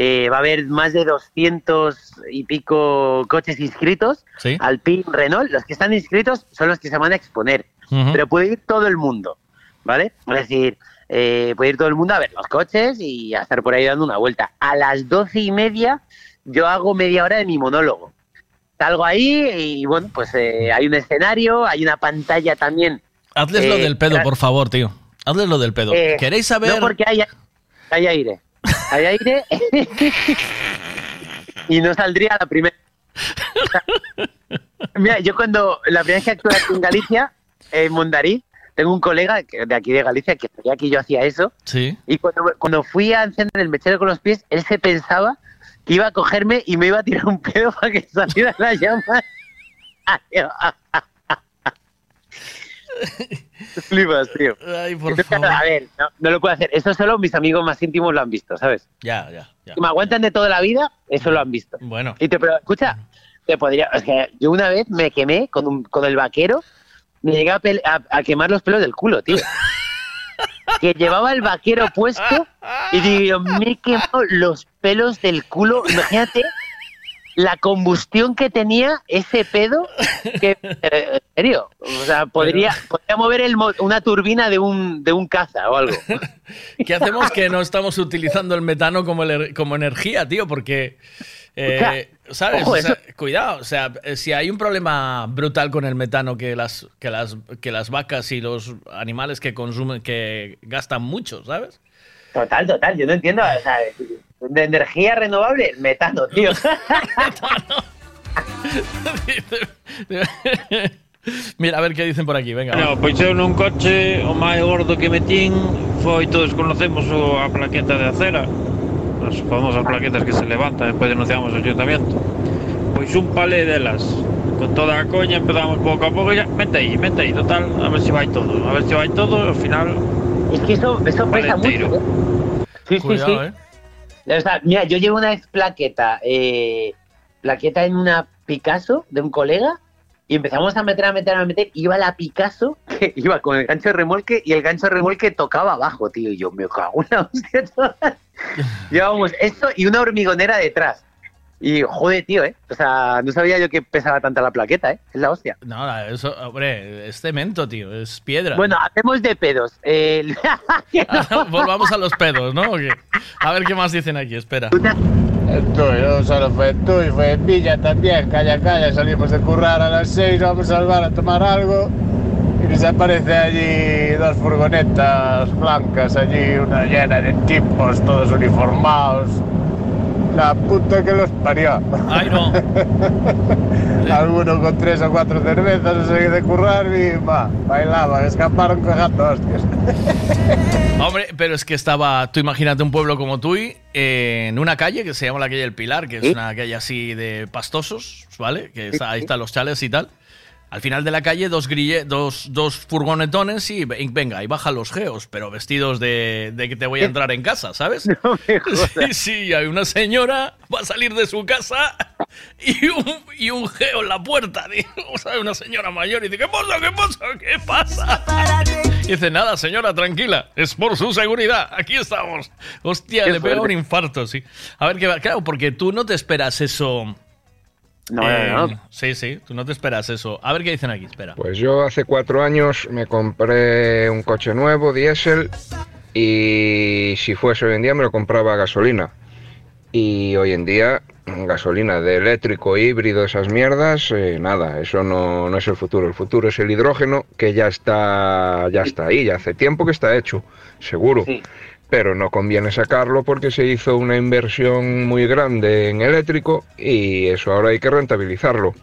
eh, va a haber más de 200 y pico coches inscritos. Sí. Alpine, Renault. Los que están inscritos son los que se van a exponer. Pero puede ir todo el mundo. ¿Vale? Es decir, eh, puede ir todo el mundo a ver los coches y a estar por ahí dando una vuelta. A las doce y media yo hago media hora de mi monólogo. Salgo ahí y bueno, pues eh, hay un escenario, hay una pantalla también. Hazles lo Eh, del pedo, por favor, tío. Hazles lo del pedo. Eh, ¿Queréis saber? No, porque hay, hay aire. Hay aire. y no saldría la primera. Mira, yo cuando la primera vez que actué aquí en Galicia, en Mondariz, tengo un colega de aquí de Galicia que sabía que yo hacía eso. Sí. Y cuando, cuando fui a encender el mechero con los pies, él se pensaba que iba a cogerme y me iba a tirar un pedo para que saliera la llama. Flipas, tío. Ay, por Entonces, favor. A ver, no, no lo puedo hacer. Eso solo mis amigos más íntimos lo han visto, ¿sabes? Ya, ya, ya. Que me aguantan de toda la vida, eso lo han visto. Bueno. Y te, pero escucha, te podría. Es que yo una vez me quemé con, un, con el vaquero, me llegué a, a- a quemar los pelos del culo, tío. que llevaba el vaquero puesto y digo, me he quemado los pelos del culo. Imagínate la combustión que tenía ese pedo. Que, eh, en serio, o sea, podría, podría mover el una turbina de un, de un caza o algo. ¿Qué hacemos que no estamos utilizando el metano como, ener- como energía, tío? Porque, eh, ¿sabes? ojo, O sea, eso- cuidado, o sea, si hay un problema brutal con el metano que las, que las, que las vacas y los animales que consumen, que gastan mucho, ¿sabes? Total, total, yo no entiendo. O sea, de energía renovable, metano, tío. Mira, a ver qué dicen por aquí, venga. Bueno, pois eu nun coche o máis gordo que metín foi, todos conocemos o, a plaqueta de acera as famosas plaquetas que se levantan despois denunciamos o ayuntamiento pois un palé delas con toda a coña empezamos pouco a pouco e ya, mete aí, mete aí, total, a ver se vai todo a ver se vai todo, ao final Es que eso, eso pesa mucho. ¿eh? Sí, sí, Cuidado, sí. O sea, mira, yo llevo una vez plaqueta, eh, plaqueta en una Picasso de un colega y empezamos a meter, a meter, a meter. Iba la Picasso que iba con el gancho de remolque y el gancho de remolque tocaba abajo, tío. Y yo me cago en la hostia. Llevábamos esto y una hormigonera detrás. Y joder, tío, ¿eh? O sea, no sabía yo que pesaba tanta la plaqueta, ¿eh? Es la hostia. No, eso, hombre, es cemento, tío, es piedra. Bueno, hablemos de pedos. Eh, Volvamos a los pedos, ¿no? ¿O qué? A ver qué más dicen aquí, espera. El tuyo, no solo fue el tuyo, fue en Villa también, calla, calla, salimos de currar a las 6, vamos al bar a tomar algo y nos aparece allí dos furgonetas blancas, allí una llena de tipos, todos uniformados. La puta que los parió. Ay, no. Alguno con tres o cuatro cervezas se de currar y va, bailaban, escaparon cagando hostias. Hombre, pero es que estaba, tú imagínate un pueblo como Tui, eh, en una calle que se llama la calle del Pilar, que es una calle así de pastosos, ¿vale? Que está- ahí están los chales y tal. Al final de la calle, dos, grille, dos, dos furgonetones y ve- venga, y bajan los geos, pero vestidos de, de que te voy a entrar en casa, ¿sabes? Sí, sí, hay una señora, va a salir de su casa y un, y un geo en la puerta. ¿sabes? Una señora mayor y dice, ¿qué pasa? ¿Qué pasa? ¿Qué pasa? Y dice, nada, señora, tranquila, es por su seguridad, aquí estamos. Hostia, Qué le pega un infarto, sí. A ver, qué va- claro, porque tú no te esperas eso. No, no, no. Eh, Sí, sí, tú no te esperas eso. A ver qué dicen aquí, espera. Pues yo hace cuatro años me compré un coche nuevo, diésel, y si fuese hoy en día me lo compraba a gasolina. Y hoy en día, gasolina de eléctrico, híbrido, esas mierdas, eh, nada, eso no, no es el futuro. El futuro es el hidrógeno, que ya está, ya está ahí, ya hace tiempo que está hecho, seguro. Pero no conviene sacarlo porque se hizo una inversión muy grande en eléctrico y eso ahora hay que rentabilizarlo.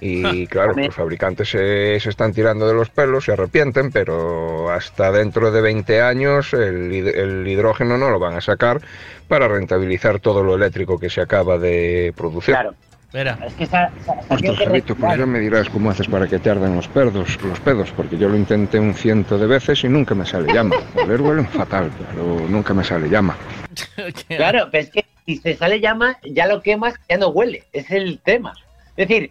Y claro, los fabricantes se, se están tirando de los pelos, se arrepienten, pero hasta dentro de 20 años el, el hidrógeno no lo van a sacar para rentabilizar todo lo eléctrico que se acaba de producir. Claro. Espera. Es que esa, esa- esa Ostras, Javito, pues ya me dirás cómo haces para que te arden los pedos, los pedos, porque yo lo intenté un ciento de veces y nunca me sale llama. Oler huelen fatal, pero nunca me sale llama. Claro, pero es que si se sale llama, ya lo quemas, ya no huele. Es el tema. Es decir,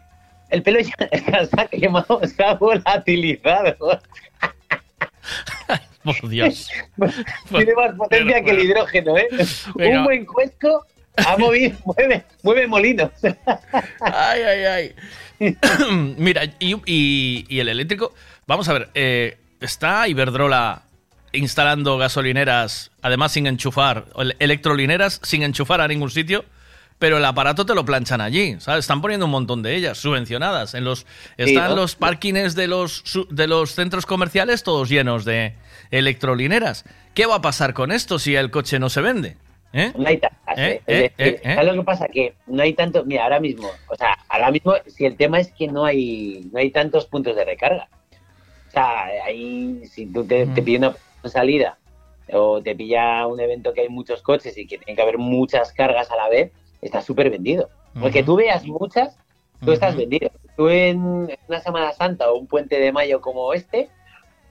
el pelo ya se ha quemado, se ha volatilizado. Por Dios. Tiene más potencia que el hidrógeno, ¿eh? Venga. Un buen cuesco ha movido, mueve, mueve molinos. Ay, ay, ay. Mira, y, y- y el eléctrico. Vamos a ver, eh, está Iberdrola instalando gasolineras, además sin enchufar, electrolineras sin enchufar a ningún sitio, pero el aparato te lo planchan allí, ¿sabes? Están poniendo un montón de ellas, subvencionadas. En los, están ¿no? los parkings de los, de los centros comerciales todos llenos de electrolineras. ¿Qué va a pasar con esto si el coche no se vende? ¿Eh? No hay tantas, ¿Eh? ¿eh? ¿Eh? Es decir, ¿Eh? ¿Eh? ¿sabes lo que pasa? Que no hay tanto. Mira, ahora mismo, o sea, ahora mismo, si el tema es que no hay, no hay tantos puntos de recarga. O sea, ahí, si tú te, te pillas una salida o te pilla un evento que hay muchos coches y que tiene que haber muchas cargas a la vez, está súper vendido. Porque tú veas muchas, tú estás vendido. Tú en una Semana Santa o un puente de mayo como este,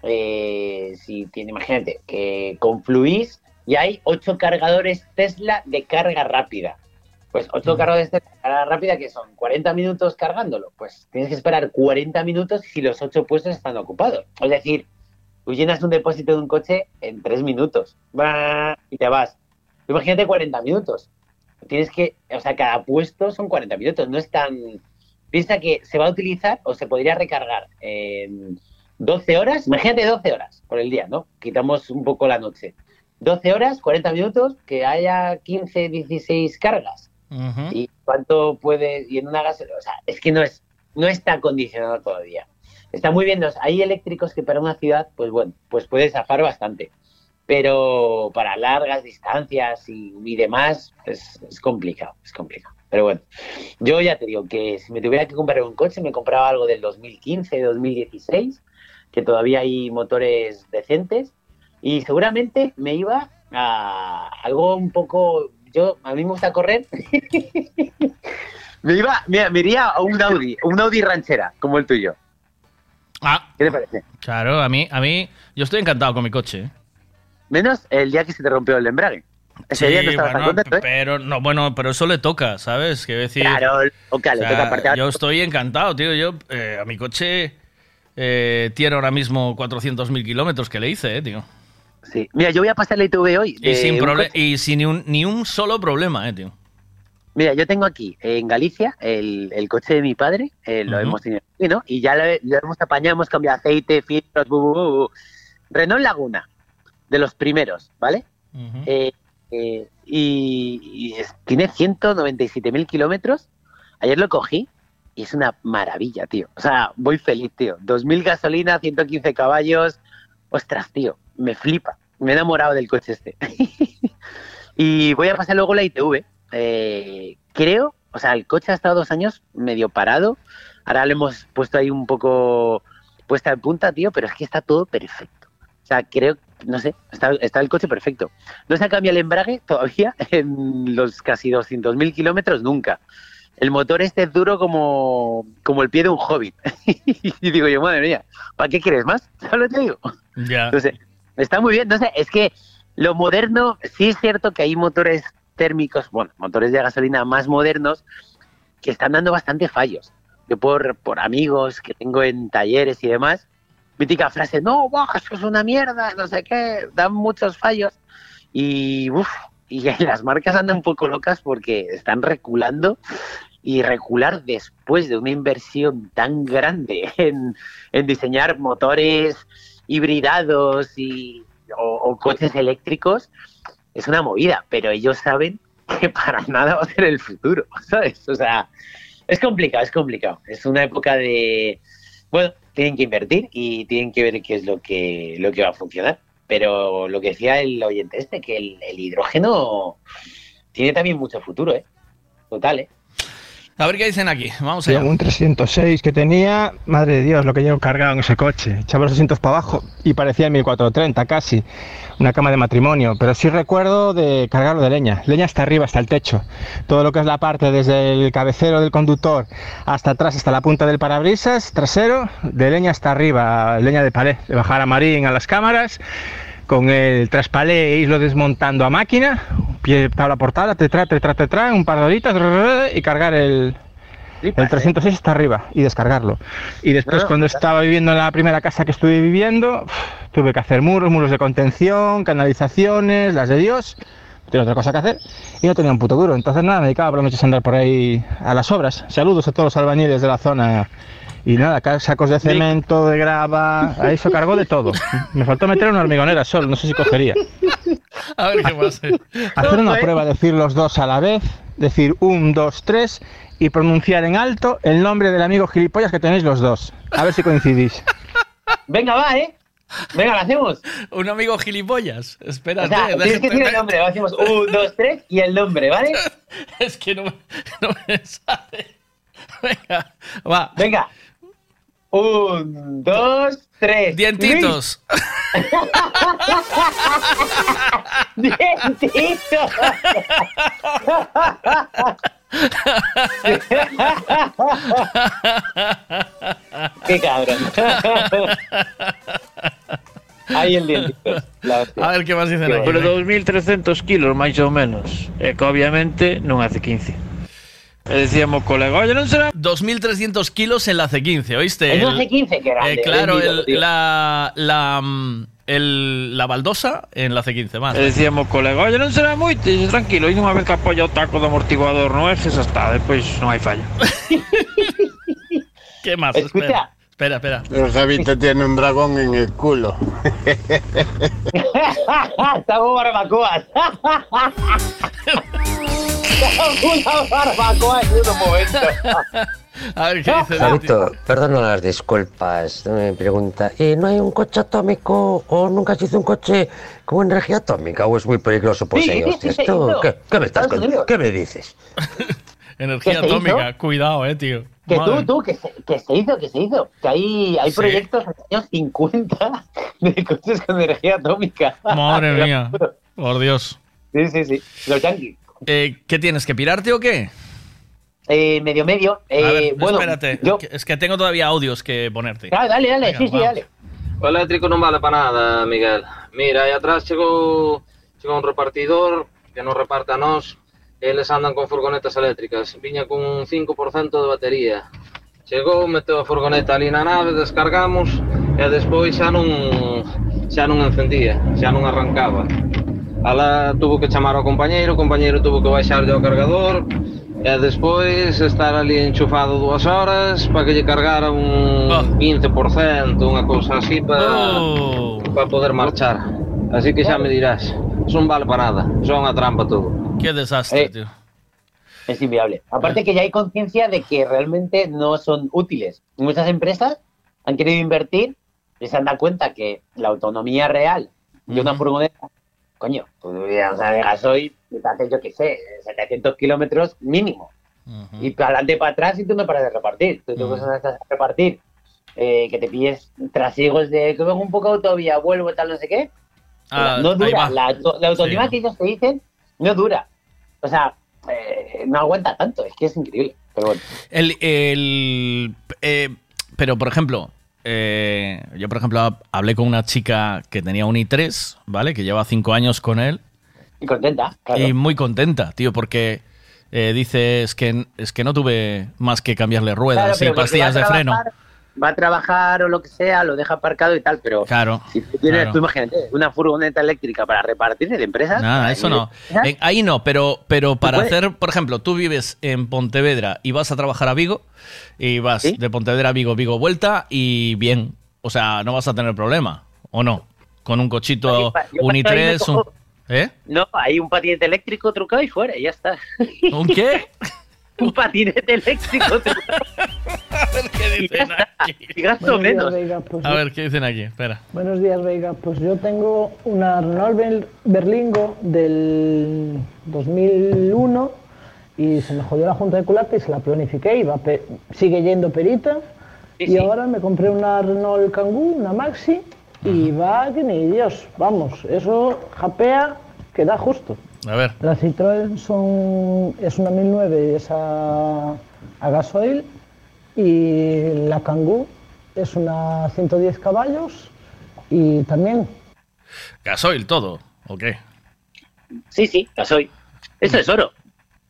eh, si tiene, imagínate, que confluís y hay ocho cargadores Tesla de carga rápida. Pues ocho cargadores Tesla de carga rápida que son 40 minutos cargándolo. Pues tienes que esperar 40 minutos si los ocho puestos están ocupados. Es decir, tú llenas un depósito de un coche en tres minutos y te vas. Imagínate 40 minutos. Tienes que, o sea, cada puesto son 40 minutos. No es tan. Piensa que se va a utilizar o se podría recargar en 12 horas. Imagínate 12 horas por el día, ¿no? Quitamos un poco la noche. 12 horas, 40 minutos, que haya 15, 16 cargas. ¿Y cuánto puede.? Y en una gasolina. O sea, es que no, es, no está acondicionado todavía. Está muy bien. Hay eléctricos que para una ciudad, pues bueno, pues puede zafar bastante. Pero para largas distancias y, y demás, es, es complicado, es complicado. Pero bueno, yo ya te digo que si me tuviera que comprar un coche, me compraba algo del 2015, 2016, que todavía hay motores decentes. Y seguramente me iba a algo un poco. Yo, a mí me gusta correr. me iba, mira, me iría a un Audi, un Audi ranchera, como el tuyo. Ah. ¿Qué te parece? Claro, a mí, a mí, yo estoy encantado con mi coche. Menos el día que se te rompió el embrague. Ese día no estabas tan bueno, contento, ¿eh? pero no, bueno, pero eso le toca, ¿sabes? Quiero decir, Claro, toca, le o sea, toca aparte. Yo estoy encantado, tío. Yo eh, a mi coche eh, tiene ahora mismo 400.000 kilómetros que le hice, eh, tío. Sí. Mira, yo voy a pasar la ITV hoy. Y sin, y sin ni un, ni un solo problema, eh, tío. Mira, yo tengo aquí en Galicia el, el coche de mi padre, eh, lo hemos tenido aquí, ¿no? Y ya lo, hemos apañado, hemos cambiado aceite, filtros, bu, bu, bu. Renault Laguna, de los primeros, ¿vale? Eh, eh, y y es- tiene 197.000 kilómetros. Ayer lo cogí y es una maravilla, tío. O sea, voy feliz, tío. 2.000 gasolina, 115 caballos. Ostras, tío, me flipa. Me he enamorado del coche este. y voy a pasar luego la ITV. Eh, creo o sea, el coche ha estado dos años medio parado. Ahora le hemos puesto ahí un poco puesta de punta, tío, pero es que está todo perfecto. O sea, creo, no sé, está, está el coche perfecto. No se ha cambiado el embrague todavía en los casi 200.000 kilómetros, nunca. El motor este es duro como, como el pie de un hobbit. y digo yo, madre mía, ¿para qué quieres más? ¿Sabes lo que te digo? Ya. Entonces, está muy bien. No sé, es que lo moderno, sí es cierto que hay motores térmicos, bueno, motores de gasolina más modernos que están dando bastante fallos. Yo por, por amigos que tengo en talleres y demás, mítica frase, no, buah, eso es una mierda, no sé qué, dan muchos fallos. Y, uf, y las marcas andan un poco locas porque están reculando y recular después de una inversión tan grande en, en diseñar motores hibridados y, o, coches eléctricos es una movida, pero ellos saben que para nada va a ser el futuro, ¿sabes? O sea, es complicado, es complicado. Es una época de, bueno, tienen que invertir y tienen que ver qué es lo que, lo que va a funcionar. Pero lo que decía el oyente este, que el, el hidrógeno tiene también mucho futuro, ¿eh? Total, ¿eh? A ver qué dicen aquí. Vamos allá. un 306 que tenía, madre de Dios, lo que llevo cargado en ese coche. Echaba los asientos para abajo y parecía 1430 casi, una cama de matrimonio. Pero sí recuerdo de cargarlo de leña, leña hasta arriba, hasta el techo. Todo lo que es la parte desde el cabecero del conductor hasta atrás, hasta la punta del parabrisas trasero, de leña hasta arriba, leña de palé, de bajar a Marín a las cámaras. Con el traspalé e irlo desmontando a máquina, pie, tabla por tabla, tetra, tetra, tetra, un par de horitas y cargar el, el 306 hasta arriba y descargarlo. Y después, No, cuando estaba viviendo en la primera casa que estuve viviendo, tuve que hacer muros, muros de contención, canalizaciones, las de Dios. No tenía otra cosa que hacer y no tenía un puto duro. Entonces, nada, me dedicaba por las noches a andar por ahí a las obras. Saludos a todos los albañiles de la zona. Y nada, sacos de cemento, de grava, ahí se cargó de todo. Me faltó meter una hormigonera solo, no sé si cogería. A ver qué pasa. Hacer una prueba, decir los dos a la vez, decir un, dos, tres y pronunciar en alto el nombre del amigo gilipollas que tenéis los dos. A ver si coincidís. Venga, va, ¿eh? Venga, lo hacemos. Un amigo gilipollas. O Espérate. sea, tienes que decir el nombre. lo Hacemos un, dos, tres y el nombre, ¿vale? Es que no, me- no me sale. Venga, va. Venga. Un, dos, tres. Dientitos. Dientitos. Qué cabrón. Ahí el dientito. A ver qué más dicen aquí. Pero 2.300 kilos, máis ou menos. E que obviamente non hace 15. E decíamos, colega, oye, non será 2.300 kilos en la C15, ¿oíste? En la C15, qué grande, eh, claro, el- la, la, mm, el- la baldosa en la C15, más. E decíamos, colega, oye, non será moito, e dices, tranquilo, e unha vez que apoia o taco do amortiguador no eje, xa está, despois non hai falla. ¿Qué más? Escucha. Espera, espera. El Javito tiene un dragón en el culo. Estamos barbacoas. Una barbacoa en un momento. A ver qué dice Javito, perdona las disculpas. Me pregunta, ¿y no hay un coche atómico o nunca se hizo un coche con energía atómica o es muy peligroso por Sí, sí, hizo. ¿Qué, qué me estás Estados con- Unidos. ¿Qué me dices? Energía ¿Qué se atómica, hizo? cuidado, eh, tío. Que Madre. tú, tú, que se, que se hizo, que se hizo. Que hay, hay Sí. proyectos en los años 50 de coches con energía atómica. Madre mía. Por Dios. Sí, sí, sí. Los yankees. Eh, ¿Qué tienes? ¿Que pirarte o qué? Eh, medio, medio. Eh, A ver, bueno, espérate. yo- Es que tengo todavía audios que ponerte. Dale, dale, dale. Venga, sí, sí, vamos. dale. O eléctrico non vale para nada, Miguel. Mira, aí atrás chegou, chegou un repartidor que nos reparte a nós. Eles andan con furgonetas eléctricas. Viña con un 5% de batería. Chegou, meteu a furgoneta ali na nave, descargamos e despois xa non xa non encendía, xa non arrancaba. Ala tuvo que chamar ao compañeiro, o compañeiro tuvo que baixarlle ao cargador e despois estar ali enchufado dúas horas para que lle cargara un 15%, unha cousa así para para poder marchar. Así que xa me dirás, eso non vale para nada, eso é unha trampa todo. Qué desastre, Eh, tío. Es inviable. Aparte que ya hay conciencia de que realmente no son útiles. Muchas empresas han querido invertir y se han dado cuenta que la autonomía real de una furgoneta, coño, pues, o sea, de gasoil, te hace, yo qué sé, 700 kilómetros mínimo. Y para adelante y para atrás y tú no paras de repartir. Tú te cosas a repartir. eh, que te pilles trasiegos de que vengo un poco de autovía, vuelvo, tal, no sé qué. Ah, no dura. La, la autonomía Sí. que ellos te dicen no dura. O sea, eh, no aguanta tanto. Es que es increíble. Pero bueno. El, el, eh, pero, por ejemplo, eh, yo, por ejemplo, hab- hablé con una chica que tenía un i3, ¿vale? Que lleva cinco años con él. Y contenta, claro. Y muy contenta, tío, porque eh, dice, es que, es que no tuve más que cambiarle ruedas Claro, y pastillas de freno. trabajar- Va a trabajar o lo que sea, lo deja aparcado y tal, pero Claro. si tú tienes, claro. tú imagínate, una furgoneta eléctrica para repartir de empresas. Nada, eso no. En- ahí no, pero, pero para hacer, por ejemplo, tú vives en Pontevedra y vas a trabajar a Vigo y vas de Pontevedra a Vigo, Vigo vuelta y bien. O sea, no vas a tener problema, ¿o no? Con un cochito, yo un paso ahí me i3, un... cojo- ¿Eh? No, hay un patinete eléctrico trucado y fuera, y ya está. ¿Un qué? un patinete eléctrico trucado. ¿Qué dicen aquí? Y gasto Buenos días, menos. Veiga, pues A ver, ¿qué dicen aquí? Espera. Buenos días, Veiga. Pues yo tengo una Renault Ber- Berlingo del 2001 y se me jodió la junta de culata y se la planifiqué y va pe- sigue yendo perita. y ahora me compré una Renault Kangoo, una Maxi, y va que ni Dios. Vamos, eso japea que da justo. A ver. La Citroën son, es una 1009 y es a, a gasoil y la Kangoo es una 110 caballos y también Gasoil, todo, ¿o qué? Sí, sí, gasoil. Eso es oro.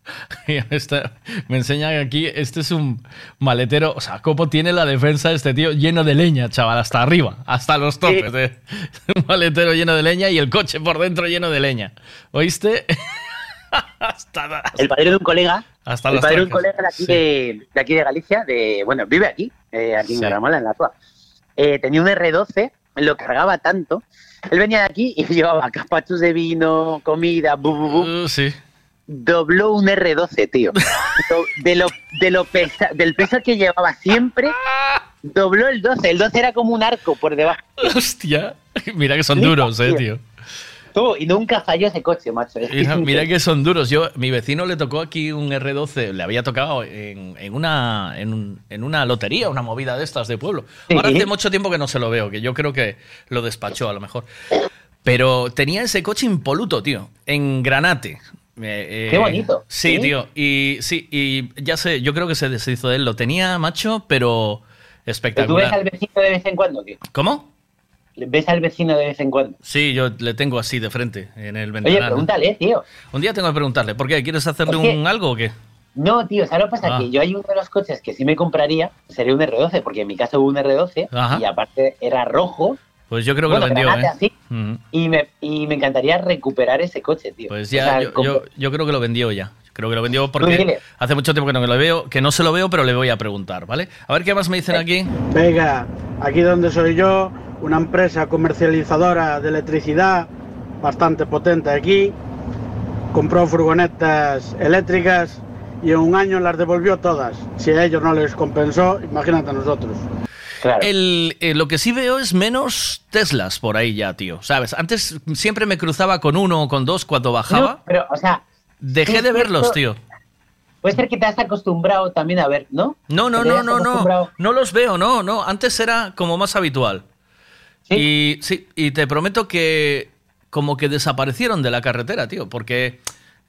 Esta- me enseñan aquí, este es un maletero, o sea, cómo tiene la defensa este tío lleno de leña, chaval, hasta arriba, hasta los topes. eh. Un maletero lleno de leña y el coche por dentro lleno de leña. ¿Oíste? hasta, El padre de un colega, hasta el padre de un colega de aquí, de, de aquí de Galicia, de, bueno, vive aquí, eh, aquí en Sí. Garamola, en la Rúa. Eh, tenía un R12, lo cargaba tanto. Él venía de aquí y llevaba capachos de vino, comida, bu, bu, bu. Uh, sí. Dobló un R12, tío. De lo, de lo pesa- del peso que llevaba siempre, dobló el 12. El 12 era como un arco por debajo. Hostia, mira que son duros, eh, tío. Tú, y nunca falló ese coche, macho. Mira, que son duros. Yo, mi vecino le tocó aquí un R12, le había tocado en, en una, en, un- en una lotería, una movida de estas de pueblo. Ahora hace mucho tiempo que no se lo veo, que yo creo que lo despachó a lo mejor. Pero tenía ese coche impoluto, tío, en Granate. Eh, eh, Qué bonito. Sí, ¿Sí? tío. Y sí, y ya sé, yo creo que se deshizo de él. Lo tenía, macho, pero ¿Pero tú ves espectacular. al vecino de vez en cuando, tío? ¿Cómo? ¿Ves al vecino de vez en cuando? Sí, yo le tengo así de frente en el Oye, ventanal. pregúntale, tío. Un día tengo que preguntarle, ¿por qué? ¿Quieres hacerle un algo o qué? No, tío, ¿sabes lo que pasa? Ah. Que yo hay uno de los coches que sí me compraría, sería un R12, porque en mi casa hubo un R12 Ajá. y aparte era rojo Pues yo creo que Bueno, lo vendió, granate ¿eh? así. Ujú. y me, y me encantaría recuperar ese coche, tío. Pues O ya, sea, yo, como- yo- yo creo que lo vendió ya. Creo que lo vendió porque hace mucho tiempo que no me lo veo, que no se lo veo, pero le voy a preguntar, ¿vale? A ver qué más me dicen aquí. Venga, aquí donde soy yo, una empresa comercializadora de electricidad bastante potente aquí, compró furgonetas eléctricas y en un año las devolvió todas. Si a ellos no les compensó, imagínate a nosotros. El, eh, lo que sí veo es menos Teslas por ahí ya, tío. ¿Sabes? Antes siempre me cruzaba con uno o con dos cuando bajaba. No, pero, o sea, Dejé de verlos, tío. Puede ser que te has acostumbrado también a ver, ¿no? No, no, no, no, no. No los veo, no, no. Antes era como más habitual. Y sí, y te prometo que como que desaparecieron de la carretera, tío, porque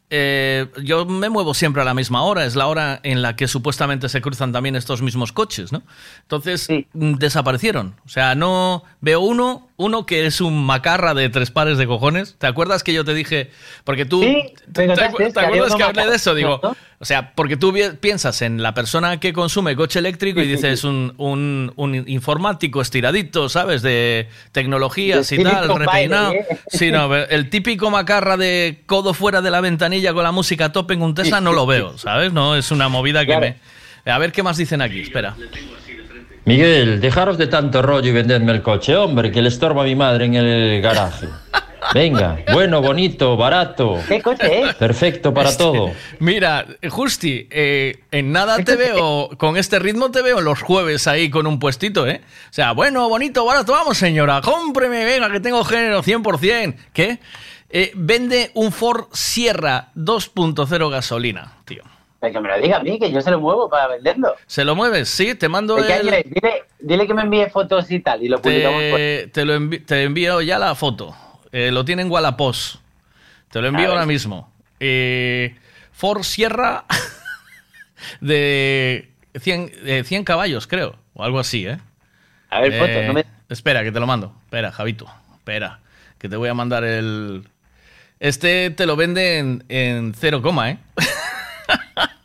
eh, yo me muevo siempre a la misma hora, es la hora en la que supuestamente se cruzan también estos mismos coches, ¿no? Entonces mm, desaparecieron. O sea, no veo uno, uno que es un macarra de tres pares de cojones. ¿Te acuerdas que yo te dije? Porque tú Sí, ¿Te, acu- acuerdas que hablé de eso? Digo, o sea, porque tú piensas en la persona que consume coche eléctrico y dices un, un- un informático estiradito, ¿sabes? De tecnologías y tal, repeinado. ¿eh? Sí, no, el típico macarra de codo fuera de la ventanilla con la música a tope en un Tesla no lo veo, ¿sabes? No, es una movida que me... A ver qué más dicen aquí, espera. Miguel, dejaros de tanto rollo y vendedme el coche, hombre, que le estorba a mi madre en el garaje. Venga, bueno, bonito, barato. ¿Qué coche es? Perfecto para Este, todo. Mira, Justi, eh, en nada te veo, con este ritmo te veo los jueves ahí con un puestito, ¿eh? O sea, bueno, bonito, barato, vamos señora, cómpreme, venga, que tengo género 100%. ¿Qué? Eh, vende un Ford Sierra 2.0 gasolina, tío. Que me lo diga a mí, que yo se lo muevo para venderlo. ¿Se lo mueves? Sí, te mando ¿De qué el-? Dile, dile que me envíe fotos y tal, y lo publicamos por... te, te lo envi- te envío ya la foto. Eh, lo tiene en Wallapos. Te lo envío ahora mismo. Eh, Ford Sierra de 100, de 100 caballos, creo. O algo así, ¿eh? A ver, fotos, no me- Espera, que te lo mando. Espera, Javito. Espera, que te voy a mandar el... Este te lo vende en, en cero coma, ¿eh?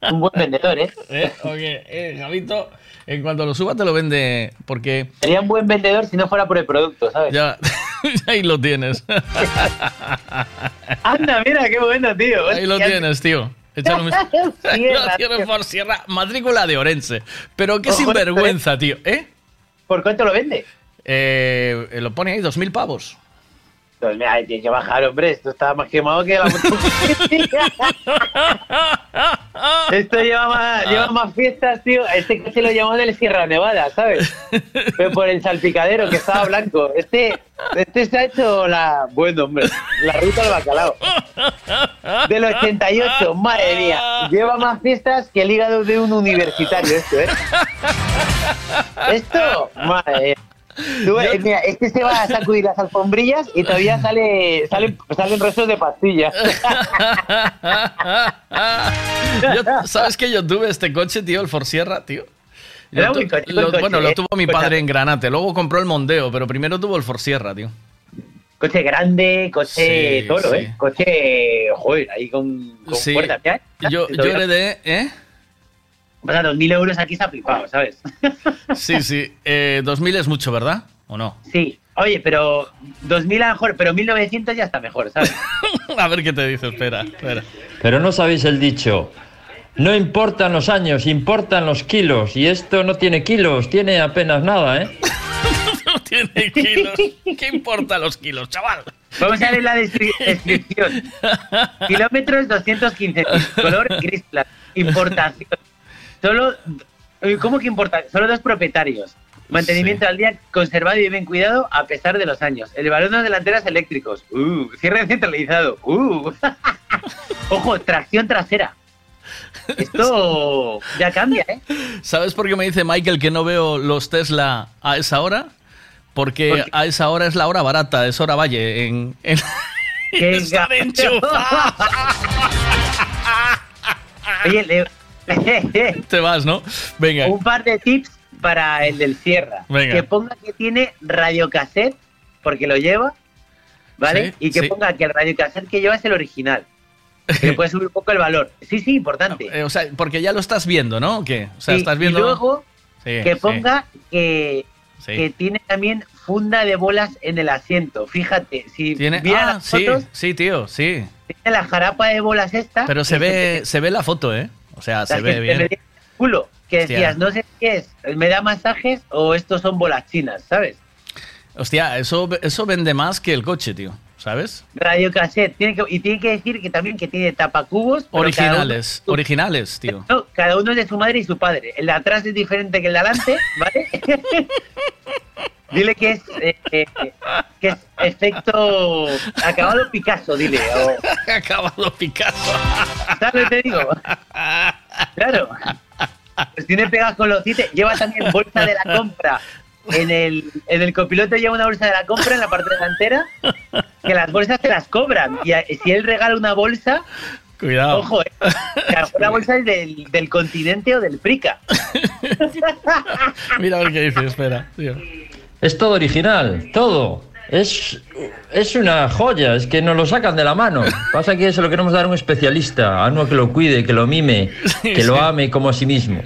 Un buen vendedor, ¿eh? ¿Eh? Ok, eh, Javito, en cuanto lo suba te lo vende porque... Sería un buen vendedor si no fuera por el producto, ¿sabes? Ya, ahí lo tienes. Anda, mira, qué bueno, tío. Ahí lo tienes, tío. Un- Sierra, tío. por Sierra, matrícula de Orense. Pero qué sinvergüenza, tío. ¿Eh? ¿Por cuánto lo vende? Eh, lo pone ahí, dos mil pavos. Pues mira, hay que bajar, hombre. Esto está más quemado que la Esto lleva más, lleva más fiestas, tío. Este coche lo llamó del Sierra Nevada, ¿sabes? Pero por el salpicadero, que estaba blanco. Este, este se ha hecho la... Bueno, hombre, la ruta del bacalao. Del 88, madre mía. Lleva más fiestas que el hígado de un universitario esto, ¿eh? Esto, madre mía. Tú, eh, mira, este se va a sacudir las alfombrillas y todavía sale, salen, salen restos de pastillas. Yo- ¿Sabes que yo tuve este coche, tío, el Forsierra, tío? Yo Era tu- muy coche, lo- buen coche, bueno, lo ¿eh? tuvo mi padre en Granate, luego compró el Mondeo, pero primero tuvo el Forsierra, tío. Coche grande, coche Sí, toro, sí. ¿eh? Coche, joder, ahí con, con Sí. puertas, ¿ya? Yo, yo heredé, ¿eh? O sea, 2.000 euros aquí se ha flipado, ¿sabes? Sí, sí. Eh, 2000 es mucho, ¿verdad? ¿O no? Sí. Oye, pero 2.000 a lo mejor, pero 1.900 ya está mejor, ¿sabes? A ver qué te dice, espera, espera. Pero no sabéis el dicho. No importan los años, importan los kilos. Y esto no tiene kilos, tiene apenas nada, ¿eh? No tiene kilos. ¿Qué importa los kilos, chaval? Vamos a ver la descri- descripción. Kilómetros 215.000, color gris claro. Importación. Solo, eh, ¿cómo que importa? Solo dos propietarios. Mantenimiento al día, conservado y bien cuidado a pesar de los años. El balón de delanteras eléctricos. Uh, cierre centralizado. Uh. Ojo, tracción trasera. Esto ya cambia, ¿eh? ¿Sabes por qué me dice Michael que no veo los Tesla a esa hora? Porque a esa hora es la hora barata, es hora valle. En, en- ¡Qué. Oye, le- Te vas, ¿no? Venga. un par de tips para el del Sierra. Venga. Que ponga que tiene radiocassette, porque lo lleva, ¿vale? Sí, y que sí. ponga que el radiocassette que lleva es el original. Que puede subir un poco el valor. Sí, sí, importante. Eh, o sea, porque ya lo estás viendo, ¿no? ¿O qué? O sea, Sí, estás viendo. Y luego que ponga que, que tiene también funda de bolas en el asiento. Fíjate, si Tiene... Ah, las fotos, sí, tío, sí. tiene la jarapa de bolas esta. Pero se ve, se ve la foto, ¿eh? O sea, se Las ve bien. culo. Que Hostia. decías, no sé qué es, ¿me da masajes o estos son bolas chinas, ¿sabes? Hostia, eso, eso vende más que el coche, tío. ¿Sabes? Radiocassette. Tiene que, y tiene que decir que también que tiene tapacubos. Originales, originales, tío. Cada uno, no, cada uno es de su madre y su padre. El de atrás es diferente que el de adelante, ¿vale? dile que es, eh, eh, que es efecto acabado Picasso, dile. o- Acabado Picasso. ¿Sabes te digo? Claro. Pues tiene pegas con los cites. Lleva también bolsa de la compra. En el, en el copiloto lleva una bolsa de la compra en la parte delantera. Que las bolsas se las cobran. Y a- si él regala una bolsa, Cuidado. ojo, eh, la bolsa es del, del continente o del Frica. Mira a ver qué dice, espera, tío. Es todo original, todo. Es, es una joya, es que nos lo sacan de la mano. Pasa que se lo queremos dar a un especialista, a uno que lo cuide, que lo mime, que lo ame como a sí mismo.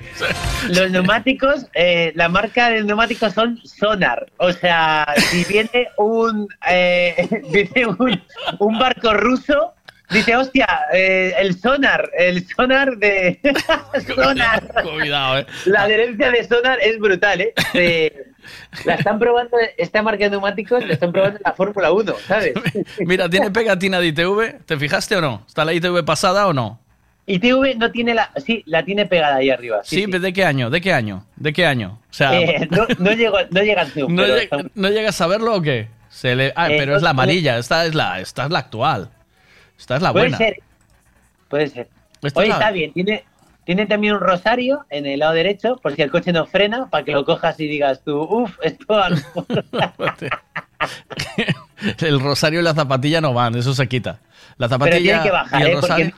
Los neumáticos, eh, la marca de neumáticos son Sonar. O sea, si viene un, eh, viene un, un barco ruso, dice, hostia, eh, el Sonar, el Sonar de... sonar. Cuidado, eh. La adherencia de Sonar es brutal, ¿eh? Eh, la están probando, esta marca de neumáticos, la están probando en la Fórmula 1, ¿sabes? Mira, ¿tiene pegatina de ITV? ¿Te fijaste o no? ¿Está la ITV pasada o no? ITV no tiene la... Sí, la tiene pegada ahí arriba. Sí, ¿de qué año? ¿De qué año? ¿De qué año? O sea, Eh, no, no, llego, no llega al ¿no, lleg- está- no llegas a verlo o qué? Se le... Ah, Eh, pero es la amarilla, esta es la, esta es la actual. Esta es la Puede buena. ser. Puede ser. Esta Oye, es la- está bien. Tiene, tiene también un rosario en el lado derecho, por si el coche no frena, para que lo cojas y digas tú, uff, esto a lo El rosario y la zapatilla no van, eso se quita. La Pero zapatilla tiene que bajar, y el ¿eh? Rosario.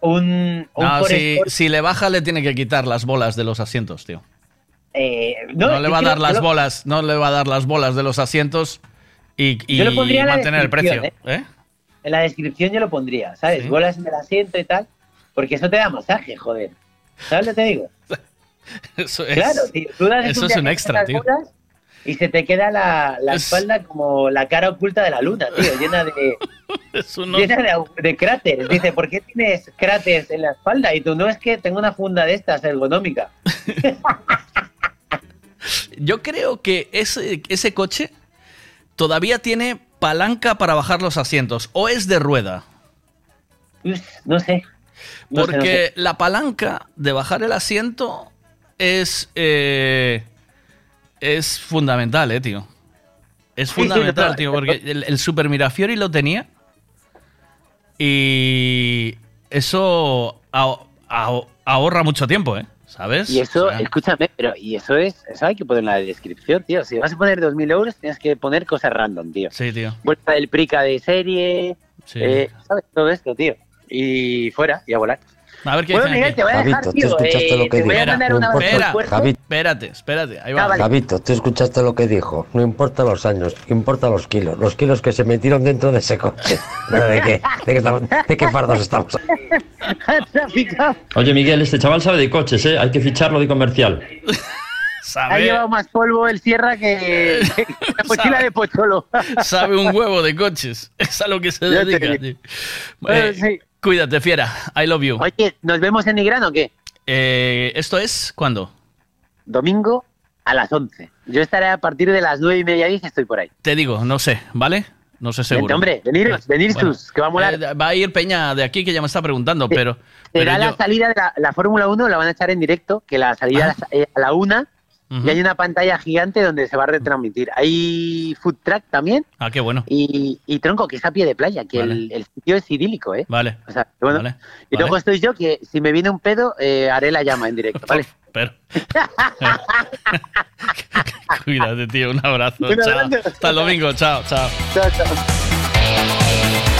un, un No, si, le baja, le tiene que quitar las bolas de los asientos, tío. eh, No, no, le va a dar las lo- bolas, no le va a dar las bolas de los asientos y, y Yo lo pondría en la mantener el precio. descripción, ¿eh? En la descripción yo lo pondría, ¿sabes? Sí. Bolas en el asiento y tal, porque eso te da masaje, joder. ¿Sabes lo que te digo? Eso es, claro, tío. Tú das eso es un extra, tío. Y se te queda la, la Es- espalda como la cara oculta de la luna, tío, llena de, llena de, de cráteres. Dice, ¿por qué tienes cráteres en la espalda? Y tú, no es que tengo una funda de estas ergonómica. Yo creo que ese, ese coche todavía tiene palanca para bajar los asientos. O es de rueda. No sé, Porque la palanca de bajar el asiento es. eh, es fundamental, eh, tío. Es Sí, sí, fundamental, tío. Porque el, el Super Mirafiori lo tenía. Y. Eso aho- aho- ahorra mucho tiempo, ¿eh? ¿Sabes? Y eso, O sea, escúchame, pero y eso es, eso hay que ponerlo en la descripción, tío. Si vas a poner 2.000 euros, tienes que poner cosas random, tío. Sí, tío. Vuelta del prica de serie, Sí. eh, ¿sabes? Todo esto, tío. Y fuera, y a volar. A ver qué bueno, Miguel, aquí. te voy a dejar, Javito, ¿tú tío. escuchaste eh, lo que te voy a dijo? mandar No un abrazo importa. fuerte. Javi- Espérate, espérate. Ahí va. Ah, vale. Javito, tú escuchaste lo que dijo. No importa los años, importa los kilos. Los kilos que se metieron dentro de ese coche. ¿De qué, de qué, estamos- de qué fardos estamos? Oye, Miguel, este chaval sabe de coches, ¿eh? Hay que ficharlo de comercial. Ha llevado más polvo el Sierra que, que la mochila de Pocholo. Sabe un huevo de coches. Es a lo que se dedica. Bueno, Eh, sí. Cuídate, fiera. I love you. Oye, ¿nos vemos en Nigrán o qué? Eh, ¿Esto es cuándo? Domingo a las 11. Yo estaré a partir de las 9 y media 10, estoy por ahí. Te digo, no sé, ¿vale? No sé seguro. Vente, hombre, veniros, veniros Bueno, tus, que va a molar. eh, va a ir Peña de aquí que ya me está preguntando, pero. pero Será la yo- salida de la, la Fórmula 1, la van a echar en directo, que la salida Ah. es a la 1 Y hay una pantalla gigante donde se va a retransmitir. Hay food track también Ah, qué bueno. y, y tronco, que es a pie de playa, que Vale. el, el sitio es idílico, ¿eh? Vale. O sea, bueno. Vale, y luego vale. estoy yo, que si me viene un pedo, eh, haré la llama en directo, ¿vale? Pero. Cuídate, tío. Un abrazo. Un chao. abrazo. Hasta el domingo. Chao, chao. Chao, chao.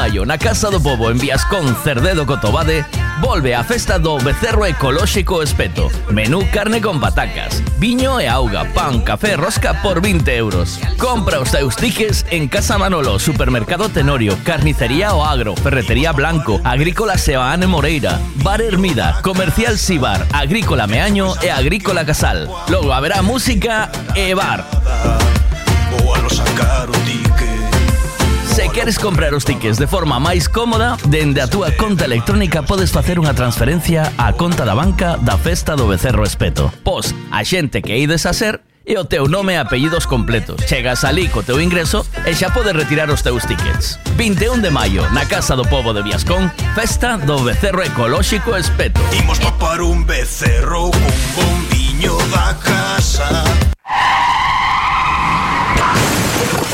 Maio na Casa do Pobo en Viascón Cerdedo Cotobade volve a festa do Becerro Ecolóxico Espeto. Menú carne con patacas, viño e auga, pan, café, rosca por 20 euros. Compra os teus tiques en Casa Manolo, Supermercado Tenorio, Carnicería O Agro, Ferretería Blanco, Agrícola Sebaane Moreira, Bar Hermida, Comercial Sibar, Agrícola Meaño e Agrícola Casal. Logo haberá música e bar. Queres comprar os tickets de forma máis cómoda, dende a túa conta electrónica podes facer unha transferencia á conta da banca da Festa do Becerro Espeto. Pos a xente que ides a ser e o teu nome e apellidos completos. Chegas alí co teu ingreso e xa podes retirar os teus tickets. 21 de maio, na Casa do Pobo de Viascón, Festa do Becerro Ecolóxico Espeto. Imos papar un becerro con bombiño da casa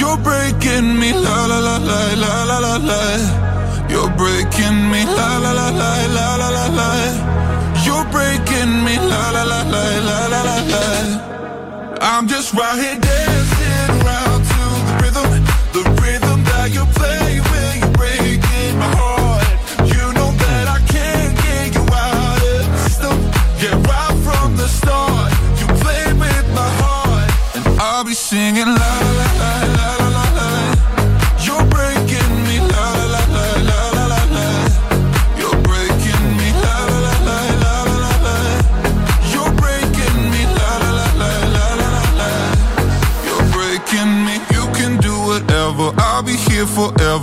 You're breaking me la la la la la la la la. You're breaking me la la la la la la la la. You're breaking me la la la la la la la la. I'm just right here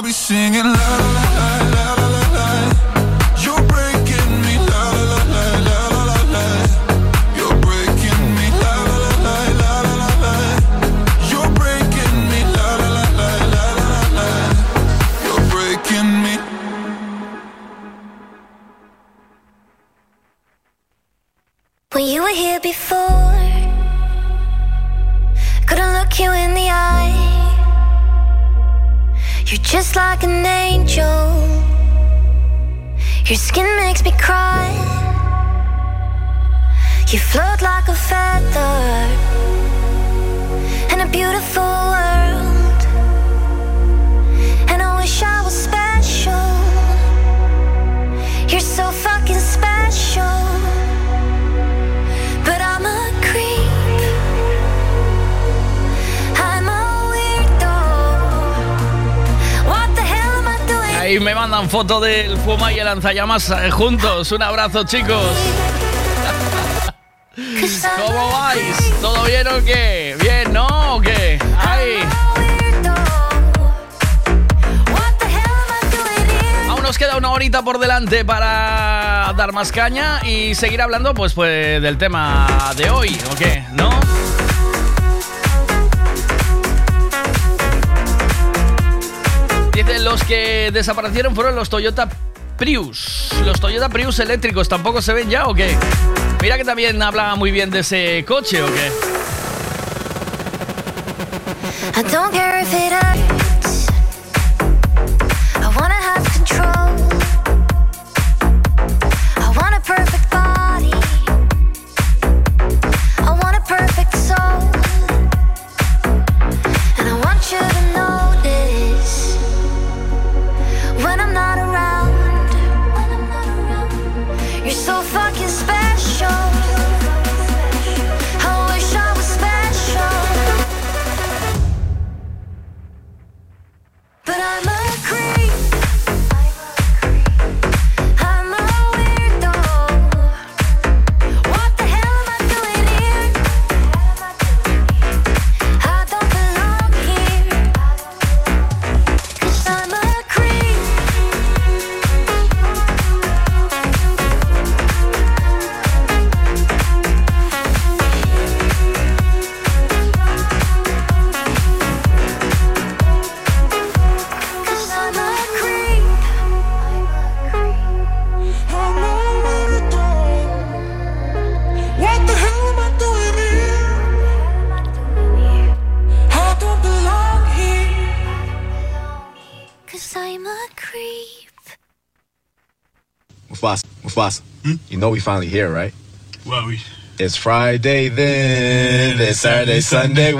I'll be singing la la la la la la la, You're breaking me la la la la la la la You're breaking me la la la la la la la You're breaking me la la la la la la la You're breaking me Well you were here before just like an angel. Your skin makes me cry. You float like a feather and a beautiful me mandan foto del Fuma y el lanzallamas eh, juntos. Un abrazo, chicos. ¿Cómo vais? ¿Todo bien o qué? ¿Bien, no? ¿O qué? Ahí. Aún nos queda una horita por delante para dar más caña y seguir hablando pues, pues del tema de hoy, ¿o qué? ¿No? Los que desaparecieron fueron los Toyota Prius. Los Toyota Prius eléctricos tampoco se ven ya o qué? Mira que también habla muy bien de ese coche o qué. we finally here, right? Well, we. It's Friday then. It's Saturday, Sunday.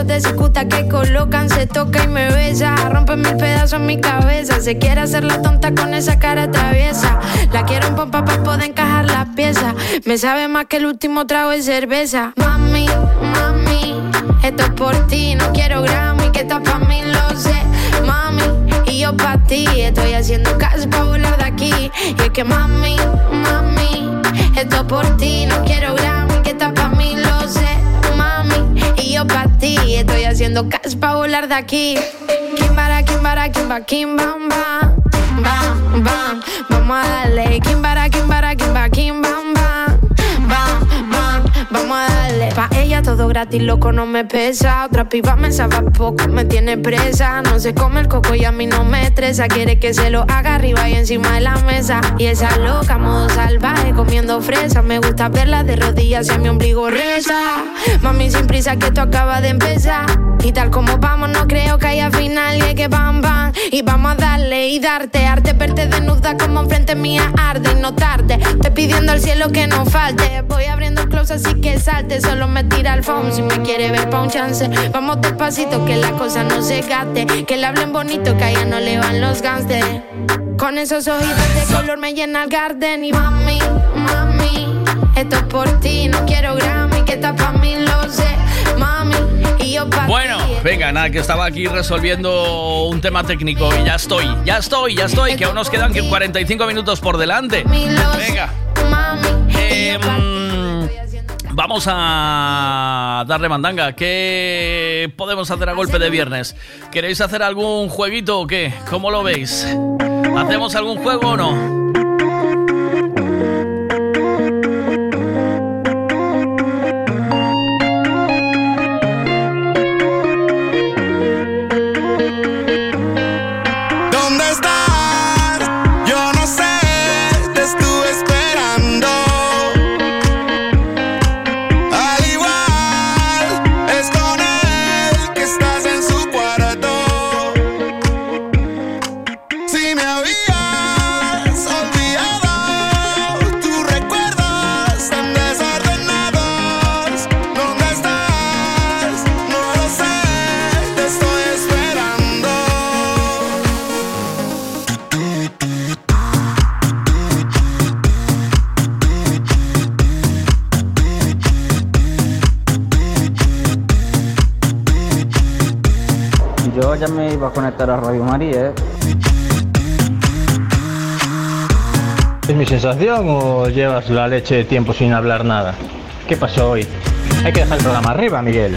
esos de cicuta que colocan se toca y me besa. Rompe mil pedazos en mi cabeza. Se quiere hacer la tonta con esa cara traviesa. La quiero en pompa para poder encajar las piezas. Me sabe más que el último trago de cerveza. Mami, mami, esto es por ti. No quiero Grammy, que estás pa' mí, lo sé. Mami, y yo pa' ti. Estoy haciendo caso pa' volar de aquí. Y es que mami, mami, esto es por ti. No quiero Grammy, que estás pa' mí, lo sé yo pa' ti, estoy haciendo caso pa' volar de aquí. Kimbara, kimbara, kimba, kim, bam, bam. Bam, vamos a darle. Kimbara, kimbara, kimba, kim, bam, bam. Bam, bam, vamos a darle. Pa' ella todo gratis, loco, no me pesa. Otra piba me sabe poco, me tiene presa. No se come el coco y a mí no me estresa. Quiere que se lo haga arriba y encima de la mesa. Y esa loca, modo salvaje, comiendo fresa. Me gusta verla de rodillas y mi ombligo reza. Mami, sin prisa, que esto acaba de empezar. Y tal como vamos, no creo que haya final. Y que bam, bam. Y vamos a darle y darte. Arte, verte desnuda como enfrente mía arde. Y no tarde, te pidiendo al cielo que no falte. Voy abriendo el close así que salte. Solo me tira phone si me quiere ver pa' un chance. Vamos despacito, que la cosa no se gaste. Que le hablen bonito, que a ella no le van los gangsters. Con esos ojitos de color me llena el garden. Y mami, mami, esto es por ti. No quiero Grammy, que está pa' mí, lo sé, mami. Y yo pa' Bueno, venga, nada, que estaba aquí resolviendo un tema técnico y ya estoy, ya estoy, ya estoy, que aún nos quedan que 45 minutos por delante. Venga. Eh, vamos a darle mandanga. ¿Qué podemos hacer a golpe de viernes? ¿Queréis hacer algún jueguito o qué? ¿Cómo lo veis? ¿Hacemos algún juego o no? A Radio María, ¿eh? ¿Es mi sensación o llevas la leche de tiempo sin hablar nada? ¿Qué pasó hoy? Hay que dejar el programa arriba, Miguel.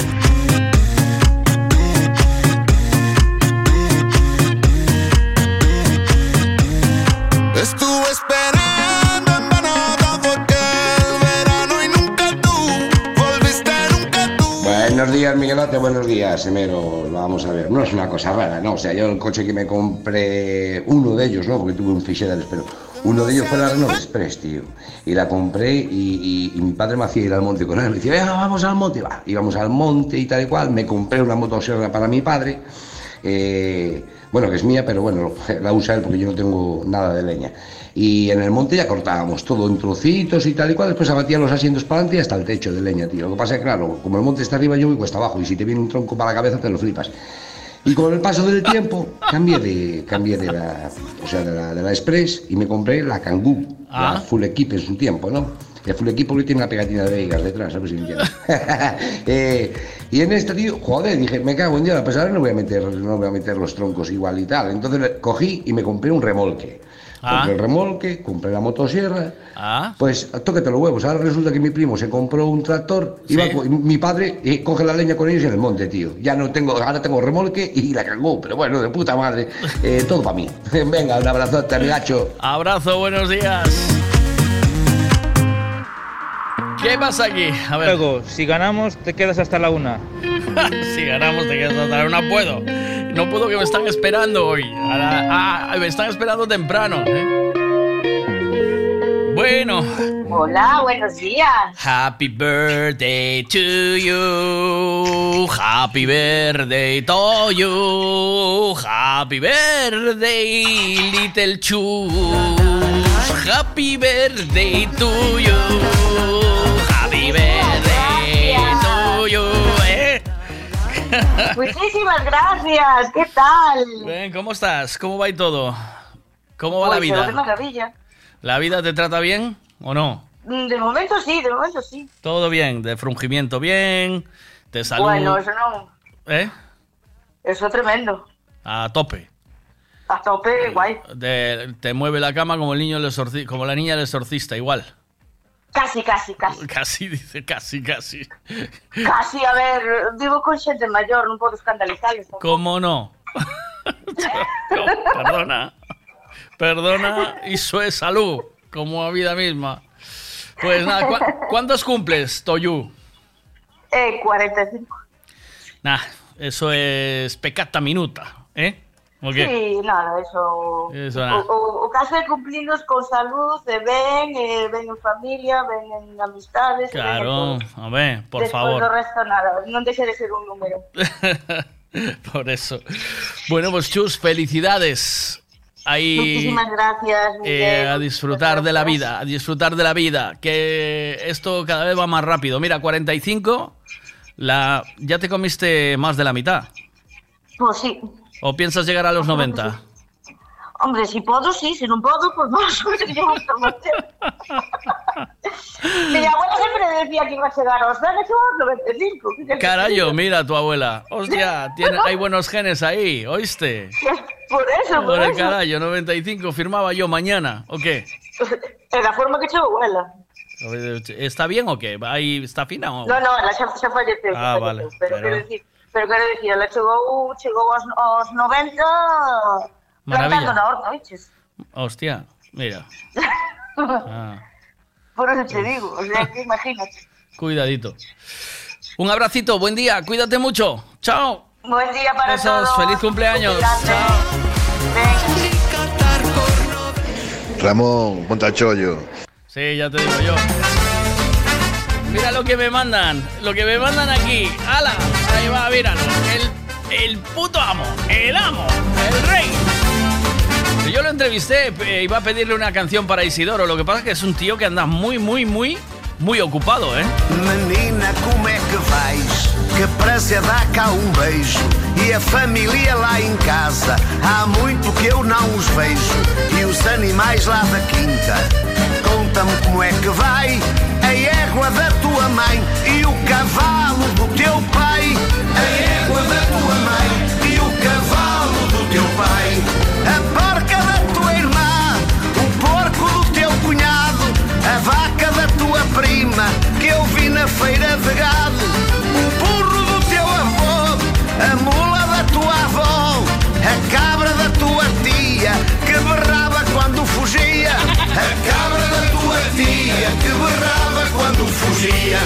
Buenos días, Emero. Vamos a ver, no es una cosa rara, ¿no? O sea, yo el coche que me compré, uno de ellos, ¿no? Porque tuve un fiché del pero uno de ellos fue la Renault Express, tío. Y la compré y, mi padre me hacía ir al monte con él. Me decía, vamos al monte, va. Íbamos al monte y tal y cual. Me compré una motosierra para mi padre. eh, bueno, que es mía, pero bueno, la usa él porque yo no tengo nada de leña. Y en el monte ya cortábamos todo en trocitos y tal y cual, después abatía los asientos para adelante y hasta el techo de leña, tío. Lo que pasa es que, claro, como el monte está arriba, yo voy cuesta abajo, y si te viene un tronco para la cabeza, te lo flipas. Y con el paso del tiempo, cambié de, cambié de la, o sea, de la, de la Express y me compré la Kangoo, Ah. la Full Equip en su tiempo, ¿no? El Full Equip porque tiene una pegatina de Vegas detrás, ¿sabes si me? Eh, y en esta, tío, joder, dije, me cago en Dios, pues ahora no voy a meter, no voy a meter los troncos igual y tal. Entonces cogí y me compré un remolque. Ah. Compré el remolque, compré la motosierra. Ah. Pues tóquete los huevos. Ahora resulta que mi primo se compró un tractor y, va mi padre eh, coge la leña con ellos en el monte, tío. Ya no tengo, ahora tengo remolque y la cagó, pero bueno, de puta madre. Eh, todo para mí. Venga, un abrazote, amigacho. Abrazo, buenos días. ¿Qué pasa aquí? A ver. Luego, si ganamos, te quedas hasta la una. si ganamos, te quedas hasta No puedo. No puedo que me están esperando hoy. A la- me están esperando temprano. ¿eh? Bueno. Hola, buenos días. Happy birthday to you. Happy birthday to you. Happy birthday, little Chu. Happy birthday to you. Happy birthday Muchísimas gracias. ¿Qué tal? Ven, ¿cómo estás? ¿Cómo va y todo? ¿Cómo va la Pues, qué vida? maravilla. ¿La vida te trata bien o no? Mm, De momento sí, de momento sí. Todo bien, de frungimiento bien, Te saludo. Bueno, eso no. ¿Eh? Eso es tremendo. A tope. A tope, guay. Te, te mueve la cama como el niño exorci- como la niña del exorcista, igual. Casi, casi, casi. Casi, dice, casi, casi. Casi, a ver, vivo con xente maior, non podo escandalizarles. ¿Cómo no? Perdona. Perdona, iso é salud, como a vida misma. Pues nada, ¿cu- ¿cuántos cumples, Toyu? Eh, 45. Nah, eso es pecata minuta, ¿eh? Sí, nada, eso... Eso O, nada. o, o caso é cumplilos con salud, e ben, e ben en familia, ben en amistades, Claro, ver, por favor. do resto nada, non deixe de ser un número. Por eso. Bueno, pues Chus, felicidades. Ahí Muchísimas gracias, eh, a disfrutar de la vida, a disfrutar de la vida. Que esto cada vez va más rápido. Mira, 45, la, ya te comiste más de la mitad. Pues sí. ¿O piensas llegar a los 90? Hombre, si podo, sí, se non podo, pues más o menos llevo hasta manter. Mi abuela siempre decía que iba a llegar aos 100 chegou aos 95. ¿Qué quieres que te Carayo, mira tu abuela. Hostia, tiene, hay buenos genes ahí, ¿oíste? Por eso, por, Por el eso. carajo, 95, firmaba yo mañana. ¿O qué? É da forma que chegou ela. ¿Está bien o qué? ¿Ahí ¿Está fina o...? No, no, ela xa, xa falleceu. Ah, xa vale, Pero, pero- quero decir, pero quero decir, ela chegou, chegou aos, aos 90 Maravilla. plantando na horta, oiches? Hostia, mira. Ah, Por eso te digo, o sea, que imagínate. cuidadito. Un abracito, buen día, cuídate mucho. Chao. Buen día para Besos, todos. feliz cumpleaños. Ramón, ponte al chollo. Sí, ya te digo yo. Mira lo que me mandan, lo que me mandan aquí. ¡Hala! Ahí va, míralo. El, el puto amo, el amo, el rey. Yo lo entrevisté, eh, iba a pedirle una canción para Isidoro. Lo que pasa es que es un tío que anda muy, muy, muy, muy ocupado, ¿eh? Menina, como é que vais? Que prazer dá cá um beijo E a família lá em casa Há muito que eu não os vejo E os animais lá da quinta Conta-me como é que vai A égua da tua mãe E o cavalo do teu pai A égua da tua mãe E o cavalo do teu pai A porca da tua irmã O porco do teu cunhado A vaca da tua prima Que eu vi na feira de gado O burro do teu avô A mula da tua avó A cabra da tua tia Que berrava quando fugia A cabra da tua tia Que berrava quando fugia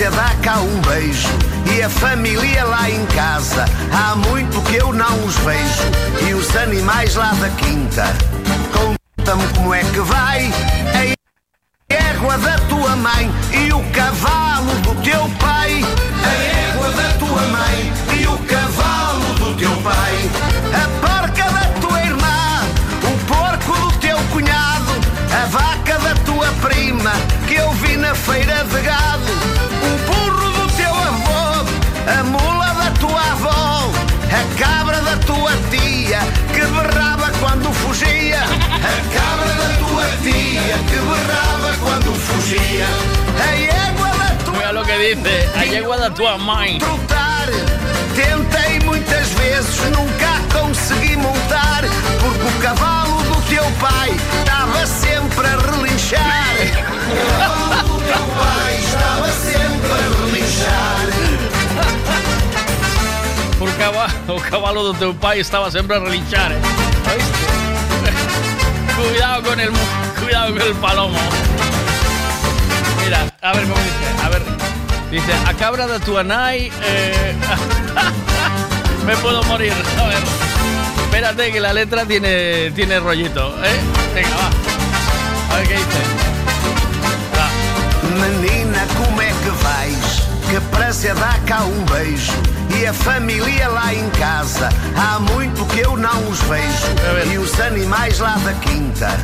Prazer dá cá um beijo E a família lá em casa. Há muito que eu não os vejo E os animais lá da quinta. Conta-me como é que vai A égua da tua mãe E o cavalo do teu pai. A égua da tua mãe E o cavalo do teu pai dice, a yegua da tua mãe. Tentei muitas vezes, nunca consegui montar. Porque o cavalo do teu pai estava sempre a relinchar. O cavalo do teu pai estava sempre a relinchar. Por cava- o cavalo do teu pai estaba sempre a relinchar, ¿eh? Cuidado con el cuidado con el palomo. Mira, a ver cómo dice, a ver. Dice, a cabra de tu anai, eh, me puedo morir. A ver. Espérate que la letra tiene, tiene rollito, ¿eh? Venga, va. A ver qué dice. Menina, como é que vais? Que prazer dá cá um beijo. E a família lá em casa, há muito que eu não os vejo. E os animais lá da quinta,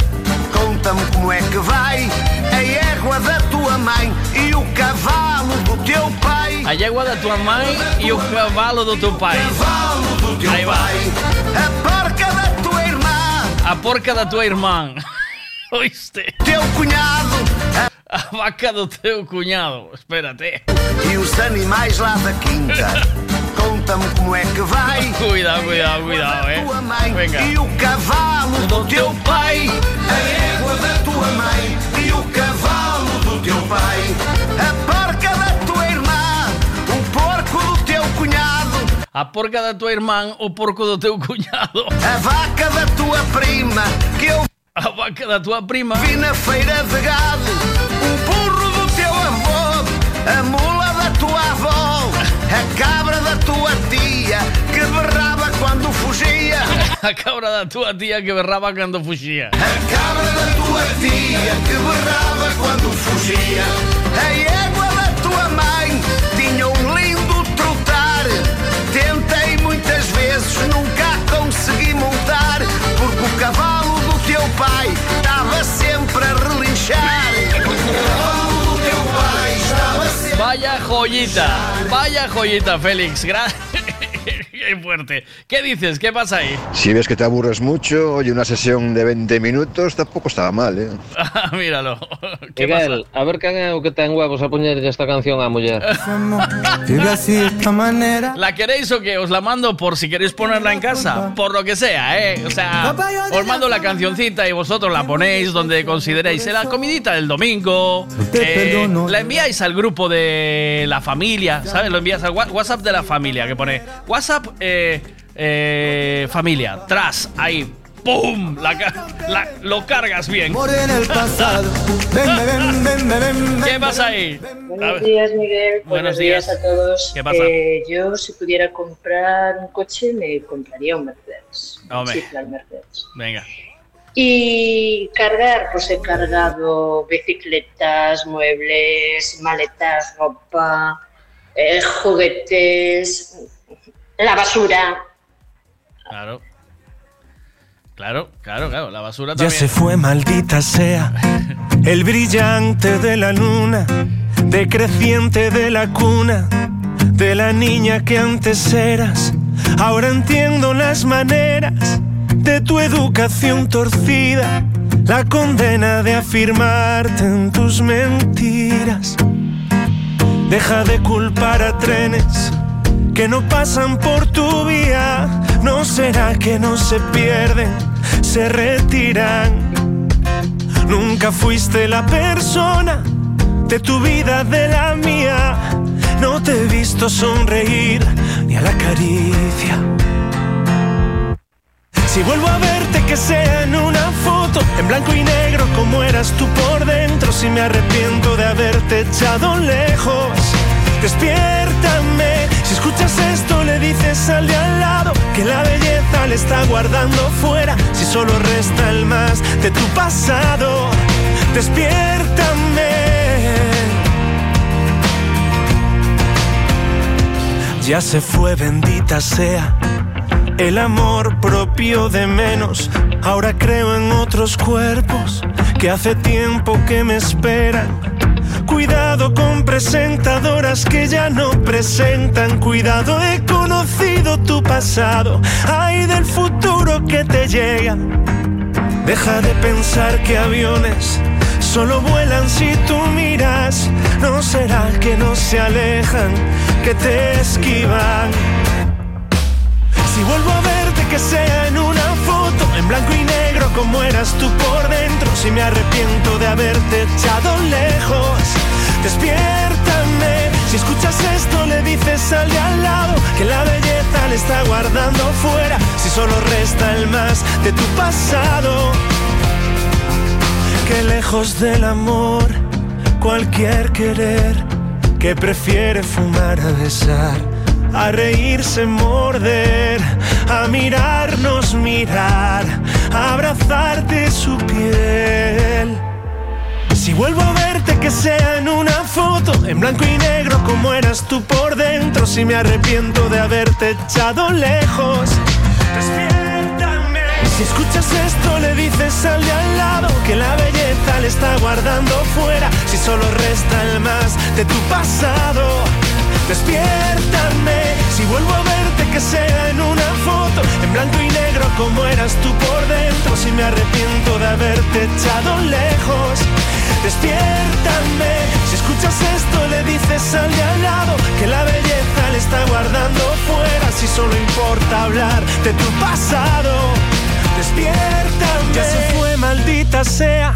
conta-me como é que vai. A égua da tua mãe e o cavalo do teu pai. A yegua da tua mãe e o cavalo do teu pai. Aí vai. A porca da tua irmã. A porca da tua irmã. Oíste. Teu cunhado. A vaca do teu cunhado. Espérate. E os animais lá da quinta, conta-me como é que vai. Cuidado, cuidado, cuidado, eh. tua mãe Venga. e o cavalo do teu pai. A égua da tua mãe e o cavalo do teu pai. A porca da tua irmã, o porco do teu cunhado. A porca da tua irmã, o porco do teu cunhado. A vaca da tua prima, que eu A vaca da tua prima. vi na feira de gado. A mula da tua avó. A cabra da tua tia, que berrava quando fugia. A cabra da tua tía que berraba cuando fugia. cabra da tua tia que berrava quando fugia. A égua da tua mãe tinha um lindo trotar. Tentei muitas vezes, nunca a consegui montar. Porque o cavalo do teu pai estava sempre a relinchar. Vaya joyita, vaya joyita, Félix. Gra- Qué fuerte. ¿Qué dices? ¿Qué pasa ahí? Si ves que te aburres mucho, oye, una sesión de 20 minutos tampoco estaba mal, ¿eh? Ah, Míralo. ¿Qué Miguel, a ver quen é o que ten huevos a poñerlle esta canción esta manera. ¿La queréis o qué? Os la mando por si queréis ponerla en casa. Por lo que sea, ¿eh? O sea, os mando la cancioncita y vosotros la ponéis donde consideréis. En la comidita del domingo. eh, la enviáis al grupo de la familia, ¿sabes? Lo envías al WhatsApp de la familia, que pone WhatsApp eh, eh, familia. Tras, ahí. ¡Pum! La ca- la- lo cargas bien. en el pasado. Ven, ven, ven, ven, ven, ¿Qué pasa ahí? Buenos días, Miguel. Buenos Buenos, días. días. a todos. ¿Qué pasa? Eh, yo, si pudiera comprar un coche, me compraría un Mercedes. Claro, Mercedes. Venga. Y cargar, pues he cargado bicicletas, muebles, maletas, ropa, eh, juguetes, la basura. Claro. Claro, claro, claro. La basura Ya también. se fue, maldita sea, el brillante de la luna, decreciente de la cuna, de la niña que antes eras. Ahora entiendo las maneras de tu educación torcida, la condena de afirmarte en tus mentiras. Deja de culpar a trenes que no pasan por tu vía. No será que no se pierden, se retiran. Nunca fuiste la persona de tu vida, de la mía. No te he visto sonreír ni a la caricia. Si vuelvo a verte que sea en una foto, en blanco y negro como eras tú por dentro, si me arrepiento de haberte echado lejos, despiértame. Si escuchas esto le dices al de al lado que la belleza le está guardando fuera, si solo resta el más de tu pasado, despiértame. Ya se fue, bendita sea el amor propio de menos. Ahora creo en otros cuerpos que hace tiempo que me esperan. Cuidado con presentadoras que ya no presentan. Cuidado, he conocido tu pasado. Ay del futuro que te llega. Deja de pensar que aviones solo vuelan si tú miras. No será que no se alejan, que te esquivan. Si vuelvo a verte que sea en una en blanco y negro como eras tú por dentro, si me arrepiento de haberte echado lejos, despiértame. Si escuchas esto le dices al de al lado que la belleza le está guardando fuera, si solo resta el más de tu pasado. Que lejos del amor, cualquier querer que prefiere fumar a besar a reírse, morder, a mirarnos, mirar, abrazarte su piel. Si vuelvo a verte que sea en una foto, en blanco y negro como eras tú por dentro, si me arrepiento de haberte echado lejos. Despiértame. Si escuchas esto le dices al de al lado que la belleza le está guardando fuera, si solo resta el más de tu pasado. Despiértame, si vuelvo a verte que sea en una foto, en blanco y negro como eras tú por dentro, si me arrepiento de haberte echado lejos. Despiértame, si escuchas esto le dices al de al lado que la belleza le está guardando fuera, si solo importa hablar de tu pasado. Despiértame, ya se fue maldita sea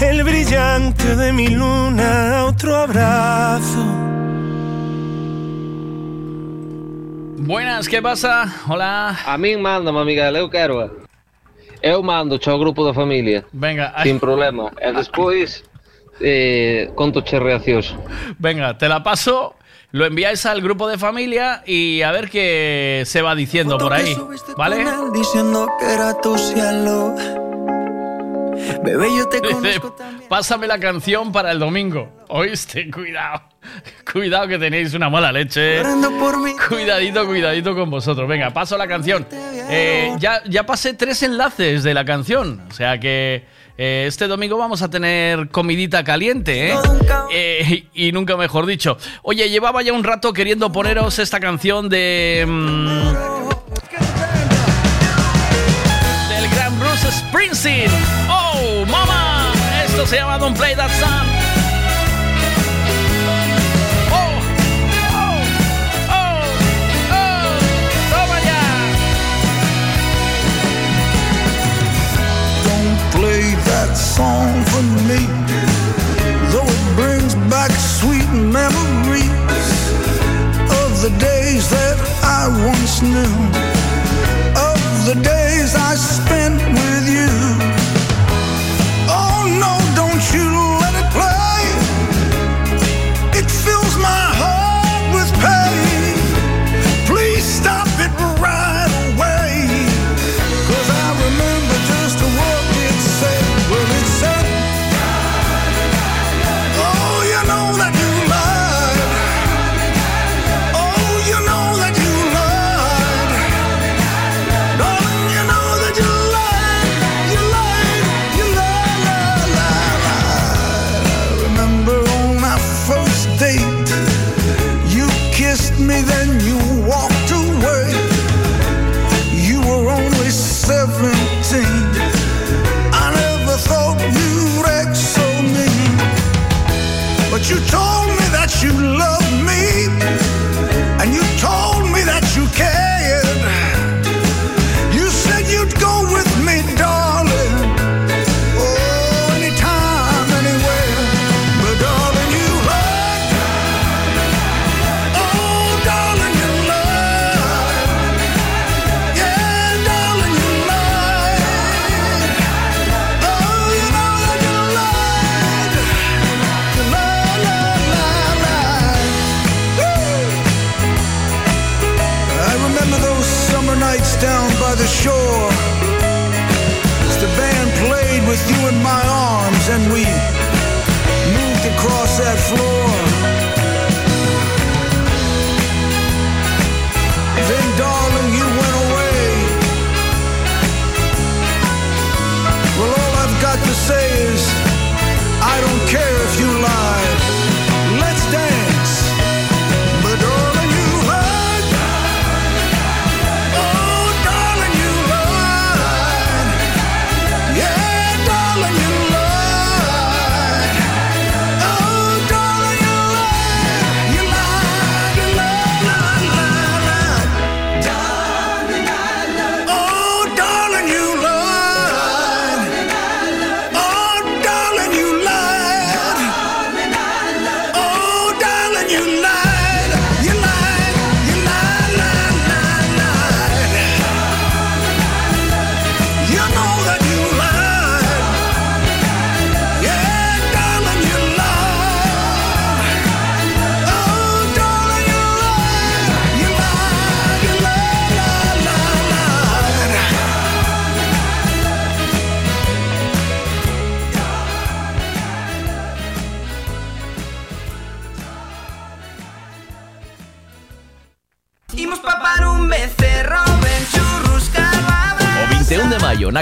el brillante de mi luna, otro abrazo. Buenas, ¿qué pasa? Hola. A mí manda, Miguel, eu quero. Eu mando ao grupo da familia. Venga, Sin problema. E despois eh, conto che reaccións. Venga, te la paso, lo enviáis al grupo de familia y a ver qué se va diciendo por ahí, ¿vale? Diciendo que era tu cielo. Bebé, yo te Dice, pásame la canción para el domingo. Oíste, cuidado. Cuidado que tenéis una mala leche. Cuidadito, cuidadito con vosotros. Venga, paso la canción. Eh, ya, ya pasé tres enlaces de la canción. O sea que eh, este domingo vamos a tener comidita caliente, ¿eh? Eh, y, nunca mejor dicho. Oye, llevaba ya un rato queriendo poneros esta canción de. mm, del gran Bruce Springsteen. Esto se llama Don't Play That Song. ¡Oh! ¡Oh! ¡Oh! oh Don't play that song for me. Though it brings back sweet memories of the days that I once knew, of the days I spent with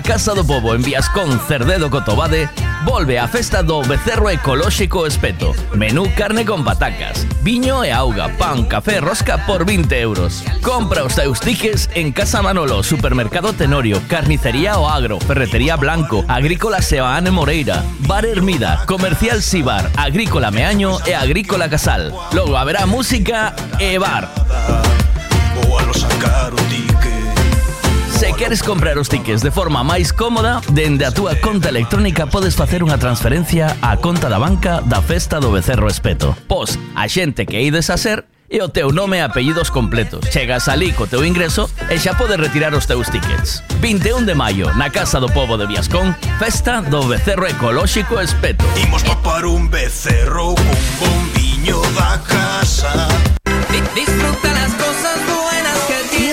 Casa do Pobo en Viascón Cerdedo Cotobade volve a festa do Becerro Ecolóxico Espeto. Menú carne con patacas, viño e auga, pan, café, rosca por 20 euros. Compra os teus en Casa Manolo, Supermercado Tenorio, Carnicería O Agro, Ferretería Blanco, Agrícola Seoane Moreira, Bar Hermida, Comercial Sibar, Agrícola Meaño e Agrícola Casal. Logo haberá música e bar. Se queres comprar os tickets de forma máis cómoda, dende a túa conta electrónica podes facer unha transferencia á conta da banca da Festa do Becerro Espeto. Pos a xente que ides a ser e o teu nome e apellidos completos. Chegas alí co teu ingreso e xa podes retirar os teus tickets. 21 de maio, na Casa do Povo de Viascón, Festa do Becerro Ecolóxico Espeto. Imos papar un becerro con bombiño da casa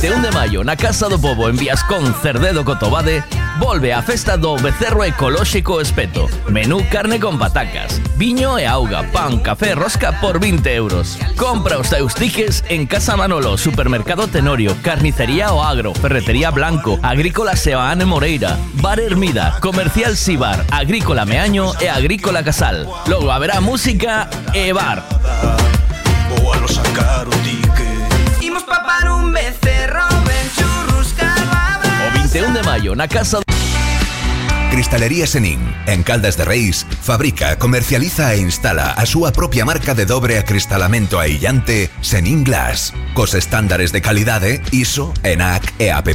21 de maio na Casa do Pobo en Viascón Cerdedo Cotobade volve a festa do Becerro Ecolóxico Espeto. Menú carne con patacas, viño e auga, pan, café, rosca por 20 euros. Compra os teus tiques en Casa Manolo, Supermercado Tenorio, Carnicería O Agro, Ferretería Blanco, Agrícola Seoane Moreira, Bar Hermida, Comercial Sibar, Agrícola Meaño e Agrícola Casal. Logo haberá música e bar. Papar un becerro, O 21 de maio na Casa Cristalería Senin, en Caldas de Reis, fabrica, comercializa e instala a súa propia marca de dobre acristalamento aillante Senin Glass, cos estándares de calidade ISO, ENAC e AP+.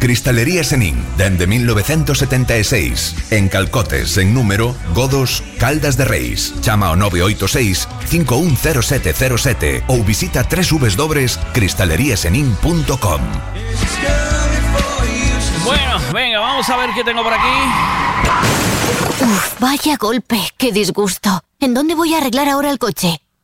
Cristalería Senin, dende 1976, en Calcotes, en número, Godos, Caldas de Reis. Chama ao 986 510707 ou visita www.cristaleriasenin.com. Bueno, venga, vamos a ver qué tengo por aquí. Uf, vaya golpe, qué disgusto. ¿En dónde voy a arreglar ahora el coche?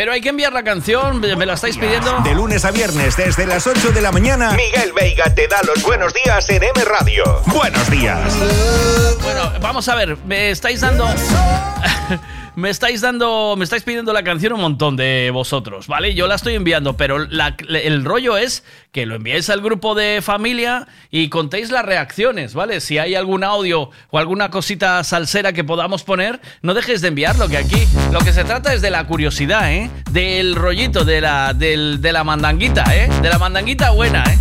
Pero hay que enviar la canción, me la estáis pidiendo. De lunes a viernes, desde las 8 de la mañana, Miguel Veiga te da los buenos días en M Radio. buenos días. Bueno, vamos a ver, me estáis dando. Me estáis dando. Me estáis pidiendo la canción un montón de vosotros, ¿vale? Yo la estoy enviando, pero el rollo es que lo enviéis al grupo de familia y contéis las reacciones, ¿vale? Si hay algún audio o alguna cosita salsera que podamos poner, no dejéis de enviarlo, que aquí lo que se trata es de la curiosidad, ¿eh? Del rollito, de la, del- de la mandanguita, ¿eh? De la mandanguita buena, ¿eh?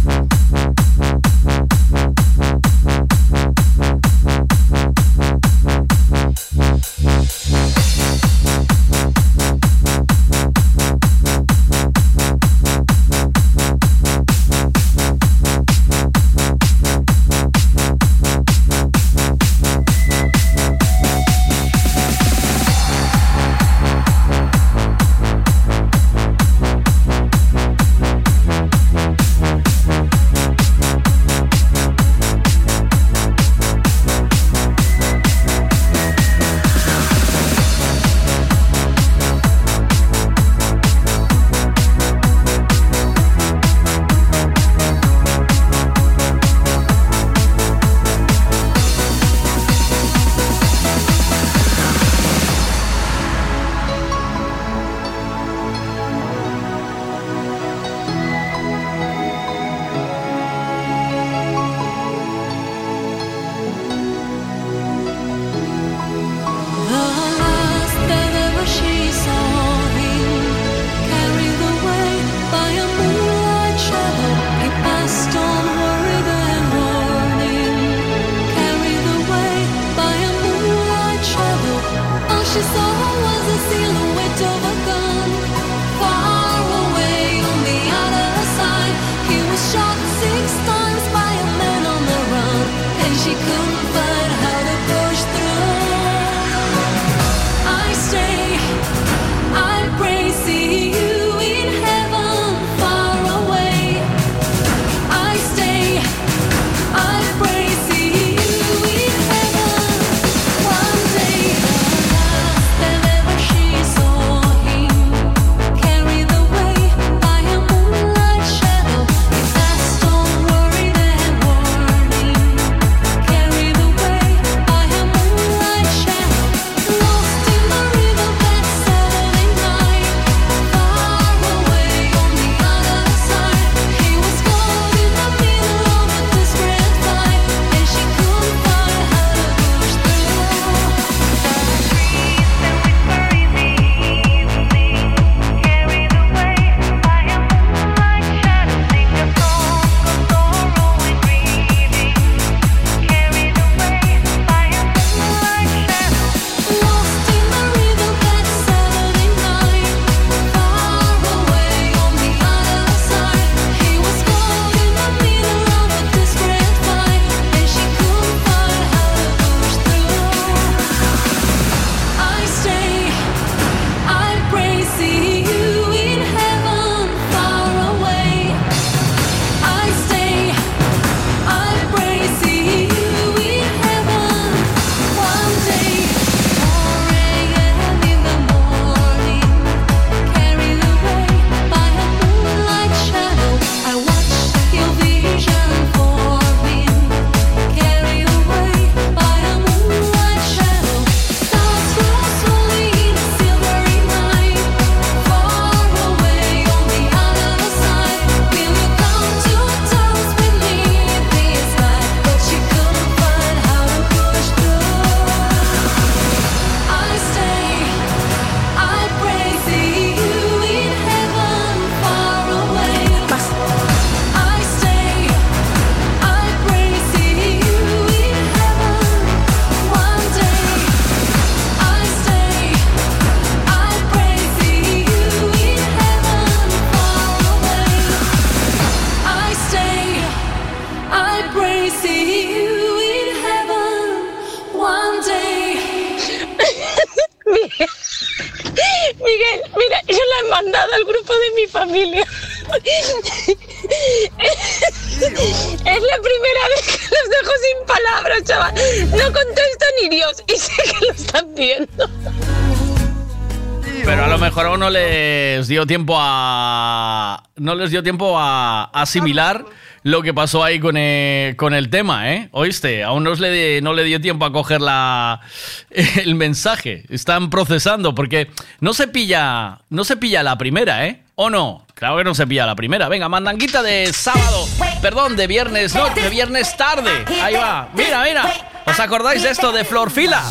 Mejor aún no les dio tiempo a. No les dio tiempo a asimilar lo que pasó ahí con el, con el tema, ¿eh? ¿Oíste? Aún no le, no le dio tiempo a coger la, el mensaje. Están procesando, porque no se pilla. No se pilla la primera, ¿eh? ¿O no? Claro que no se pilla la primera. Venga, mandanguita de sábado. Perdón, de viernes, no, de viernes tarde. Ahí va. Mira, mira. ¿Os acordáis de esto de Florfila?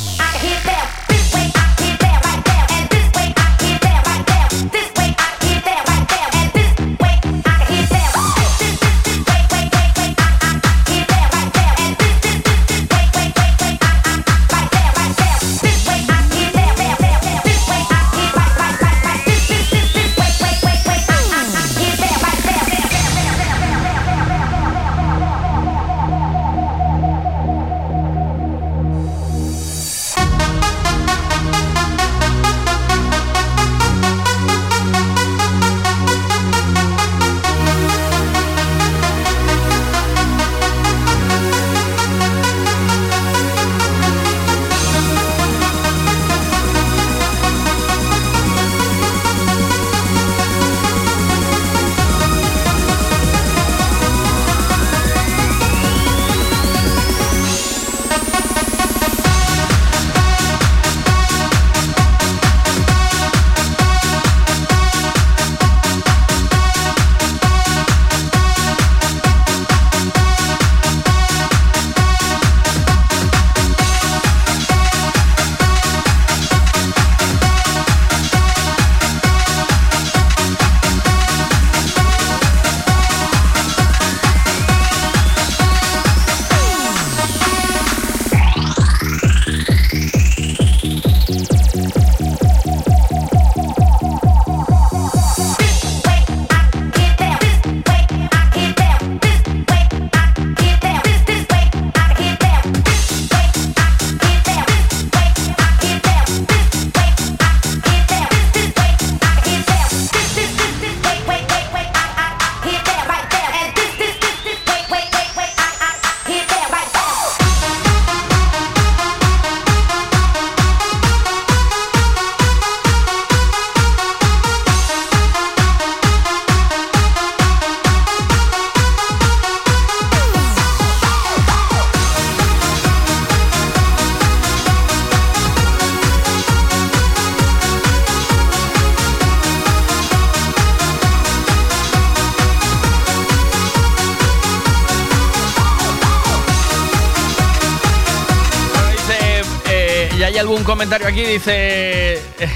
Comentario aquí, dice eh,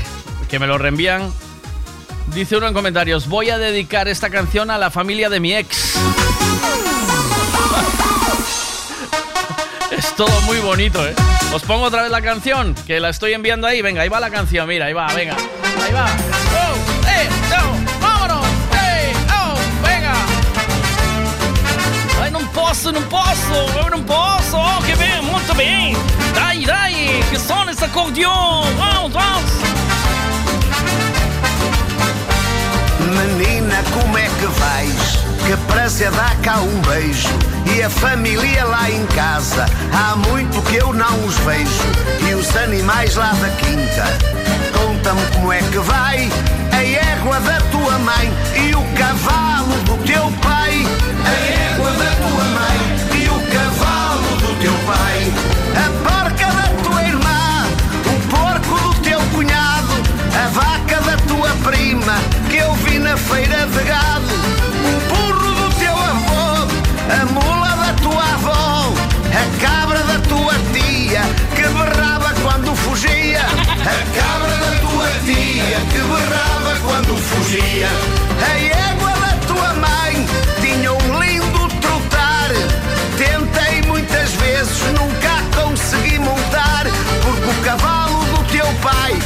que me lo reenvían. Dice uno en comentarios, voy a dedicar esta canción a la familia de mi ex. es todo muy bonito, ¿eh? Os pongo otra vez la canción, que la estoy enviando ahí. Venga, ahí va la canción, mira, ahí va, venga. Ahí va. Oh, eh, no, vámonos. Eh, oh, venga. Ai, não posso, não posso, não posso. Oh, que bem, muito bem. Dai, dai, que som esse acordeon. Vamos, vamos. Menina, como é que vais? Que prazer dar cá um beijo E a família lá em casa Há muito que eu não os vejo E os animais lá da quinta Conta-me como é que vai A égua da tua mãe E o cavalo do teu pai A égua da tua mãe E o cavalo prima que eu vi na feira de gado, o burro do teu avô, a mula da tua avó, a cabra da tua tia que berrava quando fugia, a cabra da tua tia que berrava quando fugia, a égua da tua mãe tinha um lindo trotar, tentei muitas vezes, nunca consegui montar, porque o cavalo do teu pai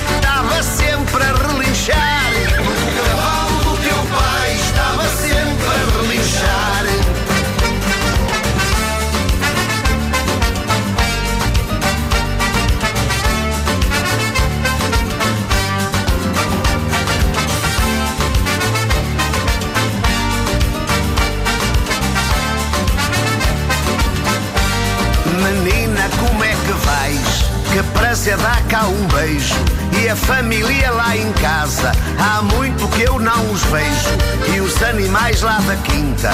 dá cá um beijo e a família lá em casa há muito que eu não os vejo e os animais lá da quinta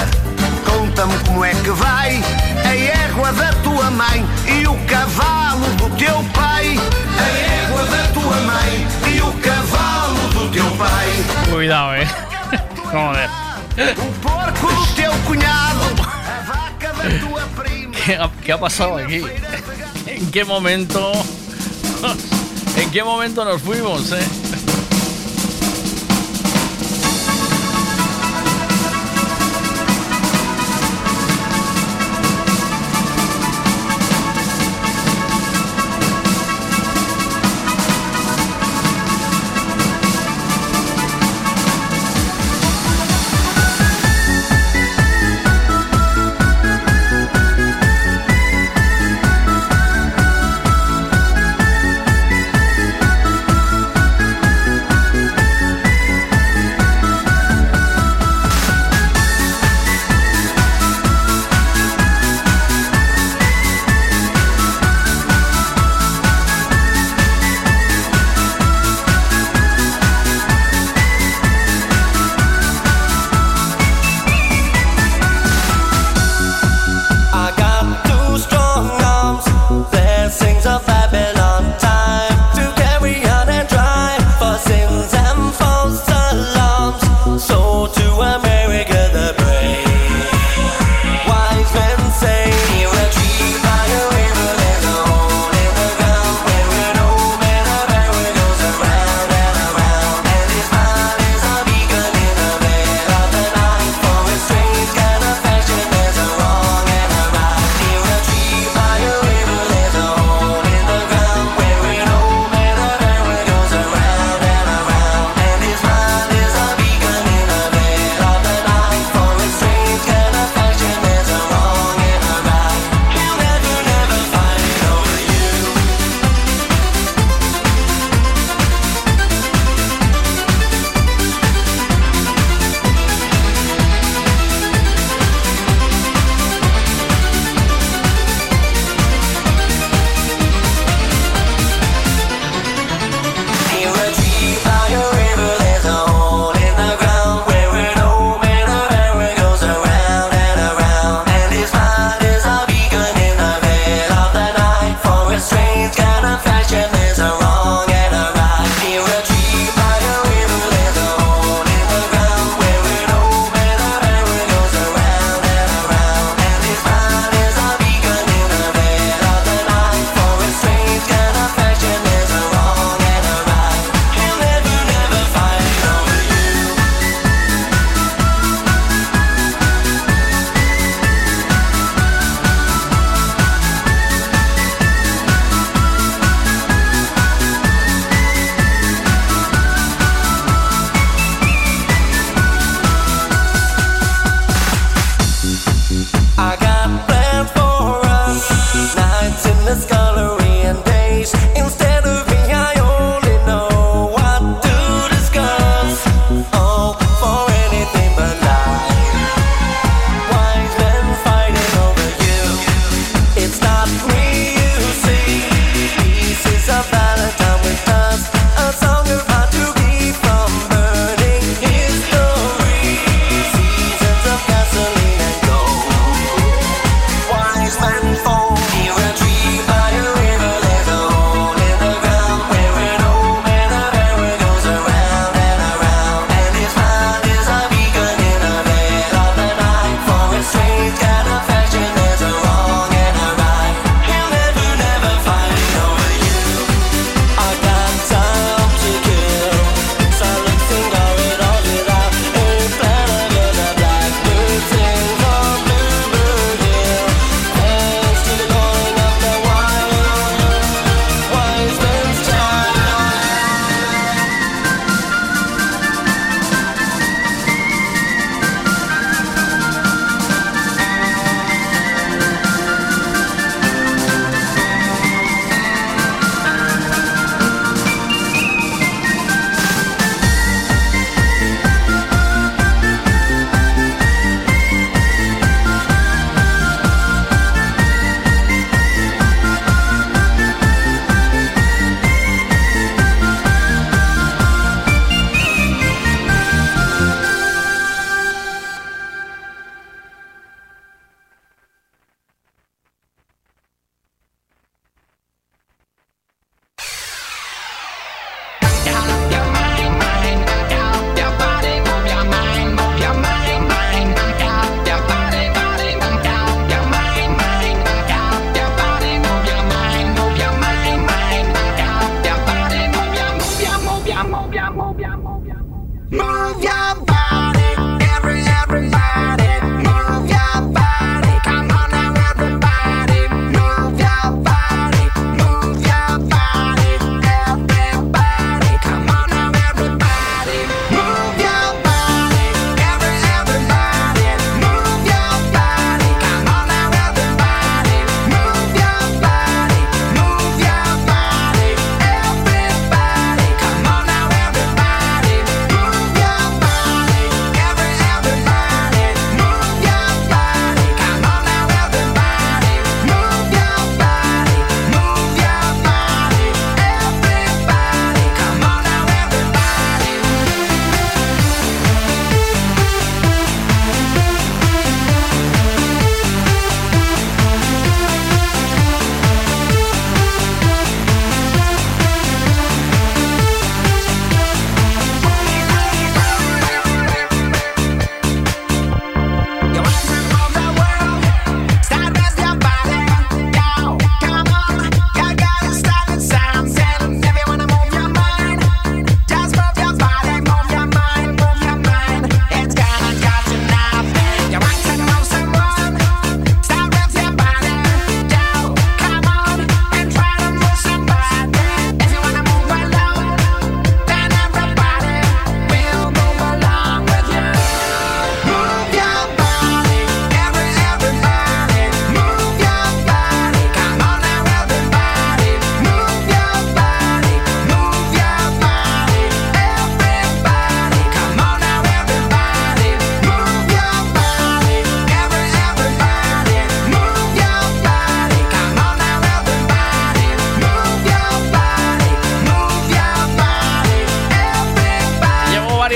conta-me como é que vai a égua da tua mãe e o cavalo do teu pai a égua da tua mãe e o cavalo do teu pai Cuidado, eh. Vamos ver. o porco do teu cunhado a vaca da tua prima ¿Qué ha, qué ha pasado aquí? ¿En qué momento? ¿En qué momento nos fuimos, eh?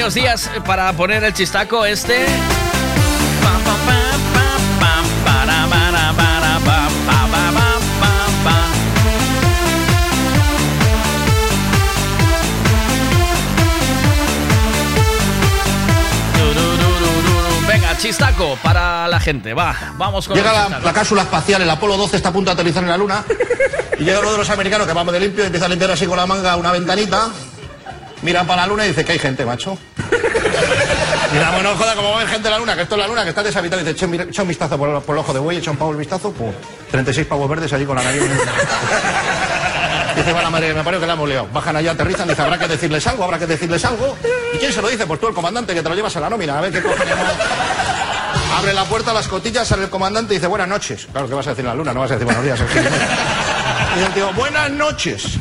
Varios días para poner el chistaco este. Venga, chistaco para la gente. Va, vamos con Llega el la, chistaco. la cápsula espacial, el Apolo 12 está a punto de aterrizar en la Luna. Y llega uno de los americanos que vamos de limpio y empieza a limpiar así con la manga una ventanita. Mira para la Luna y dice que hay gente, macho. Mira, bueno, joda, como va a haber gente en la Luna, que esto es la Luna, que está deshabitado. Y dice, echa un, vistazo por, el ojo de buey, echa un pavo el vistazo, pum. 36 pavos verdes allí con la nariz. Dice, va la madre, me parece que la hemos liado. Bajan allá, aterrizan, dice, habrá que decirles algo, habrá que decirles algo. ¿Y quién se lo dice? Pues tú, el comandante, que te lo llevas a la nómina. A ver qué cojones. Abre la puerta las cotillas, sale el comandante y dice, buenas noches. Claro, ¿qué vas a decir la luna? No vas a decir buenos días. Y el tío, buenas noches.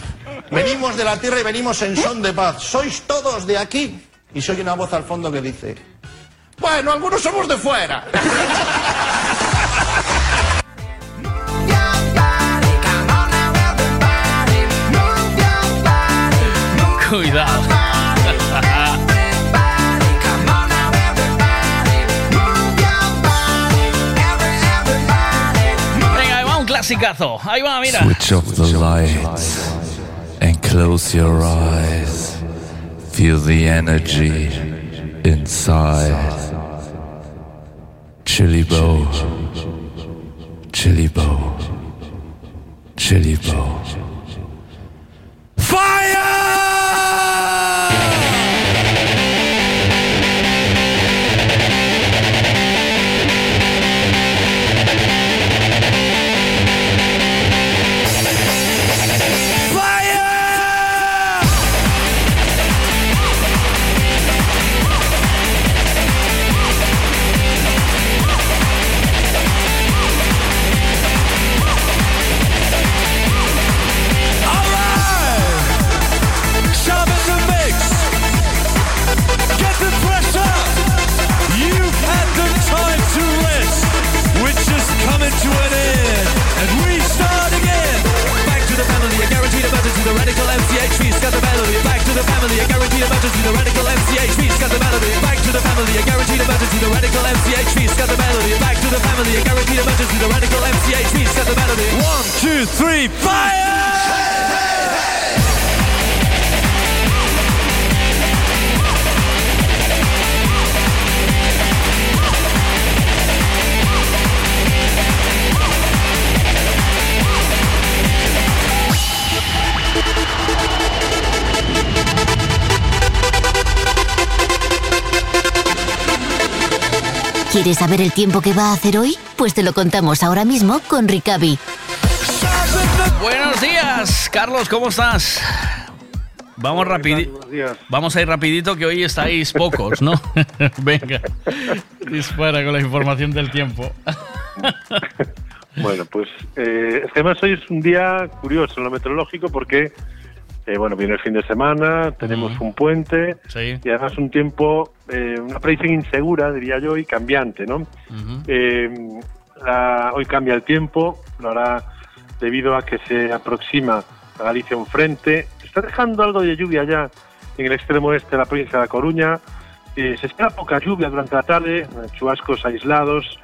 Venimos de la Tierra y venimos en son de paz. ¿Sois todos de aquí? Y soy una voz al fondo que dice, bueno, algunos somos de fuera. Cuidado. Venga, ahí va un clasicazo. Ahí va, mira. Switch off the lights and close your eyes. Feel the energy inside. Chili bow, chili bow, chili bow. Saber el tiempo que va a hacer hoy? Pues te lo contamos ahora mismo con Ricavi. Buenos días, Carlos, ¿cómo estás? Vamos rapidito. Vamos a ir rapidito que hoy estáis pocos, ¿no? Venga, dispara con la información del tiempo. Bueno, pues eh, es que además hoy es un día curioso en lo meteorológico porque, eh, bueno, viene el fin de semana, tenemos un puente y además un tiempo, eh, una predicción insegura, diría yo, y cambiante, ¿no? Eh, la- hoy cambia el tiempo, lo hará debido a que se aproxima a Galicia un frente. Está dejando algo de lluvia ya en el extremo este de la provincia de La Coruña. Se espera poca lluvia durante la tarde, chubascos aislados,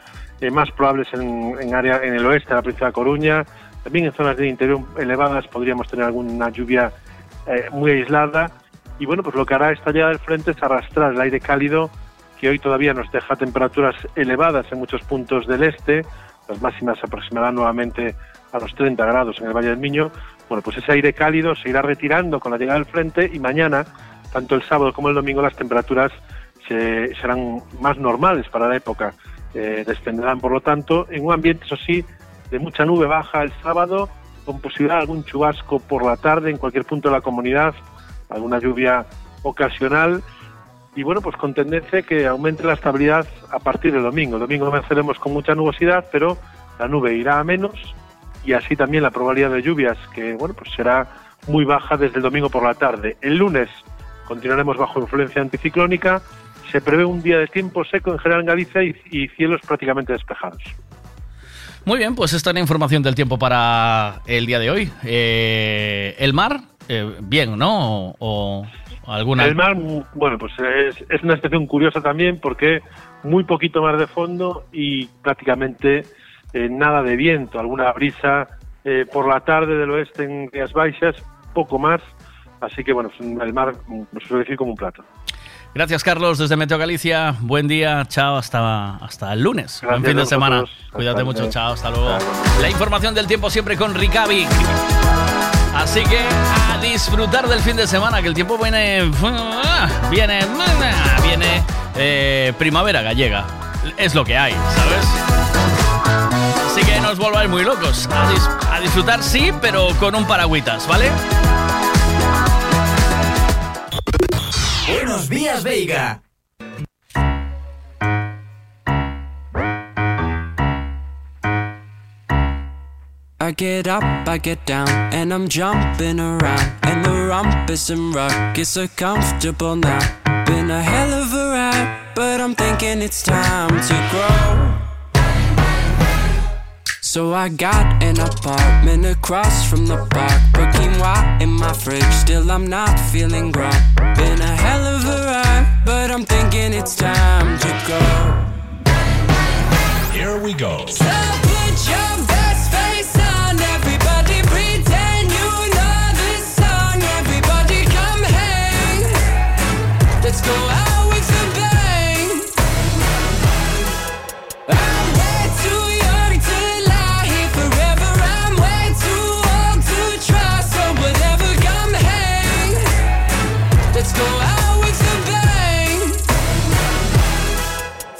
más probables en, en área en el oeste de la provincia de La Coruña. También en zonas de interior elevadas podríamos tener alguna lluvia eh, muy aislada. Y bueno, pues lo que hará esta llegada del frente es arrastrar el aire cálido que hoy todavía nos deja temperaturas elevadas en muchos puntos del este. Las máximas se aproximarán nuevamente a los 30 grados en el Valle del Miño. Bueno, pues ese aire cálido se irá retirando con la llegada del frente y mañana, tanto el sábado como el domingo, las temperaturas se- serán más normales para la época. Eh, descenderán, por lo tanto, en un ambiente, eso sí, de mucha nube baja el sábado, con posibilidad de algún chubasco por la tarde en cualquier punto de la comunidad, alguna lluvia ocasional y bueno, pues con tendencia que aumente la estabilidad a partir del domingo. El domingo venceremos con mucha nubosidad, pero la nube irá a menos y así también la probabilidad de lluvias, que bueno, pues será muy baja desde el domingo por la tarde. El lunes continuaremos bajo influencia anticiclónica. Se prevé un día de tiempo seco en general en Galicia y cielos prácticamente despejados. Muy bien, pues esta es la información del tiempo para el día de hoy. Eh, el mar, eh, bien, ¿no? O- ¿Alguna? El mar, bueno, pues es, una estación curiosa también porque muy poquito mar de fondo y prácticamente eh, nada de viento, alguna brisa eh, por la tarde del oeste en Rías Baixas, poco más, así que bueno, pues, el mar nos suele decir como un plato. Gracias, Carlos, desde Meteo Galicia. Buen día, chao, hasta, hasta el lunes. Buen Gracias fin de semana. Cuídate mucho, chao, hasta luego. La información del tiempo siempre con Ricavi. Así que a disfrutar del fin de semana, que el tiempo viene. Viene. Viene. eh, primavera gallega. Es lo que hay, ¿sabes? Así que no os volváis muy locos. A, dis- a disfrutar sí, pero con un paragüitas, ¿vale? Buenos días, Veiga. I get up, I get down, and I'm jumping around. And the rumpus and ruckus are comfortable now. Been a hell of a ride, but I'm thinking it's time to grow. So I got an apartment across from the park. Put quinoa in my fridge, still I'm not feeling grown. Been a hell of a ride, but I'm thinking it's time to go. Here we go. So put your best face on, everybody pretend you know this song. Everybody come hang. Let's go out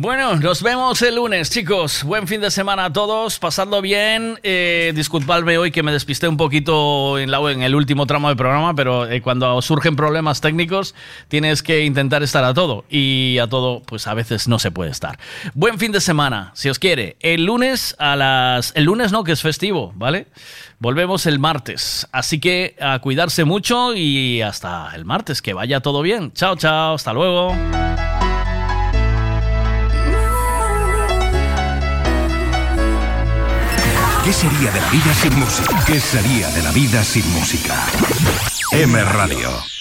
Bueno, nos vemos el lunes, chicos. Buen fin de semana a todos. Pasadlo bien. Eh, disculpadme hoy que me despisté un poquito en, la, en el último tramo del programa, pero eh, cuando surgen problemas técnicos tienes que intentar estar a todo. Y a todo, pues a veces no se puede estar. Buen fin de semana, si os quiere. El lunes a las... El lunes no, que es festivo, ¿vale? Volvemos el martes. Así que a cuidarse mucho y hasta el martes. Que vaya todo bien. Chao, chao. Hasta luego. ¿Qué sería de la vida sin música? ¿Qué sería de la vida sin música? M Radio.